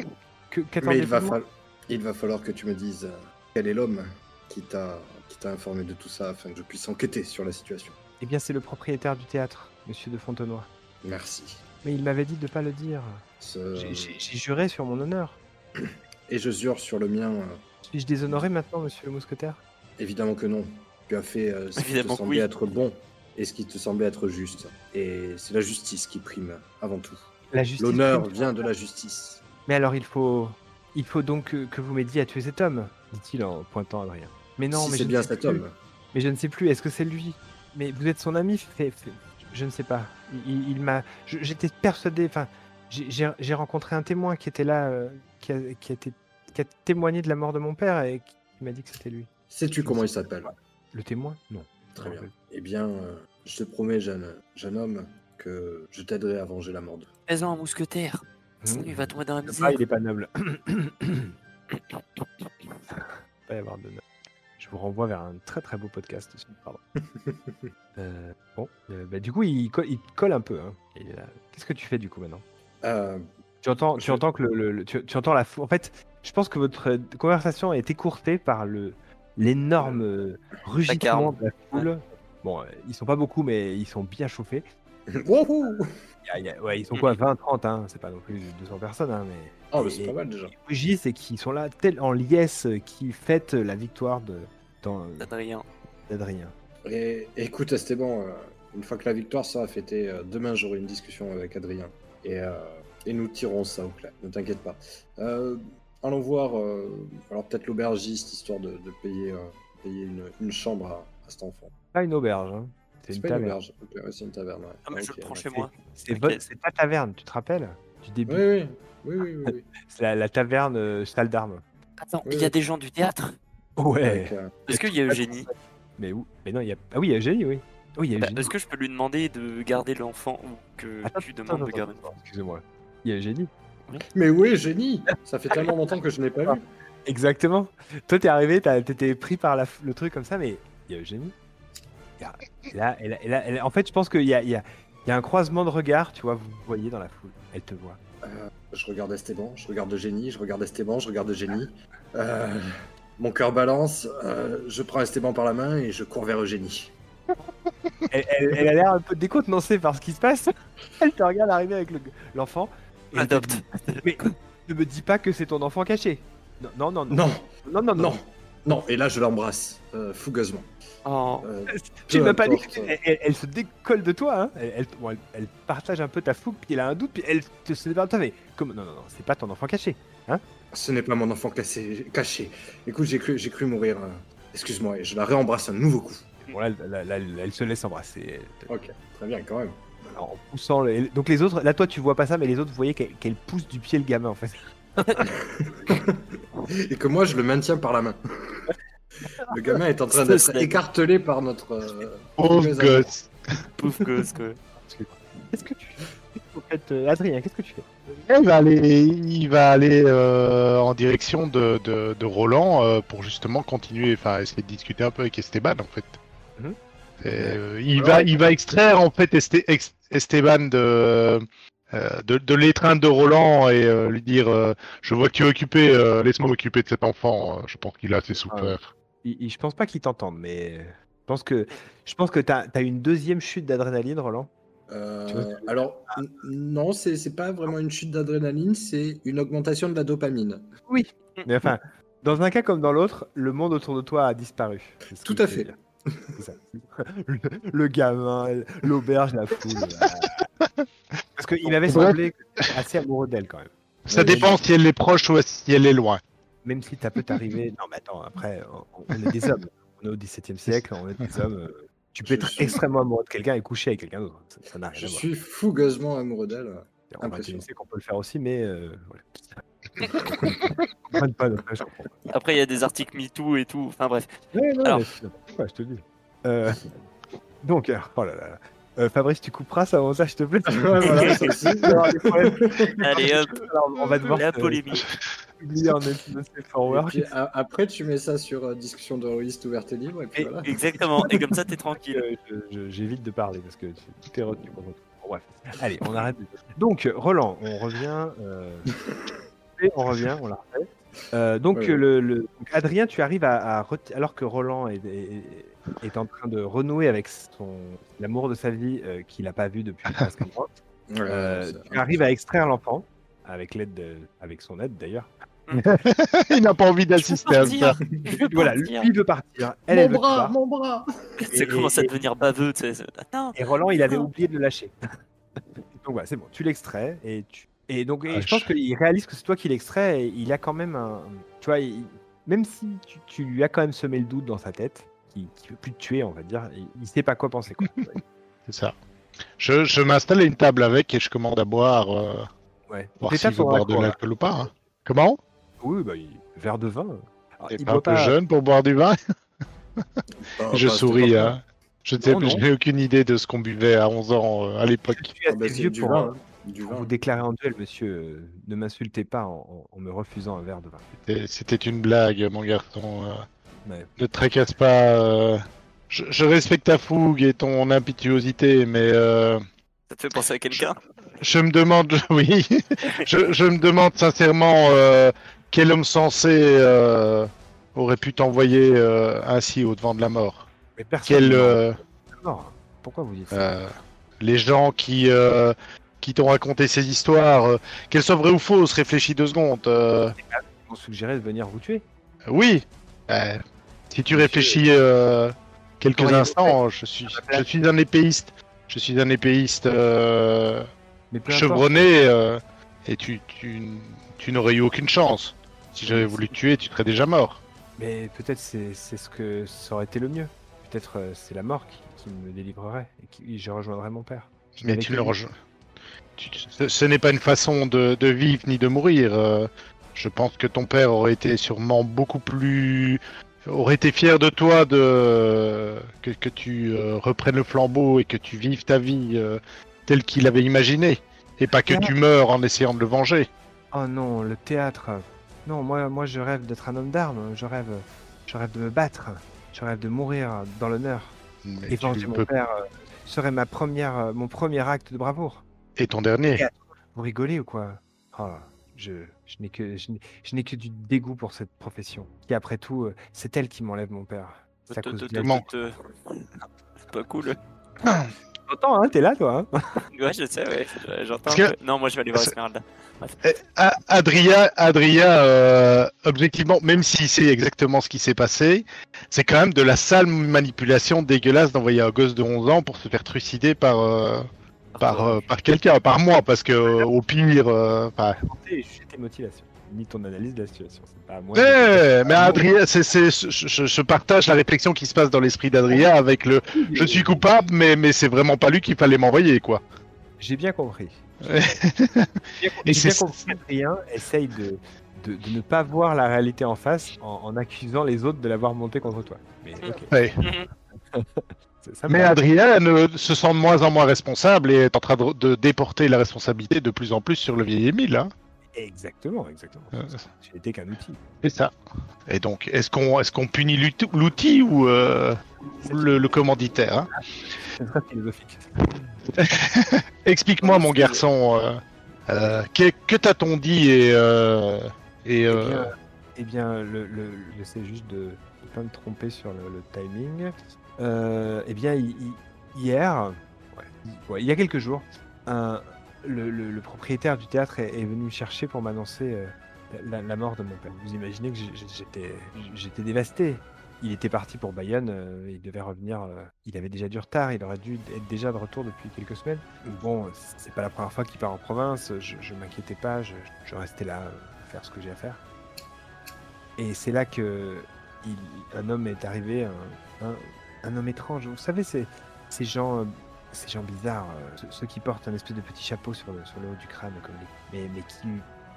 que, Mais il va, de moi? fall- il va falloir que tu me dises euh, quel est l'homme qui t'a qui t'a informé de tout ça afin que je puisse enquêter sur la situation. Eh bien, c'est le propriétaire du théâtre, monsieur de Fontenoy. Merci. Mais il m'avait dit de pas le dire. Ce- J'ai- juré sur mon honneur. Et je jure sur le mien, euh, Suis-je déshonoré maintenant, monsieur le mousquetaire? Évidemment que non. Tu as fait euh, ce qui te semblait oui. être bon et ce qui te semblait être juste. Et c'est la justice qui prime avant tout. L'honneur vient de la justice. Mais alors, il faut, il faut donc que, que vous m'aidiez à tuer cet homme, dit-il en pointant Adrien. Mais non, si mais c'est je ne bien sais cet plus. homme. Mais je ne sais plus. Est-ce que c'est lui? Mais vous êtes son ami fait, fait- Je ne sais pas. Il, il- il m'a. J'étais persuadé. Enfin, j'ai- rencontré un témoin qui était là, euh, qui, a, qui, a été- qui a témoigné de la mort de mon père et qui m'a dit que c'était lui. Sais-tu comment il s'appelle? Le témoin? Non. Très bien. Eh bien, euh, je te promets, jeune, jeune homme, que je t'aiderai à venger la morde. Fais-en un mousquetaire. Mmh. Sinon, il va tomber dans la Ah, misère. il est pas noble. <coughs> <coughs> pas y avoir de noble. Vous renvoie vers un très très beau podcast aussi. Pardon. <laughs> Euh, bon, euh, bah, du coup, il, co- il colle un peu. hein. Qu'est-ce que tu fais du coup maintenant? Euh, Tu entends, tu entends que le, le- le- tu, tu entends la En fait, je pense que votre conversation est écourtée par le l'énorme rugissement de la foule. Bon, ils sont pas beaucoup, mais ils sont bien chauffés. <laughs> Wouhou ouais, ils sont quoi 20, 30, hein c'est pas non plus 200 personnes, hein, mais Oh, mais c'est pas mal déjà. ils rugissent et qui sont là tel en liesse, qui fêtent la victoire de dans- Adrien. d'Adrien. Et écoute, Esteban, euh, une fois que la victoire sera fêtée, euh, demain j'aurai une discussion avec Adrien. Et, euh, et nous tirons ça au clair, ne t'inquiète pas. Euh, allons voir, euh, alors peut-être l'aubergiste, histoire de, de payer, euh, payer une, une chambre à, à cet enfant. Pas une auberge, hein. c'est une pas une taverne. auberge, ok, ouais, c'est une taverne. ouais. Ah, mais je Ok, le prends ouais. chez moi. C'est ta taverne, tu te rappelles Du début. Oui, oui, oui, oui, oui, oui. <laughs> C'est la, la taverne euh, salle d'armes. Attends, Oui, il y a oui. des gens du théâtre? Ouais. Euh, Est-ce qu'il y a Eugénie? Mais où? Mais non, il y a. Ah oui, il y a Eugénie, oui. Oui, il y a Bah, Eugénie. Est-ce que je peux lui demander de garder l'enfant ou que Attends, tu attends, demandes de garder attends, Excusez-moi. Il y a Eugénie. Mais oui, génie Ça fait tellement longtemps que je n'ai pas vu. Exactement. Toi, t'es arrivé, t'as- t'étais pris par la f- le truc comme ça, mais il y a Eugénie. Là, et là- en fait, je pense qu'il y a, il y, a, il y a un croisement de regards, tu vois, vous voyez dans la foule. Elle te voit. Euh, je regarde Esteban, je regarde Génie, je regarde Esteban, je regarde Génie. Euh, mon cœur balance, euh, je prends Esteban par la main et je cours vers Eugénie. <laughs> Elle, elle- elle a l'air un peu décontenancée par ce qui se passe. <laughs> Elle te regarde arriver avec le- l'enfant. te Adopte. Mais ne me dis pas que c'est ton enfant caché. Non, non, non. Non, non, non. non, non. Et là, je l'embrasse, euh, fougueusement. Oh. Euh, <laughs> Tu m'as pas dit elle, elle- elle se décolle de toi, hein. elle, elle- bon, elle- elle partage un peu ta fougue, puis elle a un doute, puis elle te de toi. Mais comme non, non, non, c'est pas ton enfant caché. Ce n'est pas mon enfant cassé- caché. Écoute, j'ai cru, j'ai cru mourir. euh, Excuse-moi, et je la réembrasse un nouveau coup. Bon là, là, là, là, elle se laisse embrasser. Ok, très bien, quand même. en poussant. le- Donc les autres, là toi tu vois pas ça, mais les autres vous voyez qu'elle pousse du pied le gamin en fait. <laughs> Et que moi, je le maintiens par la main. Le gamin est en train d'être écartelé par notre. euh, Pauvre gosse. Pauvre gosse, quoi. Qu'est-ce que tu fais En fait, euh, Adrien, qu'est-ce que tu fais Il va aller, il va aller euh, en direction de, de, de Roland euh, pour justement continuer, enfin essayer de discuter un peu avec Esteban en fait. Mhm. Et, euh, il, Alors, va, il va extraire en fait Este- Ex- Esteban de, euh, de, de l'étreinte de Roland et euh, lui dire euh, Je vois que tu es occupé, euh, laisse-moi m'occuper de cet enfant. Euh, Je pense qu'il a assez souffert. Il- il- Je pense pas qu'ils t'entendent, mais je pense que je pense que t'as as une deuxième chute d'adrénaline, Roland. Euh, alors, non, c'est pas vraiment une chute d'adrénaline, c'est une augmentation de la dopamine. Mais enfin, dans un cas comme dans l'autre, le monde autour de toi a disparu. Tout à fait. ça. Le, <laughs> le gamin, l'auberge, la foule. <laughs> Parce qu'il m'avait Ouais. semblé assez amoureux d'elle quand même. Ça Oui, dépend si elle est proche ou si elle est loin. Même si ça peut t'arriver. Non, mais attends, après, on, on est des hommes. On est au XVIIe siècle, on est des hommes. euh, Tu peux Je être suis- extrêmement amoureux de quelqu'un et coucher avec quelqu'un d'autre. Ça- Ça n'a rien Je à voir. suis fougueusement amoureux d'elle. On sait qu'on peut le faire aussi, mais euh. <laughs> Après, il y a des articles MeToo et tout. Enfin bref. Ouais, non, Alors. mais je te le dis. Euh, donc, euh, oh là là. Euh, Fabrice, tu couperas ça avant ça, s'il te plaît? <laughs> <laughs> Allez hop, Alors, on va devoir la te polémique. Publier en Netflix Et Forward. puis, a- après, tu mets ça sur euh, discussion de reviste ouverte et libre, et puis Et- voilà. Exactement. Et comme ça, t'es tranquille. Euh, je- je- J'évite de parler parce que tout est retenu pour bref, allez, on arrête. Donc, Roland, on revient. euh, et on revient, on la refait. Euh, donc, Ouais, ouais. Le, le- donc, Adrien, tu arrives à, à reti- alors que Roland est, est- est en train de renouer avec son l'amour de sa vie euh, qu'il n'a pas vu depuis <laughs> presque un mois. Ouais, Euh, tu arrives à extraire l'enfant avec l'aide, de- avec son aide d'ailleurs. <laughs> il n'a pas envie d'assister à ça. Voilà, lui il veut partir, elle, elle veut que tu partes. mon bras Ça commence à devenir baveux, tu sais. Attends. Et Roland, il avait oublié de le lâcher. <laughs> donc voilà, c'est bon, tu l'extrais et tu. Et donc, et Ah, je pense je- qu'il réalise que c'est toi qui l'extrais et il a quand même un. Tu vois, il- même si tu, tu lui as quand même semé le doute dans sa tête, qui ne veut plus te tuer, on va dire, il, il sait pas quoi penser. Quoi. <laughs> C'est ça. Je, je m'installe à une table avec et je commande à boire, euh, ouais. voir s'il veut boire de l'alcool ou pas. hein. Comment? Oui, bah, il... verre de vin. Alors, T'es il pas un peu pas- jeune pour boire du vin <laughs> Pas- Je pas- souris. hein. Je n'ai aucune idée de ce qu'on buvait à 11 ans euh, à l'époque. Je suis Ah bah, assez vieux du pour, vin, hein. Du pour vin. vous déclarer en duel, monsieur. Ne m'insultez pas en, me refusant un verre de vin. C'était- une blague, mon garçon. euh. Ouais. Ne te tracasse pas. euh. Je, je respecte ta fougue et ton impétuosité, mais euh, Ça te fait penser à quelqu'un? Je me demande, <laughs> oui, je, je me demande sincèrement euh, quel homme sensé euh, aurait pu t'envoyer euh, ainsi au devant de la mort. Mais personne Quel, ne euh, mort. Pourquoi vous dites ça euh, les gens qui euh, qui t'ont raconté ces histoires, euh, qu'elles soient vraies ou fausses, réfléchis deux secondes. euh, Ils m'ont suggéré de venir vous tuer. Oui. Euh, si tu réfléchis euh, quelques instants, je suis, je suis un épéiste. Je suis un épéiste euh, Mais chevronné euh, et tu, tu, tu n'aurais eu aucune chance. Si j'avais voulu te tuer, tu serais déjà mort. Mais peut-être c'est c'est ce que ça aurait été le mieux. Peut-être euh, c'est la mort qui, qui me délivrerait et qui je rejoindrais mon père. Je Mais tu lui. rejoins. Ce, ce n'est pas une façon de, de vivre ni de mourir. euh, je pense que ton père aurait été sûrement beaucoup plus aurait été fier de toi de que, que tu euh, reprennes le flambeau et que tu vives ta vie euh, telle qu'il avait imaginé et pas que tu meurs en essayant de le venger. Oh non, le théâtre. Non, moi, moi je rêve d'être un homme d'armes. Je rêve, je rêve de me battre. Je rêve de mourir dans l'honneur. Et tu venger mon peux- père euh, serait ma première, euh, mon premier acte de bravoure. Et ton dernier? Vous rigolez ou quoi? Oh, je, je n'ai que, je n'ai- je n'ai que du dégoût pour cette profession. Qui après tout, euh, c'est elle qui m'enlève mon père. C'est à Te- cause <laughs> C'est pas cool. <laughs> T'entends, hein T'es là, toi hein <laughs> Ouais, je sais, ouais. J'entends. Que-. Non, moi je vais aller voir Esmeralda. A- Adria, Adria euh, objectivement, même si c'est exactement ce qui s'est passé, c'est quand même de la sale manipulation dégueulasse d'envoyer un gosse de 11 ans pour se faire trucider par, euh, par, euh, par quelqu'un, par moi, parce que au pire, euh, enfin, Ni ton analyse de la situation. C'est pas à moi. Ouais, de- mais Adrien, c'est, c'est, je, partage la réflexion qui se passe dans l'esprit d'Adrien avec le je suis coupable, mais, mais c'est vraiment pas lui qu'il fallait m'envoyer, quoi. J'ai bien compris. Ouais. J'ai bien, Et j'ai bien c'est- compris qu'Adrien essaye de, de, de ne pas voir la réalité en face en, en accusant les autres de l'avoir monté contre toi. Mais. Ouais. <laughs> Va. Adrien se sent de moins en moins responsable et est en train de, de déporter la responsabilité de plus en plus sur le vieil Émile. Hein. Exactement, exactement. Euh. J'ai été qu'un outil. C'est ça. Et donc, est-ce qu'on est-ce qu'on punit l'outil- ou euh, le, le commanditaire hein C'est très philosophique. <laughs> Explique-moi, mon garçon, euh, euh, que, que t'a-t-on dit et, et Eh bien, eh bien, le, le, j'essaie juste de ne pas me tromper sur le, le timing. Eh bien, hi- hi- hier, ouais, hi- ouais, il y a quelques jours, un- le, propriétaire du théâtre est, venu me chercher pour m'annoncer euh, la, mort de mon père. Vous imaginez que j'étais, dévasté. Il était parti pour Bayonne, euh, il devait revenir. euh, il avait déjà du retard, il aurait dû être déjà de retour depuis quelques semaines. Bon, c'est pas la première fois qu'il part en province. Je, je m'inquiétais pas, je, restais là, faire ce que j'ai à faire. Et c'est là que un homme est arrivé, un, un- homme étrange. Vous savez, c'est ces gens, ces gens bizarres, euh, ceux, qui portent un espèce de petit chapeau sur le, sur le haut du crâne, comme les- mais, mais qui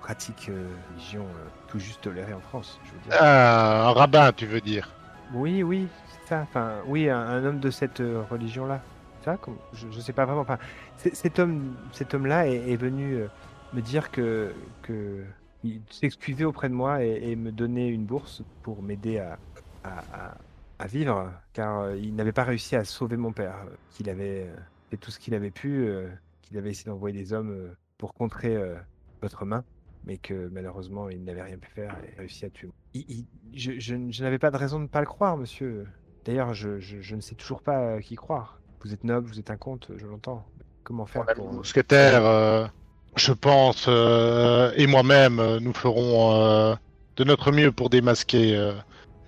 pratiquent euh, une religion euh, tout juste tolérée en France. Je veux dire. ah, un rabbin, tu veux dire Oui, oui, c'est ça. Enfin, oui, un, un homme de cette euh, religion-là. Ça, comme- je, je sais pas vraiment. Enfin, cet homme, cet homme-là est, est venu euh, me dire que que il s'excusait auprès de moi et, et me donner une bourse pour m'aider à, à, à- à vivre, car euh, il n'avait pas réussi à sauver mon père, euh, qu'il avait euh, fait tout ce qu'il avait pu, qu'il avait essayé d'envoyer des hommes pour contrer votre main, mais que malheureusement il n'avait rien pu faire et réussi à tuer. Il- il- je je n- je n'avais pas de raison de ne pas le croire, monsieur. D'ailleurs, je, je- je ne sais toujours pas qui croire. Vous êtes noble, vous êtes un comte, je l'entends. Comment faire pour... Mousquetaire, euh, je pense, euh, et moi-même, nous ferons euh, de notre mieux pour démasquer euh,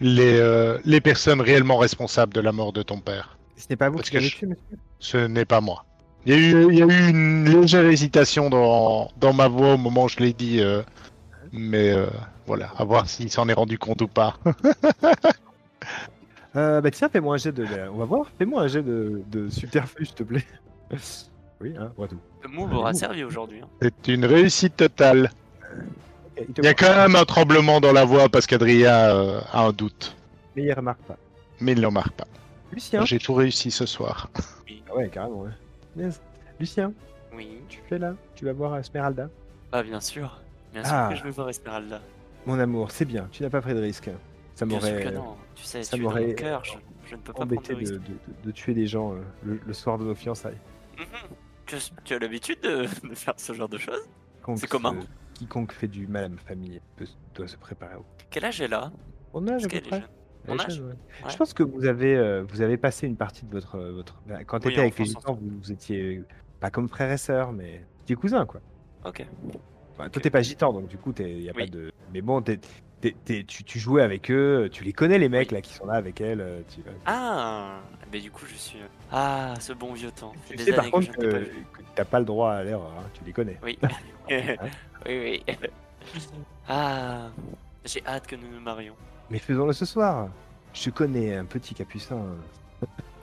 les, euh, les personnes réellement responsables de la mort de ton père. Ce n'est pas vous Parce qui l'avez je- tué, monsieur Ce n'est pas moi. Il y a eu, il y a eu une légère hésitation dans, dans ma voix au moment où je l'ai dit, euh, mais euh, voilà, à voir s'il s'en est rendu compte ou pas. <laughs> euh, Bah tiens, fais-moi un jet de... On va voir. Fais-moi un jet de, de subterfuge, s'il te plaît. <laughs> oui, hein, moi tout. Le move aura servi aujourd'hui. hein. C'est une réussite totale. Il y a quand même un tremblement dans la voix parce qu'Adrien euh, a un doute, Mais il remarque pas. mais il ne le remarque pas. Lucien. J'ai tout réussi ce soir. Ah ouais, carrément. Ouais. Yes. Lucien, Oui. tu fais là Tu vas voir Esmeralda Ah, bien sûr. Bien sûr Ah. que je vais voir Esmeralda. Mon amour, c'est bien. Tu n'as pas pris de risque. Ça Bien sûr que m'aurait non. Tu sais, ça m'aurait mon cœur. Je, je ne peux pas prendre embêté de de, risque. de- de- de tuer des gens euh, le, le soir de nos fiançailles. Mhm. Tu as, tu as l'habitude de, de faire ce genre de choses? C'est commun. Quiconque fait du mal à ma famille peut- doit se préparer au. Quel âge est là On âge à peu près. Mon ouais. Ouais. Je pense que vous avez, euh, vous avez passé une partie de votre. euh, votre... bah, Quand tu Oui, étais avec les gitans, vous, vous étiez pas comme frère et sœur, mais petits cousins, quoi. Ok. Enfin, Toi, t'es pas gitan, donc du coup, il y a pas de. Mais bon, tu, tu jouais avec eux, tu les connais, les mecs là qui sont là avec elle. euh, Tu, Ah Mais du coup, je suis. Ah, ce bon vieux temps. tu sais par contre que t'ai que, t'as pas le droit à l'erreur, hein, tu les connais. Oui. <laughs> oui, oui. ah, j'ai hâte que nous nous marions. Mais faisons-le ce soir. Je connais un petit capucin.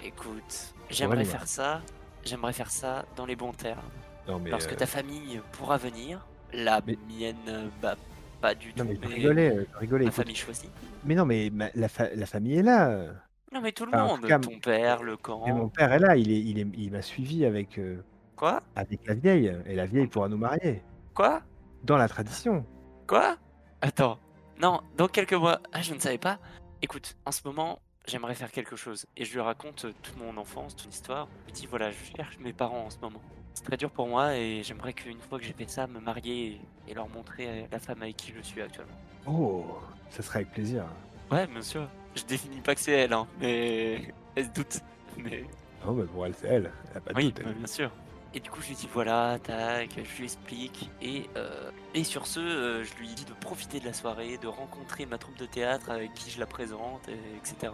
Écoute, j'aimerais faire ça. J'aimerais faire ça dans les bons termes. Non mais. Euh, ta famille pourra venir, la Mais- mienne, euh, bah, pas du Non tout. mais rigolais, euh, rigolais. écoute. famille choisie. Mais non mais ma- la, fa- la famille est là. euh. Non, mais tout le Enfin, monde. cas, Ton père, le camp. Mais mon père est là, il est, il est, il m'a suivi avec, euh, Quoi? avec la vieille, et la vieille pourra nous marier. Quoi? Dans la tradition. Quoi? Attends. Non, dans quelques mois. Ah, je ne savais pas. Écoute, en ce moment, j'aimerais faire quelque chose. Et je lui raconte euh, toute mon enfance, toute l'histoire. Je lui dis voilà, je cherche mes parents en ce moment. C'est très dur pour moi et j'aimerais qu'une fois que j'ai fait ça, me marier et, leur montrer euh, la femme avec qui je suis actuellement. Oh, ça serait avec plaisir. Ouais, bien sûr. Je définis pas que c'est elle, hein, mais <laughs> elle se doute. Mais Non, mais pour elle, c'est elle. Elle a pas de oui, doute, elle. bah, bien sûr. Et du coup, je lui dis voilà, tac, je lui explique. Et, euh, et sur ce, euh, je lui dis de profiter de la soirée, de rencontrer ma troupe de théâtre avec qui je la présente, et- etc.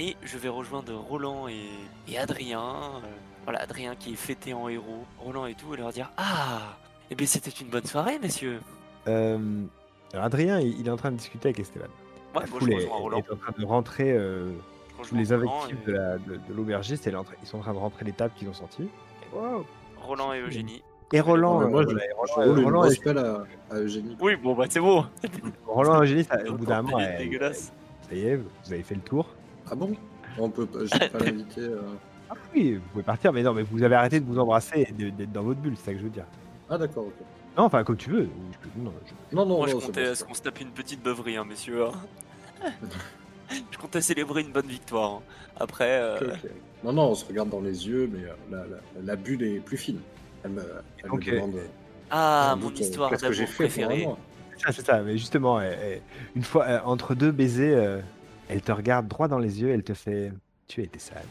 Et je vais rejoindre Roland et, et Adrien. euh, voilà, Adrien qui est fêté en héros, Roland et tout, et leur dire Ah Eh bien, c'était une bonne soirée, messieurs. Euh, alors Adrien, il, il est en train de discuter avec Esteban. Ouais, moi, je est, rejoins Roland. est en train de rentrer. euh, Je tous les et- de la- de, de l'aubergiste, ils sont en train de rentrer les tables qu'ils ont sorties. Wow. Roland et Eugénie. Et Roland, Ouais, euh, moi, je, Roland, et- à Eugénie. Oui, bon, bah, c'est bon. Roland et Eugénie, ça- <laughs> au bout d'un moment, dégueulasse. ça y est, vous avez fait le tour. Ah bon? On peut pas, je peux pas <laughs> l'inviter. euh. Ah oui, vous pouvez partir, mais non, mais vous avez arrêté de vous embrasser et de- d'être dans votre bulle, c'est ça que je veux dire. Ah d'accord, ok. Non, enfin, comme tu veux. Je peux- non, je- Non, non, Moi, je non, c'est comptais bon, à ce qu'on se tape une petite beuverie, hein, messieurs. hein. <laughs> je comptais célébrer une bonne victoire. hein. Après, euh, Ok, ok. Non, non, on se regarde dans les yeux, mais euh, la, la, la bulle est plus fine. Elle me, elle me Ok. demande. euh, ah, sans mon doute, euh, histoire qu'est-ce que j'ai d'amour fait pour préférée. C'est ça, c'est ça, mais justement, elle- elle- une fois, euh, entre deux baisers, euh, elle te regarde droit dans les yeux, elle te fait Tu as été sage.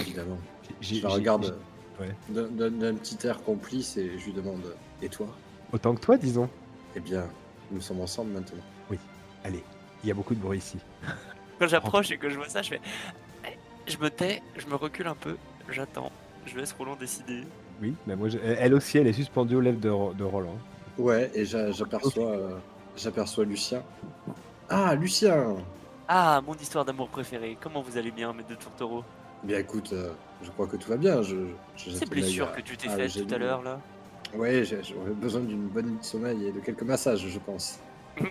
Évidemment. J'ai- Je la regarde euh, ouais. d'un- petit air complice et je lui demande Et toi? Autant que toi, disons. Eh bien, nous sommes ensemble maintenant. Allez, il y a beaucoup de bruit ici. <laughs> Quand j'approche et que je vois ça, je fais. Eh, Je me tais, je me recule un peu, j'attends. Je laisse Roland décider. Oui, mais moi, je- elle aussi, elle est suspendue aux lèvres de, Ro- de Roland. Ouais, et j'a- j'aperçois euh, j'aperçois Lucien. Ah, Lucien Ah, mon histoire d'amour préférée. Comment vous allez bien, maître de Tourtereau Bien écoute, euh, je crois que tout va bien. Je, je Ces blessures que tu t'es faites tout à l'heure, là Ouais, j'ai- j'aurais besoin d'une bonne nuit de sommeil et de quelques massages, je pense. <laughs>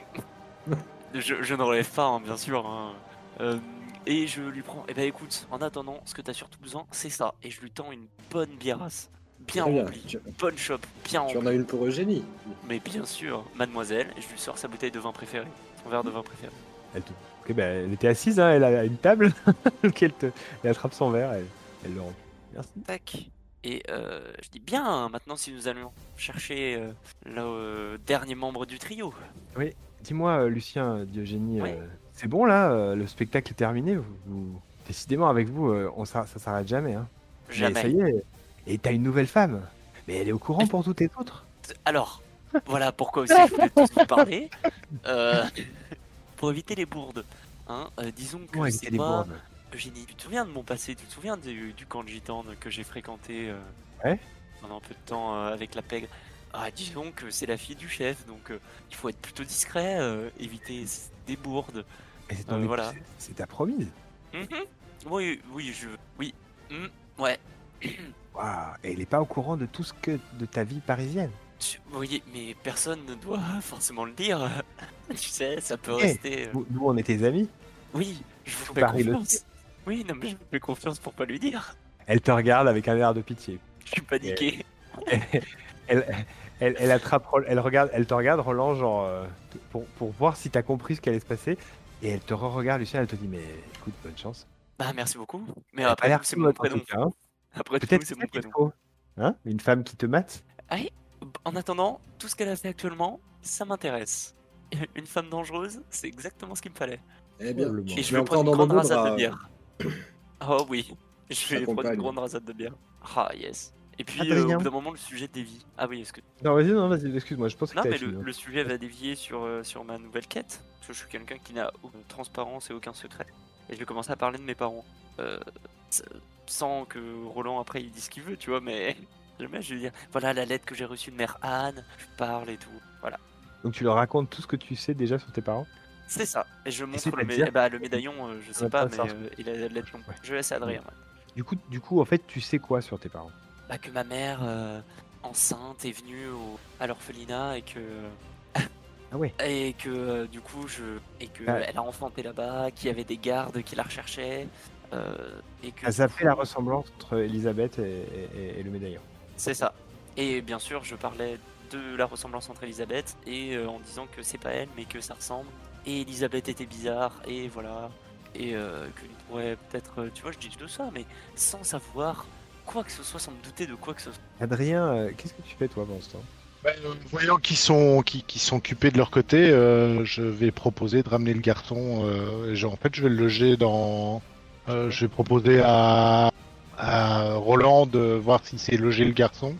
Je, je ne relève pas, hein, bien sûr. hein. Euh, et je lui prends. Eh ben écoute, en attendant, ce que t'as surtout besoin, c'est ça. Et je lui tends une bonne biérasse. Bien bien. remplie. Tu, Bonne chope, bien tu en remplie. as une pour Eugénie Mais bien sûr, mademoiselle, je lui sors sa bouteille de vin préférée. Son verre de vin préféré. Elle, te- Ok, ben, elle était assise, hein, elle a une table, <laughs> te... elle attrape son verre, elle, elle le remplit. Merci. Tac. Et euh, je dis bien, maintenant si nous allons chercher euh, le euh, dernier membre du trio. Dis-moi, euh, Lucien, Diogénie, Oui. euh, c'est bon là, euh, le spectacle est terminé. Vous, vous- Décidément, avec vous, euh, on ça s'arrête jamais. Hein. Mais Jamais. ça y est, et t'as une nouvelle femme. Mais elle est au courant pour toutes les autres. Alors, voilà pourquoi aussi je voulais tous vous parler. Euh, pour éviter les bourdes. Hein, euh, disons que c'est pas... Eugénie, tu te souviens de mon passé Tu te souviens du, du camp de gitane que j'ai fréquenté euh, Ouais. pendant un peu de temps euh, avec la pègre? Ah, disons que c'est la fille du chef, donc il faut être plutôt discret, éviter des bourdes. Et c'est voilà. ta promise. Mhm. Oui, oui, je... Oui. Mhm. Ouais. <clears throat> Et elle est pas au courant de tout ce que de ta vie parisienne? Oui, mais personne ne doit <laughs> forcément le dire. <laughs> tu sais, ça peut Eh, rester... euh, Nous, on est tes amis. Oui, je vous fais le confiance. Oui, non, mais je me fais confiance pour pas lui dire. Elle te regarde avec un air de pitié. Je suis paniqué. <laughs> Elle, elle, elle attrape, Ro- elle regarde, elle te regarde Roland genre euh, pour, pour voir si t'as compris ce qui allait se passer. Et elle te re-regarde Lucien, elle te dit mais écoute bonne chance. Bah, merci beaucoup. Mais Elle après, c'est mon prénom. hein. Après tout, Peut-être c'est c'est mon prénom. Hein Une femme qui te mate En attendant, tout ce qu'elle a fait actuellement, ça m'intéresse. <laughs> Une femme dangereuse, c'est exactement ce qu'il me fallait. Eh bien. Et je vais prendre une grande rasade de Ra- bière. <coughs> Oh oui, je vais prendre une grande rasade de bière. Ah yes. Et puis Adrien. euh, au bout d'un moment, le sujet dévie. Ah oui, que Non vas-y non vas-y excuse-moi je pense que Non, mais fini, le, hein. le sujet va dévier sur, euh, sur ma nouvelle quête. Parce que je suis quelqu'un qui n'a aucune transparence et aucun secret. Et je vais commencer à parler de mes parents. Euh, sans que Roland après il dise ce qu'il veut, tu vois, mais jamais je vais dire voilà la lettre que j'ai reçue de mère Anne, je parle et tout. Voilà. Donc tu leur racontes tout ce que tu sais déjà sur tes parents? C'est ça. Et je montre le, mé- bah, le médaillon, euh, je sais pas, pas mais euh, il a la lettre. Ouais. Je laisse Adrien. ouais. Du coup du coup en fait tu sais quoi sur tes parents? Bah, que ma mère euh, enceinte est venue au- à l'orphelinat et que <laughs> Ah ouais. et que euh, du coup je et que Ah. elle a enfanté là-bas, qu'il y avait des gardes qui la recherchaient euh, et que Ça fait la ressemblance entre Elisabeth et, et- et le médaillon. C'est ça. Et bien sûr, je parlais de la ressemblance entre Elisabeth et euh, en disant que c'est pas elle mais que ça ressemble. Et Elisabeth était bizarre et voilà et euh, que pourrait peut-être euh, tu vois je dis tout ça mais sans savoir quoi que ce soit sans me douter de quoi que ce soit. Adrien euh, qu'est-ce que tu fais toi pendant ce temps Ben, euh, voyant qu'ils sont, qui, qui sont occupés de leur côté, euh, je vais proposer de ramener le garçon. euh, et je- en fait, je vais le loger dans. euh, je vais proposer à, à Roland de voir si c'est loger le garçon.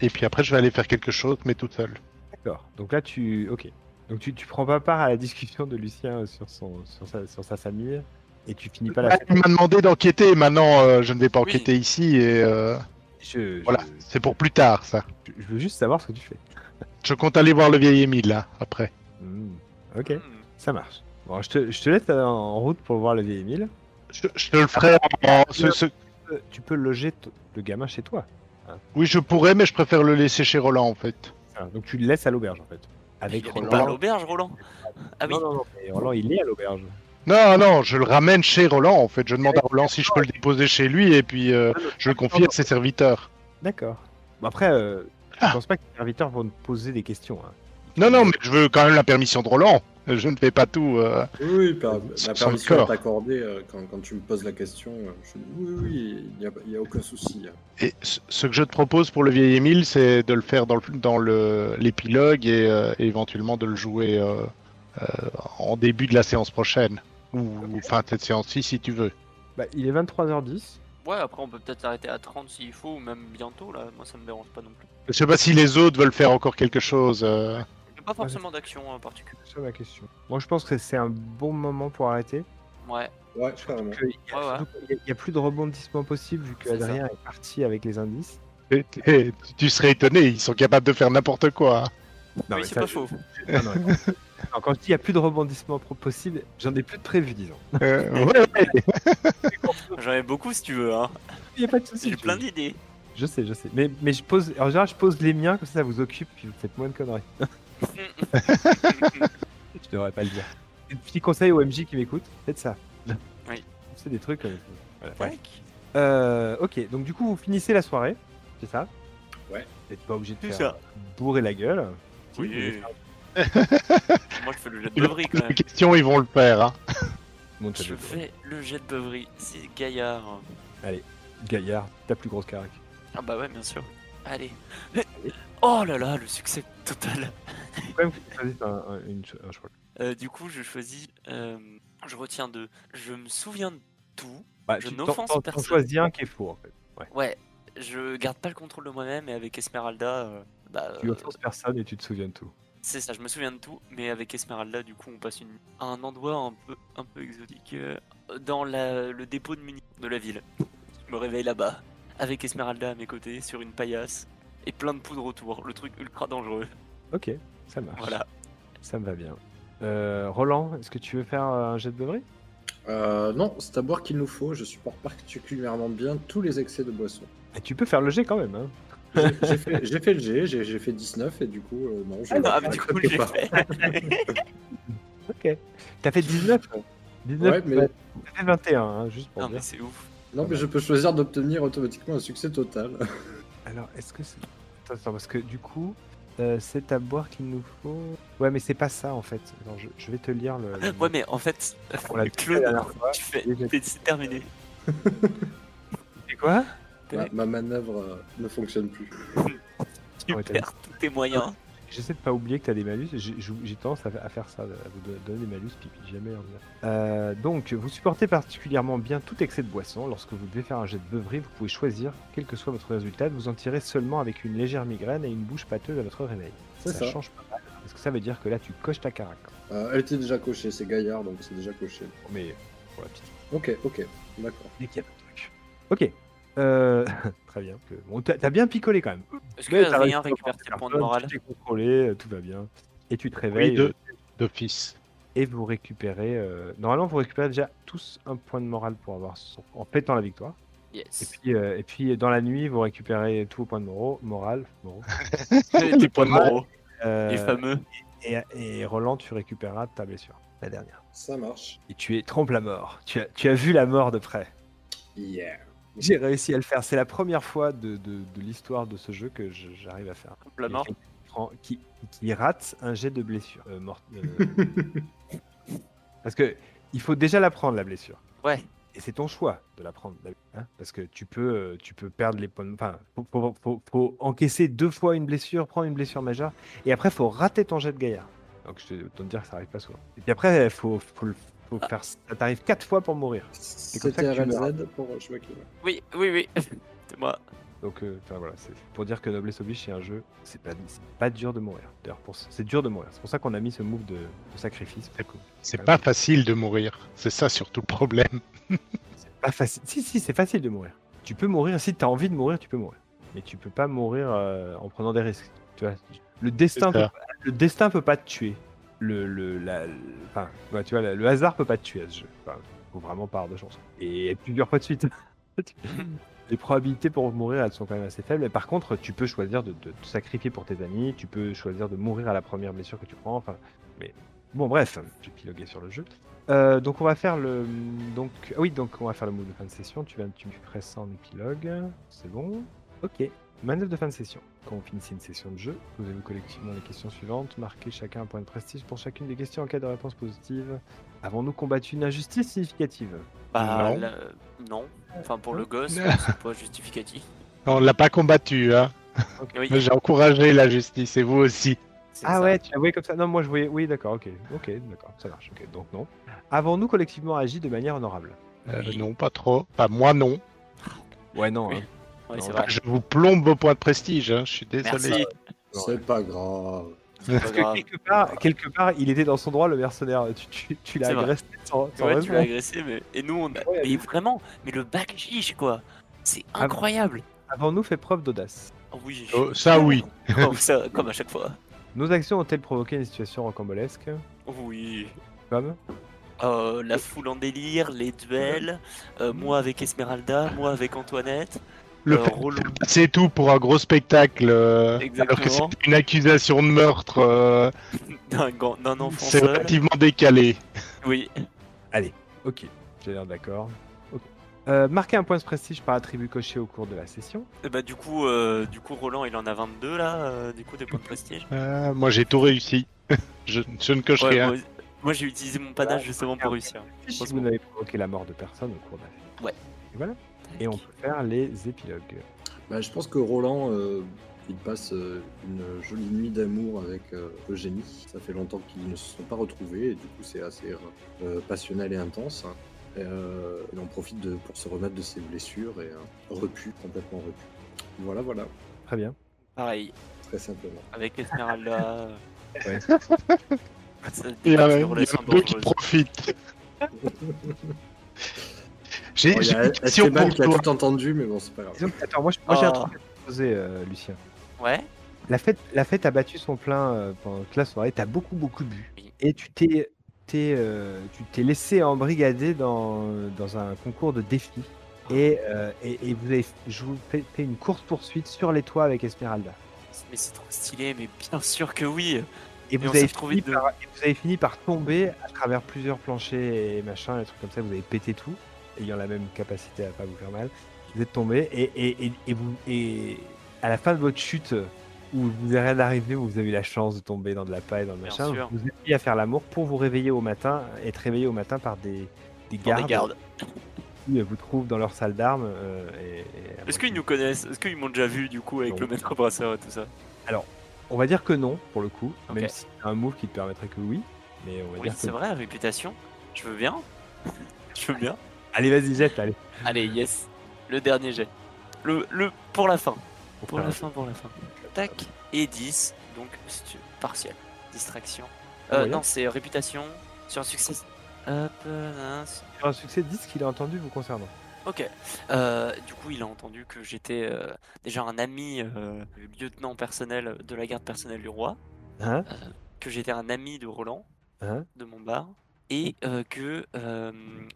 Et puis après, je vais aller faire quelque chose, mais toute seule. D'accord. Donc là, tu. Ok. Donc tu, tu prends pas part à la discussion de Lucien sur, son, sur, sa, sur sa famille et tu finis pas la Ah, il m'a demandé d'enquêter. Maintenant, euh, je ne vais pas Oui. enquêter ici. Et euh, Je, je- voilà, c'est pour plus tard, ça. je veux juste savoir ce que tu fais. Je compte aller voir le vieil Émile, là, après. Hmm. Ok, Hmm. ça marche. Bon, je te, je te laisse en, route pour voir le vieil Émile. Je, je te le ferai en. ce- ce- Tu peux loger le gamin chez toi. Oui, je pourrais, mais je préfère le laisser chez Roland, en fait. Ça, Donc tu le laisses à l'auberge en fait. Avec Il Roland. pas à l'auberge, Roland? Ah oui. Non, non, non, mais Roland il est à l'auberge. Non, non, je le ramène chez Roland, en fait. Je demande à Roland si je peux le déposer chez lui, et puis euh, je le confie à ses serviteurs. D'accord. Bon, après, euh, je Ah. pense pas que les serviteurs vont te poser des questions. hein. Non, non, mais je veux quand même la permission de Roland. Je ne fais pas tout. euh. Oui, par- la permission est accordée euh, quand, quand tu me poses la question. euh, je dis oui, oui, il n'y a, il y a aucun souci. hein. Et ce que je te propose pour le vieil Émile, c'est de le faire dans le- dans le- l'épilogue et, euh, et éventuellement de le jouer euh, euh, en début de la séance prochaine. Ou ou fin de cette séance-ci, si tu veux. Bah, il est 23h10. Ouais, après on peut peut-être s'arrêter à 30 s'il faut, ou même bientôt là. Moi ça me dérange pas non plus. Je sais pas si les autres veulent faire encore quelque chose. euh. Pas forcément d'action en particulier. C'est ça ma question. Moi, je pense que c'est un bon moment pour arrêter. Ouais. Ouais, carrément. Il y, a- Ouais, ouais. surtout qu'il y a- il y a plus de rebondissement possible vu que. Adrien est parti avec les indices. Et- et tu serais étonné, ils sont capables de faire n'importe quoi. Non, oui, mais c'est pas faux. <laughs> non, non, non. Non, quand je dis il y a plus de rebondissement possible, j'en ai plus de prévu, disons. Euh, ouais, ouais. <laughs> J'en ai beaucoup si tu veux, hein. Il y a pas de souci. J'ai je- plein d'idées. Je sais, je sais. Mais, mais je pose, en général, je pose les miens, comme ça, ça vous occupe, puis vous faites moins de conneries. <laughs> <laughs> Je devrais pas le dire. Un petit conseil au MJ qui m'écoute, faites ça. Oui. C'est des trucs. euh, voilà. Tac. Euh, ok, donc du coup, vous finissez la soirée, c'est ça? Ouais. Vous n'êtes pas obligé de faire ça. bourrer la gueule. Oui. <laughs> Moi je fais le jet de beuverie quand Les même. questions, ils vont le faire. hein. Je fais le jet de beuverie. C'est gaillard. Gaillard, ta plus grosse carac. Ah bah ouais, bien sûr. Allez. Oh là là, le succès total. Quand même que tu choisisses un, un- une cho- un choix. Euh, du coup, je choisis. euh, je retiens deux. Je me souviens de tout. Bah, Je n'offense personne. choisis un qui est faux, en fait. Ouais. Ouais, je garde pas le contrôle de moi-même et avec Esmeralda, euh, bah, Tu euh, offenses personne et tu te souviens de tout. c'est ça, je me souviens de tout, mais avec Esmeralda, du coup, on passe une... à un endroit un peu, un peu exotique euh, dans la- le dépôt de munitions de la ville. Je me réveille là-bas, avec Esmeralda à mes côtés, sur une paillasse, et plein de poudre autour, le truc ultra dangereux. Ok, ça marche. Voilà. Ça me va bien. Euh, Roland, est-ce que tu veux faire un jet de beuverie? Euh, non, c'est à boire qu'il nous faut. Je supporte particulièrement bien tous les excès de boisson. Et Tu peux faire le jet quand même. Hein. J'ai fait, le G, j'ai fait 19 et du coup, euh, non, je Ah, mais du coup, j'ai fait. <laughs> Ok. T'as fait 19 19, Ouais, mais- ça fait 21, hein, juste pour Non, dire. mais c'est ouf. Non, mais je peux choisir d'obtenir automatiquement un succès total. Alors, est-ce que c'est. Attends, attends, parce que du coup, euh, c'est à boire qu'il nous faut. Ouais, mais c'est pas ça en fait. Je, je vais te lire le. le- <laughs> Ouais, mais en fait, On l'a <laughs> fois. tu fais. C'est- terminé. <laughs> C'est quoi? Ma, ma manœuvre euh, ne fonctionne plus. Tu Ouais, t'as perds tous tes moyens. J'essaie de pas oublier que tu as des malus. J'ai tendance à, faire ça, à vous do- donner des malus, puis jamais. en dire. Euh, donc, vous supportez particulièrement bien tout excès de boisson. Lorsque vous devez faire un jet de beuverie, vous pouvez choisir, quel que soit votre résultat, de vous en tirer seulement avec une légère migraine et une bouche pâteuse à votre réveil. Ça. change pas mal. Parce que ça veut dire que là, tu coches ta carac. Euh, elle était déjà cochée, c'est Gaillard, donc c'est déjà coché. Mais pour la petite. Ok, ok, d'accord. Dès qu'il y a un truc. Ok. Euh, <laughs> très bien. Que- Bon, t'as bien picolé quand même. Est-ce que t'as rien réussi à récupère tes points de morale Tu contrôlé, euh, tout va bien. Et tu te Oui, réveilles de- euh, d'office. et vous récupérez. euh, Normalement, vous récupérez déjà tous un point de morale pour avoir son- en pétant la victoire. Et Yes. puis, euh, et puis dans la nuit, vous récupérez tous vos points de moro- morale. moraux. <laughs> Les points de morale. Euh, Les fameux. et, et Roland, tu récupéreras ta blessure, la dernière. Ça marche. Et tu es trompe la mort. Tu as, tu as vu la mort de près. Yeah. J'ai réussi à le faire. C'est la première fois de, de- de l'histoire de ce jeu que j'arrive à faire. Mort. Quelqu'un qui rate un jet de blessure. euh, morte, euh, <laughs> Parce que il faut déjà la prendre, la blessure. Ouais. Et c'est ton choix de la prendre. hein, parce que tu peux, euh, tu peux perdre les points. de- Enfin, faut, faut- faut- faut encaisser deux fois une blessure, prendre une blessure majeure. Et après, faut rater ton jet de gaillard. Donc, je te te dire que ça arrive pas souvent. Et puis après, il faut, faut, faut faire. Ça t'arrive quatre fois pour mourir. comme ça que tu RLZ pour. Oui, oui, oui. <laughs> C'est moi. Donc, euh, enfin, voilà, c'est pour dire que Noblesse Oblige, c'est un jeu, c'est pas, c'est pas dur de mourir. D'ailleurs, pour- c'est dur de mourir. C'est pour ça qu'on a mis ce move de, de sacrifice. C'est pas facile de mourir. C'est ça surtout le problème. <laughs> C'est pas facile. Si, si, c'est facile de mourir. Tu peux mourir, si tu as envie de mourir, tu peux mourir. Mais tu peux pas mourir euh, en prenant des risques. Tu vois, le destin, C'est peut, le destin peut pas te tuer. Le, le, la- enfin, ouais, tu vois, le, le hasard peut pas te tuer à ce jeu. Enfin, faut vraiment pas avoir de chance. Et plusieurs fois de suite. <laughs> Les probabilités pour mourir, elles sont quand même assez faibles. Mais par contre, tu peux choisir de, de te sacrifier pour tes amis. Tu peux choisir de mourir à la première blessure que tu prends. Enfin, mais bon, bref, j'ai pilogué sur le jeu. Euh, donc on va faire le donc ah oui donc on va faire le move de fin de session. Tu vas tu me ferais ça en épilogue, c'est bon. Ok. Manœuvre de fin de session. Quand on finissait une session de jeu, posez-vous collectivement les questions suivantes. Marquez chacun un point de prestige pour chacune des questions en cas de réponse positive. Avons-nous combattu une injustice significative? Bah, Non. non. Enfin, pour le gosse, <laughs> c'est pas justificatif. On l'a pas combattu, hein. Oui, <laughs> J'ai encouragé la justice et vous aussi. Ah ça. ouais, tu l'as voyé comme ça? Non, moi je voyais. Oui, d'accord, ok, ok, d'accord, ça marche. Ok, donc non. Avons-nous collectivement agi de manière honorable? Euh, Oui. non, pas trop. Pas moi, non. Ouais, non. Oui. hein. Ouais, c'est Non, vrai. Je vous plombe vos points de prestige. hein. Je suis désolé. Merci. C'est pas grave. Parce que quelque part, quelque part, il était dans son droit, le mercenaire. Tu, tu, tu l'as agressé sans, sans Ouais, tu raison. l'as agressé, mais. Et nous, on a. Ouais, mais vraiment, mais le bac chiche, quoi. C'est incroyable. Avons-nous fait preuve d'audace Oh, oui. Oh, ça, oui. <laughs> Oh, ça, comme à chaque fois. Nos actions ont-elles provoqué une situation rocambolesque? Oui. Comme? Euh, la foule en délire, les duels, euh, moi avec Esmeralda, moi avec Antoinette, Le euh, c'est tout pour un gros spectacle. euh, alors que c'est une accusation de meurtre. euh, d'un enfant c'est relativement décalé. Oui. Ok, j'ai l'air d'accord. Ok. Euh, marquez un point de prestige par attribut coché au cours de la session. Et bah du coup, euh, du coup Roland il en a 22 là, euh, du coup des points de prestige. Euh, moi, j'ai tout réussi. <laughs> je, je ne coche Ouais, rien. moi, moi, j'ai utilisé mon panache justement pour réussir. Si vous n'avez provoqué la mort de personne au cours de la session. Ouais. Et voilà. Et on peut faire les épilogues. Bah, je pense que Roland, euh, il passe euh, une jolie nuit d'amour avec euh, Eugénie. Ça fait longtemps qu'ils ne se sont pas retrouvés et du coup c'est assez euh, passionnel et intense. hein. Et, euh, il en profite de, pour se remettre de ses blessures et euh, repu, complètement repu. Voilà, voilà, Très bien. Pareil, très simplement. avec Esmeralda. <laughs> Ouais. <laughs> Il y a, il y a deux qui profitent. <laughs> J'ai Bon, une question pour qui a toi. tout entendu, mais bon, c'est pas grave. Disons attends, moi, j'ai un Ah. truc à te poser, euh, Lucien. Ouais. La fête, la fête a battu son plein euh, pendant toute la soirée. T'as beaucoup, beaucoup bu. Et tu t'es, t'es, euh, tu t'es laissé embrigader dans, dans un concours de défis. Et, euh, et, et vous avez je vous fais, fait une course poursuite sur les toits avec Esmeralda. Mais c'est trop stylé, mais bien sûr que oui. Et vous, avez fini de- par, et vous avez fini par tomber à travers plusieurs planchers et machin, des trucs comme ça. Vous avez pété tout, ayant la même capacité à pas vous faire mal. Vous êtes tombé et, et, et, et vous, et à la fin de votre chute, où vous n'avez rien arrivé, où vous avez eu la chance de tomber dans de la paille, dans le Bien machin, sûr. vous êtes mis à faire l'amour pour vous réveiller au matin, être réveillé au matin par des, gardes, des gardes. qui euh, vous trouvent dans leur salle d'armes. euh, Est-ce qu'ils nous connaissent? Est-ce qu'ils m'ont déjà vu du coup avec Non. le maître brasseur et tout ça? On va dire que non, pour le coup, même si c'est un move qui te permettrait que oui. Mais on va Oui, dire que c'est vrai, réputation. Je veux bien. <laughs> Je veux bien. Allez, vas-y, jette, allez. Allez, yes. Le dernier jet. Le, le pour la fin. Pour la fin, pour la fin. Tac. Et 10, donc c'est partiel. Distraction. Euh, non, c'est réputation sur un succès. Hop, euh. Sur un succès, dis ce qu'il a entendu vous concernant. Ok. Euh, du coup, il a entendu que j'étais euh, déjà un ami lieutenant personnel de la garde personnelle du roi, Hein? Que j'étais un ami de Roland, Hein? de mon bar, et euh, que euh,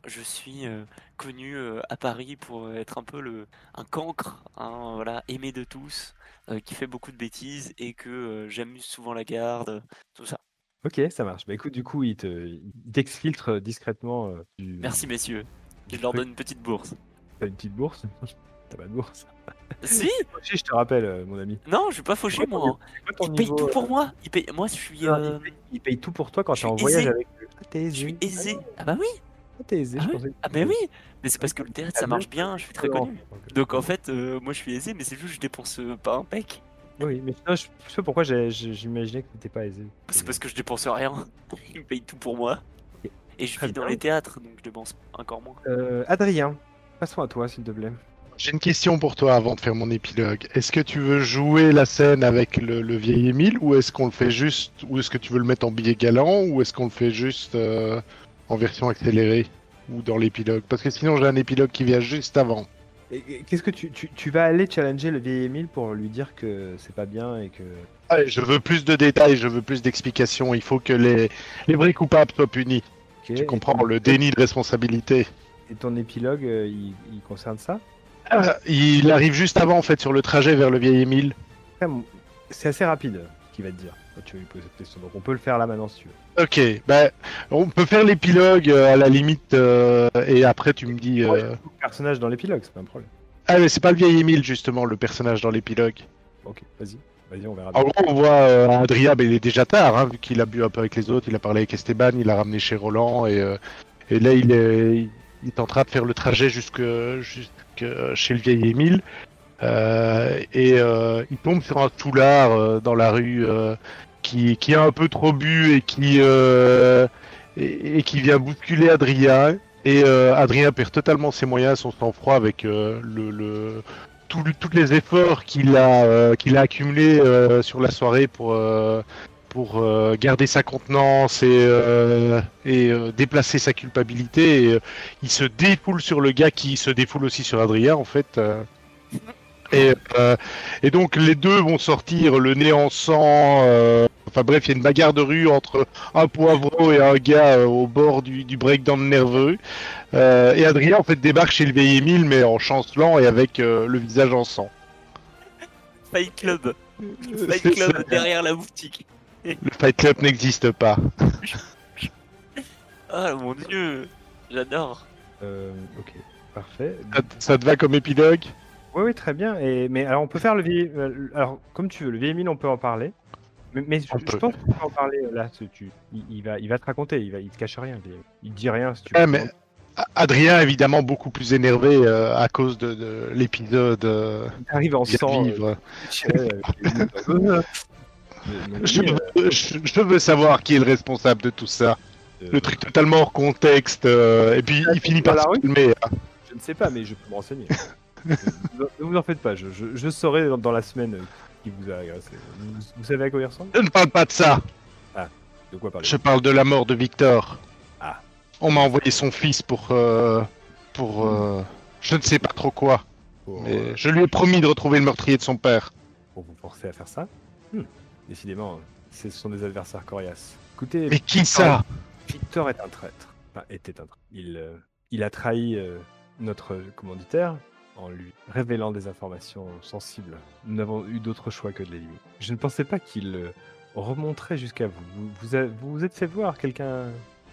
je suis euh, connu à Paris pour être un peu le un cancre, hein, voilà, aimé de tous, qui fait beaucoup de bêtises et que j'amuse souvent la garde, tout ça. Ok, ça marche. Bah écoute, du coup, il te- il t'exfiltre discrètement euh, du. Merci messieurs. Je leur donne une petite bourse. T'as une petite bourse? <laughs> T'as pas de bourse? Si Fauché, je te rappelle, euh, mon ami. Non, je suis pas fauché moi. hein. Il paye niveau, tout euh, pour moi. Il paye... Moi, je suis, non, euh, il, paye, il paye tout pour toi quand je t'es en voyage avec eux. Ah, t'es je suis aisé. Ah bah oui. Ah, t'es aisé, Ah je oui. pensais. Ah bah oui. Mais c'est parce que le théâtre ça marche bien. Je suis très connu. Donc en fait, euh, moi je suis aisé, mais c'est juste que je dépense euh, pas un pec. Oui, mais non, je sais pas pourquoi j'imaginais que t'étais pas aisé. C'est parce que je dépense rien. <laughs> Il me paye tout pour moi. Et je vis dans les théâtres, donc je dépense encore moins. Euh, Adrien, passons à toi, s'il te plaît. J'ai une question pour toi avant de faire mon épilogue. Est-ce que tu veux jouer la scène avec le, le vieil Émile ou est-ce qu'on le fait juste ou est-ce que tu veux le mettre en billet galant ou est-ce qu'on le fait juste euh, en version accélérée ou dans l'épilogue? Parce que sinon j'ai un épilogue qui vient juste avant. Qu'est-ce que tu, tu, tu vas aller challenger le vieil Émile pour lui dire que c'est pas bien et que. Allez, je veux plus de détails, je veux plus d'explications. Il faut que les, les vrais coupables soient punis. Ok, Tu comprends le déni de responsabilité. Et ton épilogue, euh, il, il concerne ça? Ah, Il arrive juste avant en fait sur le trajet vers le vieil Émile. C'est assez rapide euh, qu'il va te dire quand tu vas lui poser cette question. Donc on peut le faire là maintenant si tu veux. Ok, bah, on peut faire l'épilogue euh, à la limite euh, et après tu me dis. Ouais, euh, Le personnage dans l'épilogue, c'est pas un problème. Ah mais c'est pas le vieil Émile justement le personnage dans l'épilogue. Ok, vas-y. Vas-y, on verra. En gros on voit euh, Adrien, mais il est déjà tard hein, vu qu'il a bu un peu avec les autres, il a parlé avec Esteban, il a ramené chez Roland et, euh, et là il est, il est en train de faire le trajet jusque, jusque chez le vieil Émile. Euh, et euh, il tombe sur un toulard euh, dans la rue euh, qui, qui a un peu trop bu et qui, et, qui vient bousculer Adrien. Et Adrien perd totalement ses moyens, son sang-froid avec le, le, tous les efforts qu'il a, qu'il a accumulés sur la soirée pour, pour euh, garder sa contenance et, euh, et euh, déplacer sa culpabilité. Et, euh, il se défoule sur le gars qui se défoule aussi sur Adrien en fait. euh. Et, euh, et donc les deux vont sortir le nez en sang. euh, Enfin bref, il y a une bagarre de rue entre un poivreau et un gars euh, au bord du, du breakdown nerveux. Euh, et Adrien en fait débarque chez le vieil Émile mais en chancelant et avec euh, le visage en sang. Fight Club. Fight Club derrière la boutique. <laughs> Le Fight Club n'existe pas. <laughs> Ah mon dieu. J'adore. Euh, ok, parfait. Ça, ça te va comme épilogue? Oui, oui, très bien. Et, mais alors, on peut faire le vieil. euh, Alors, comme tu veux, le vieil Émile, on peut en parler. Mais, mais je, On je peut. pense qu'on peut en parler euh, là. Tu, il, il va, il va te raconter. Il, va, il te cache rien. Il te dit rien si tu Ouais, veux. mais Adrien évidemment beaucoup plus énervé euh, à cause de, de l'épisode euh, Il arrive en sang. <laughs> Je, veux, je- je veux savoir qui est le responsable de tout ça. euh, Le truc totalement hors contexte. euh, et puis il finit par la se calmer. hein. Je ne sais pas, mais je peux me renseigner. <laughs> ne vous en faites pas. Je, je, je saurai dans, dans la semaine euh, qui vous a agressé. Vous, vous savez à quoi il ressemble? Je ne parle pas de ça. De quoi parler Je parle de la mort de Victor. Ah. On m'a envoyé son fils pour euh, pour euh, je ne sais pas trop quoi. pour, Mais euh, je lui ai promis de retrouver le meurtrier de son père. pour vous forcer à faire ça? Hmm. Décidément, ce sont des adversaires coriaces. Écoutez, Mais qui ça Victor est un traître. Enfin, était un traître. Il, euh, il a trahi euh, notre commanditaire en lui révélant des informations sensibles. Nous n'avons eu d'autre choix que de l'éliminer. Je ne pensais pas qu'il euh, remonterai jusqu'à vous. Vous vous, a- vous vous êtes fait voir, quelqu'un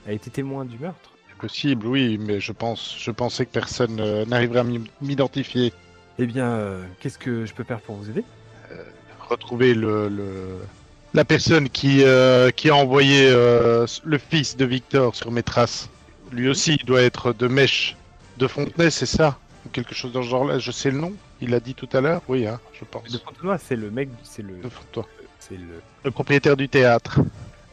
a été témoin du meurtre C'est possible, oui, mais je pense, je pensais que personne euh, n'arriverait à m'identifier. Eh bien, euh, qu'est-ce que je peux faire pour vous aider? Retrouver le, le- la personne qui, euh, qui a envoyé euh, le fils de Victor sur mes traces. Lui aussi, il doit être de Mèche de Fontenay, c'est ça? Ou quelque chose dans ce genre-là. Je sais le nom. Il l'a dit tout à l'heure? Oui, hein, je pense. De Fontenoy, c'est le mec, c'est le, De Fontenoy. c'est le, Le propriétaire du théâtre.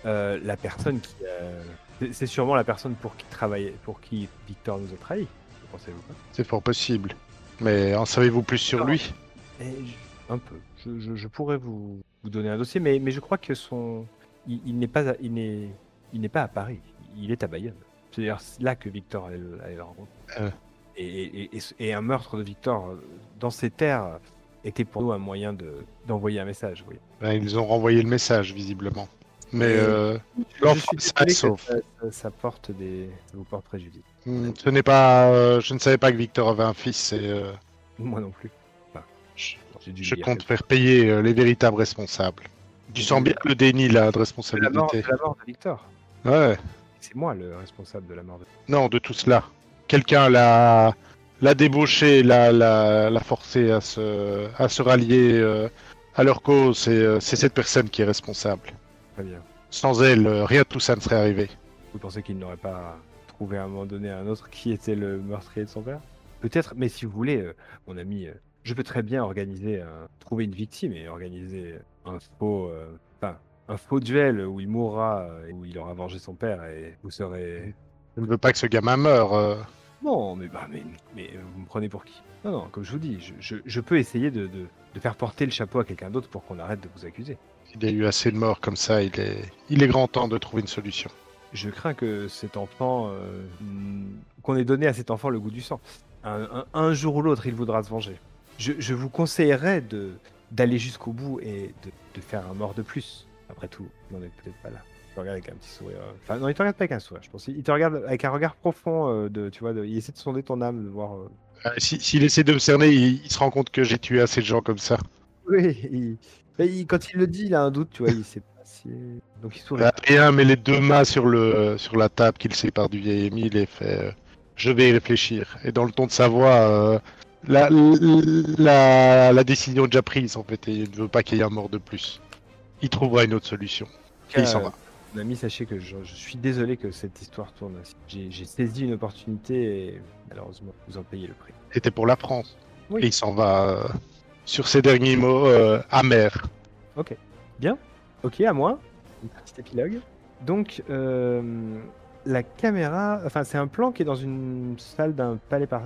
euh, la personne qui, a- c'est- sûrement la personne pour qui travaillait, pour qui Victor nous a trahi. Pensez-vous pas? C'est fort possible. Mais en savez-vous plus sur Non. lui? Eh, je- Un peu. Je, je- je pourrais vous, vous donner un dossier, mais, mais je crois que son, il, il n'est pas, à, il n'est, il n'est pas à Paris. Il est à Bayonne. C'est d'ailleurs là que Victor allait, le- rencontrer. Euh. Et, et- et- et un meurtre de Victor euh, dans ces terres était pour nous un moyen de, d'envoyer un message. Oui. Ben, Ils ont renvoyé le message, visiblement. Mais euh, que sauf. ça, ça- ça porte des, ça vous porte préjudice. hmm, ce n'est pas. euh, je ne savais pas que Victor avait un fils. Et, euh, Moi non plus. je, J'ai dû je compte faire payer euh, les véritables responsables. Tu sens bien le déni là de de la, mort, responsabilité. de la mort de Victor. Ouais. C'est moi le responsable de la mort de. Non, de tout cela. Quelqu'un l'a l'a débauché, l'a l'a l'a forcé à se à se rallier euh, à leur cause. Et euh, c'est cette personne qui est responsable. Très bien. Sans elle, euh, rien de tout ça ne serait arrivé. Vous pensez qu'il n'aurait pas trouvé à un moment donné un autre qui était le meurtrier de son père? Peut-être, mais si vous voulez, mon ami, je peux très bien organiser, un- trouver une victime et organiser un faux, euh, enfin, un faux duel où il mourra, euh, et où il aura vengé son père et vous serez. Je ne veux pas que ce gamin meure. euh. Non, mais bah, mais, mais euh, vous me prenez pour qui? Non, non, comme je vous dis, je, je- je peux essayer de, de- de faire porter le chapeau à quelqu'un d'autre pour qu'on arrête de vous accuser. Il y a eu assez de morts comme ça. Il est il est grand temps de trouver une solution. Je crains que cet enfant, euh, qu'on ait donné à cet enfant le goût du sang. Un, un- un jour ou l'autre, il voudra se venger. Je, je vous conseillerais de d'aller jusqu'au bout et de, de faire un mort de plus. Après tout, n'en êtes peut-être pas là. Il te regarde avec un petit sourire. Enfin, non, il te regarde pas avec un sourire, je pense. Il te regarde avec un regard profond euh, de, tu vois, de- il essaie de sonder ton âme, de voir. euh, Euh, si- S'il essaie de me cerner, il, il se rend compte que j'ai tué assez de gens comme ça. Oui, il- mais il- quand il le dit, il a un doute, tu vois, il sait pas si. Donc il sourit. Adrien met les deux mains sur, le, sur la table qu'il sépare du vieil Émile et fait euh, Je vais y réfléchir. Et dans le ton de sa voix, euh, la, la, la décision est déjà prise en fait, et il ne veut pas qu'il y ait un mort de plus. Il trouvera une autre solution. Et il s'en va. Mon ami, sachez que je, je suis désolé que cette histoire tourne ainsi. J'ai saisi une opportunité et malheureusement, vous en payez le prix. C'était pour la France. Oui. Et il s'en va euh, sur ses derniers mots euh, amers. Ok. Bien. Ok, à moi. Petit épilogue. Donc, euh, la caméra, enfin, c'est un plan qui est dans une salle d'un palais, d'un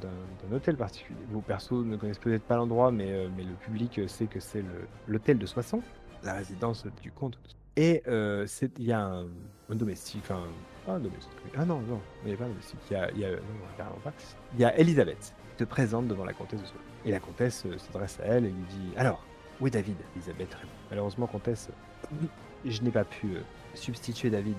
d'un- hôtel particulier. Vos persos ne connaissent peut-être pas l'endroit, mais, euh, mais le public sait que c'est l'hôtel de Soissons, la résidence du comte. Et euh, il y a un, un domestique, pas un domestique. Ah non, non, il n'y a pas un domestique. Il y a, y Elisabeth qui se présente devant la comtesse de Soissons. Et la comtesse euh, s'adresse à elle et lui dit Alors, oui, David, Elisabeth répond. Malheureusement, comtesse, je n'ai pas pu substituer David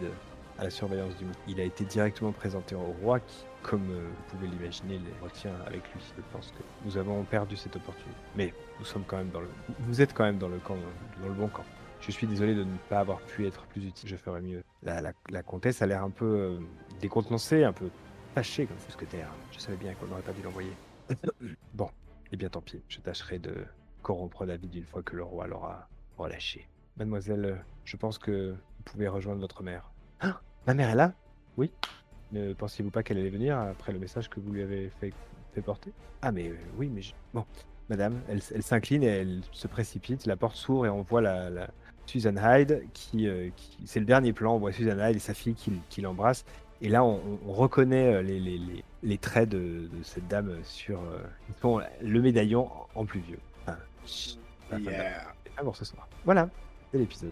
à la surveillance du monde. Il a été directement présenté au roi qui, comme euh, vous pouvez l'imaginer, les retient avec lui. Je pense que nous avons perdu cette opportunité. Mais nous sommes quand même dans le... Vous êtes quand même dans le camp, dans le bon camp. Je suis désolé de ne pas avoir pu être plus utile. Je ferai mieux. La, la- la comtesse a l'air un peu euh, décontenancée, un peu fâchée comme mousquetaire. Je savais bien qu'on n'aurait pas dû l'envoyer. <coughs> bon, eh bien tant pis. Je tâcherai de corrompre David une fois que le roi l'aura relâché. Mademoiselle, je pense que vous pouvez rejoindre votre mère. Ah, ma mère est là Oui. Ne pensiez-vous pas qu'elle allait venir après le message que vous lui avez fait, fait porter? Ah, mais euh, oui, mais je- bon. Madame, elle, s'incline et elle se précipite. La porte s'ouvre et on voit la, la- Susan Hyde qui, euh, qui- c'est le dernier plan. On voit Susan Hyde et sa fille qui, qui l'embrassent. Et là, on, on- on reconnaît euh, les, les- les- les traits de, de cette dame sur euh, ils font le médaillon en, plus vieux. Enfin, chut, la femme Yeah. ah bon, ce soir. Voilà, c'est l'épisode.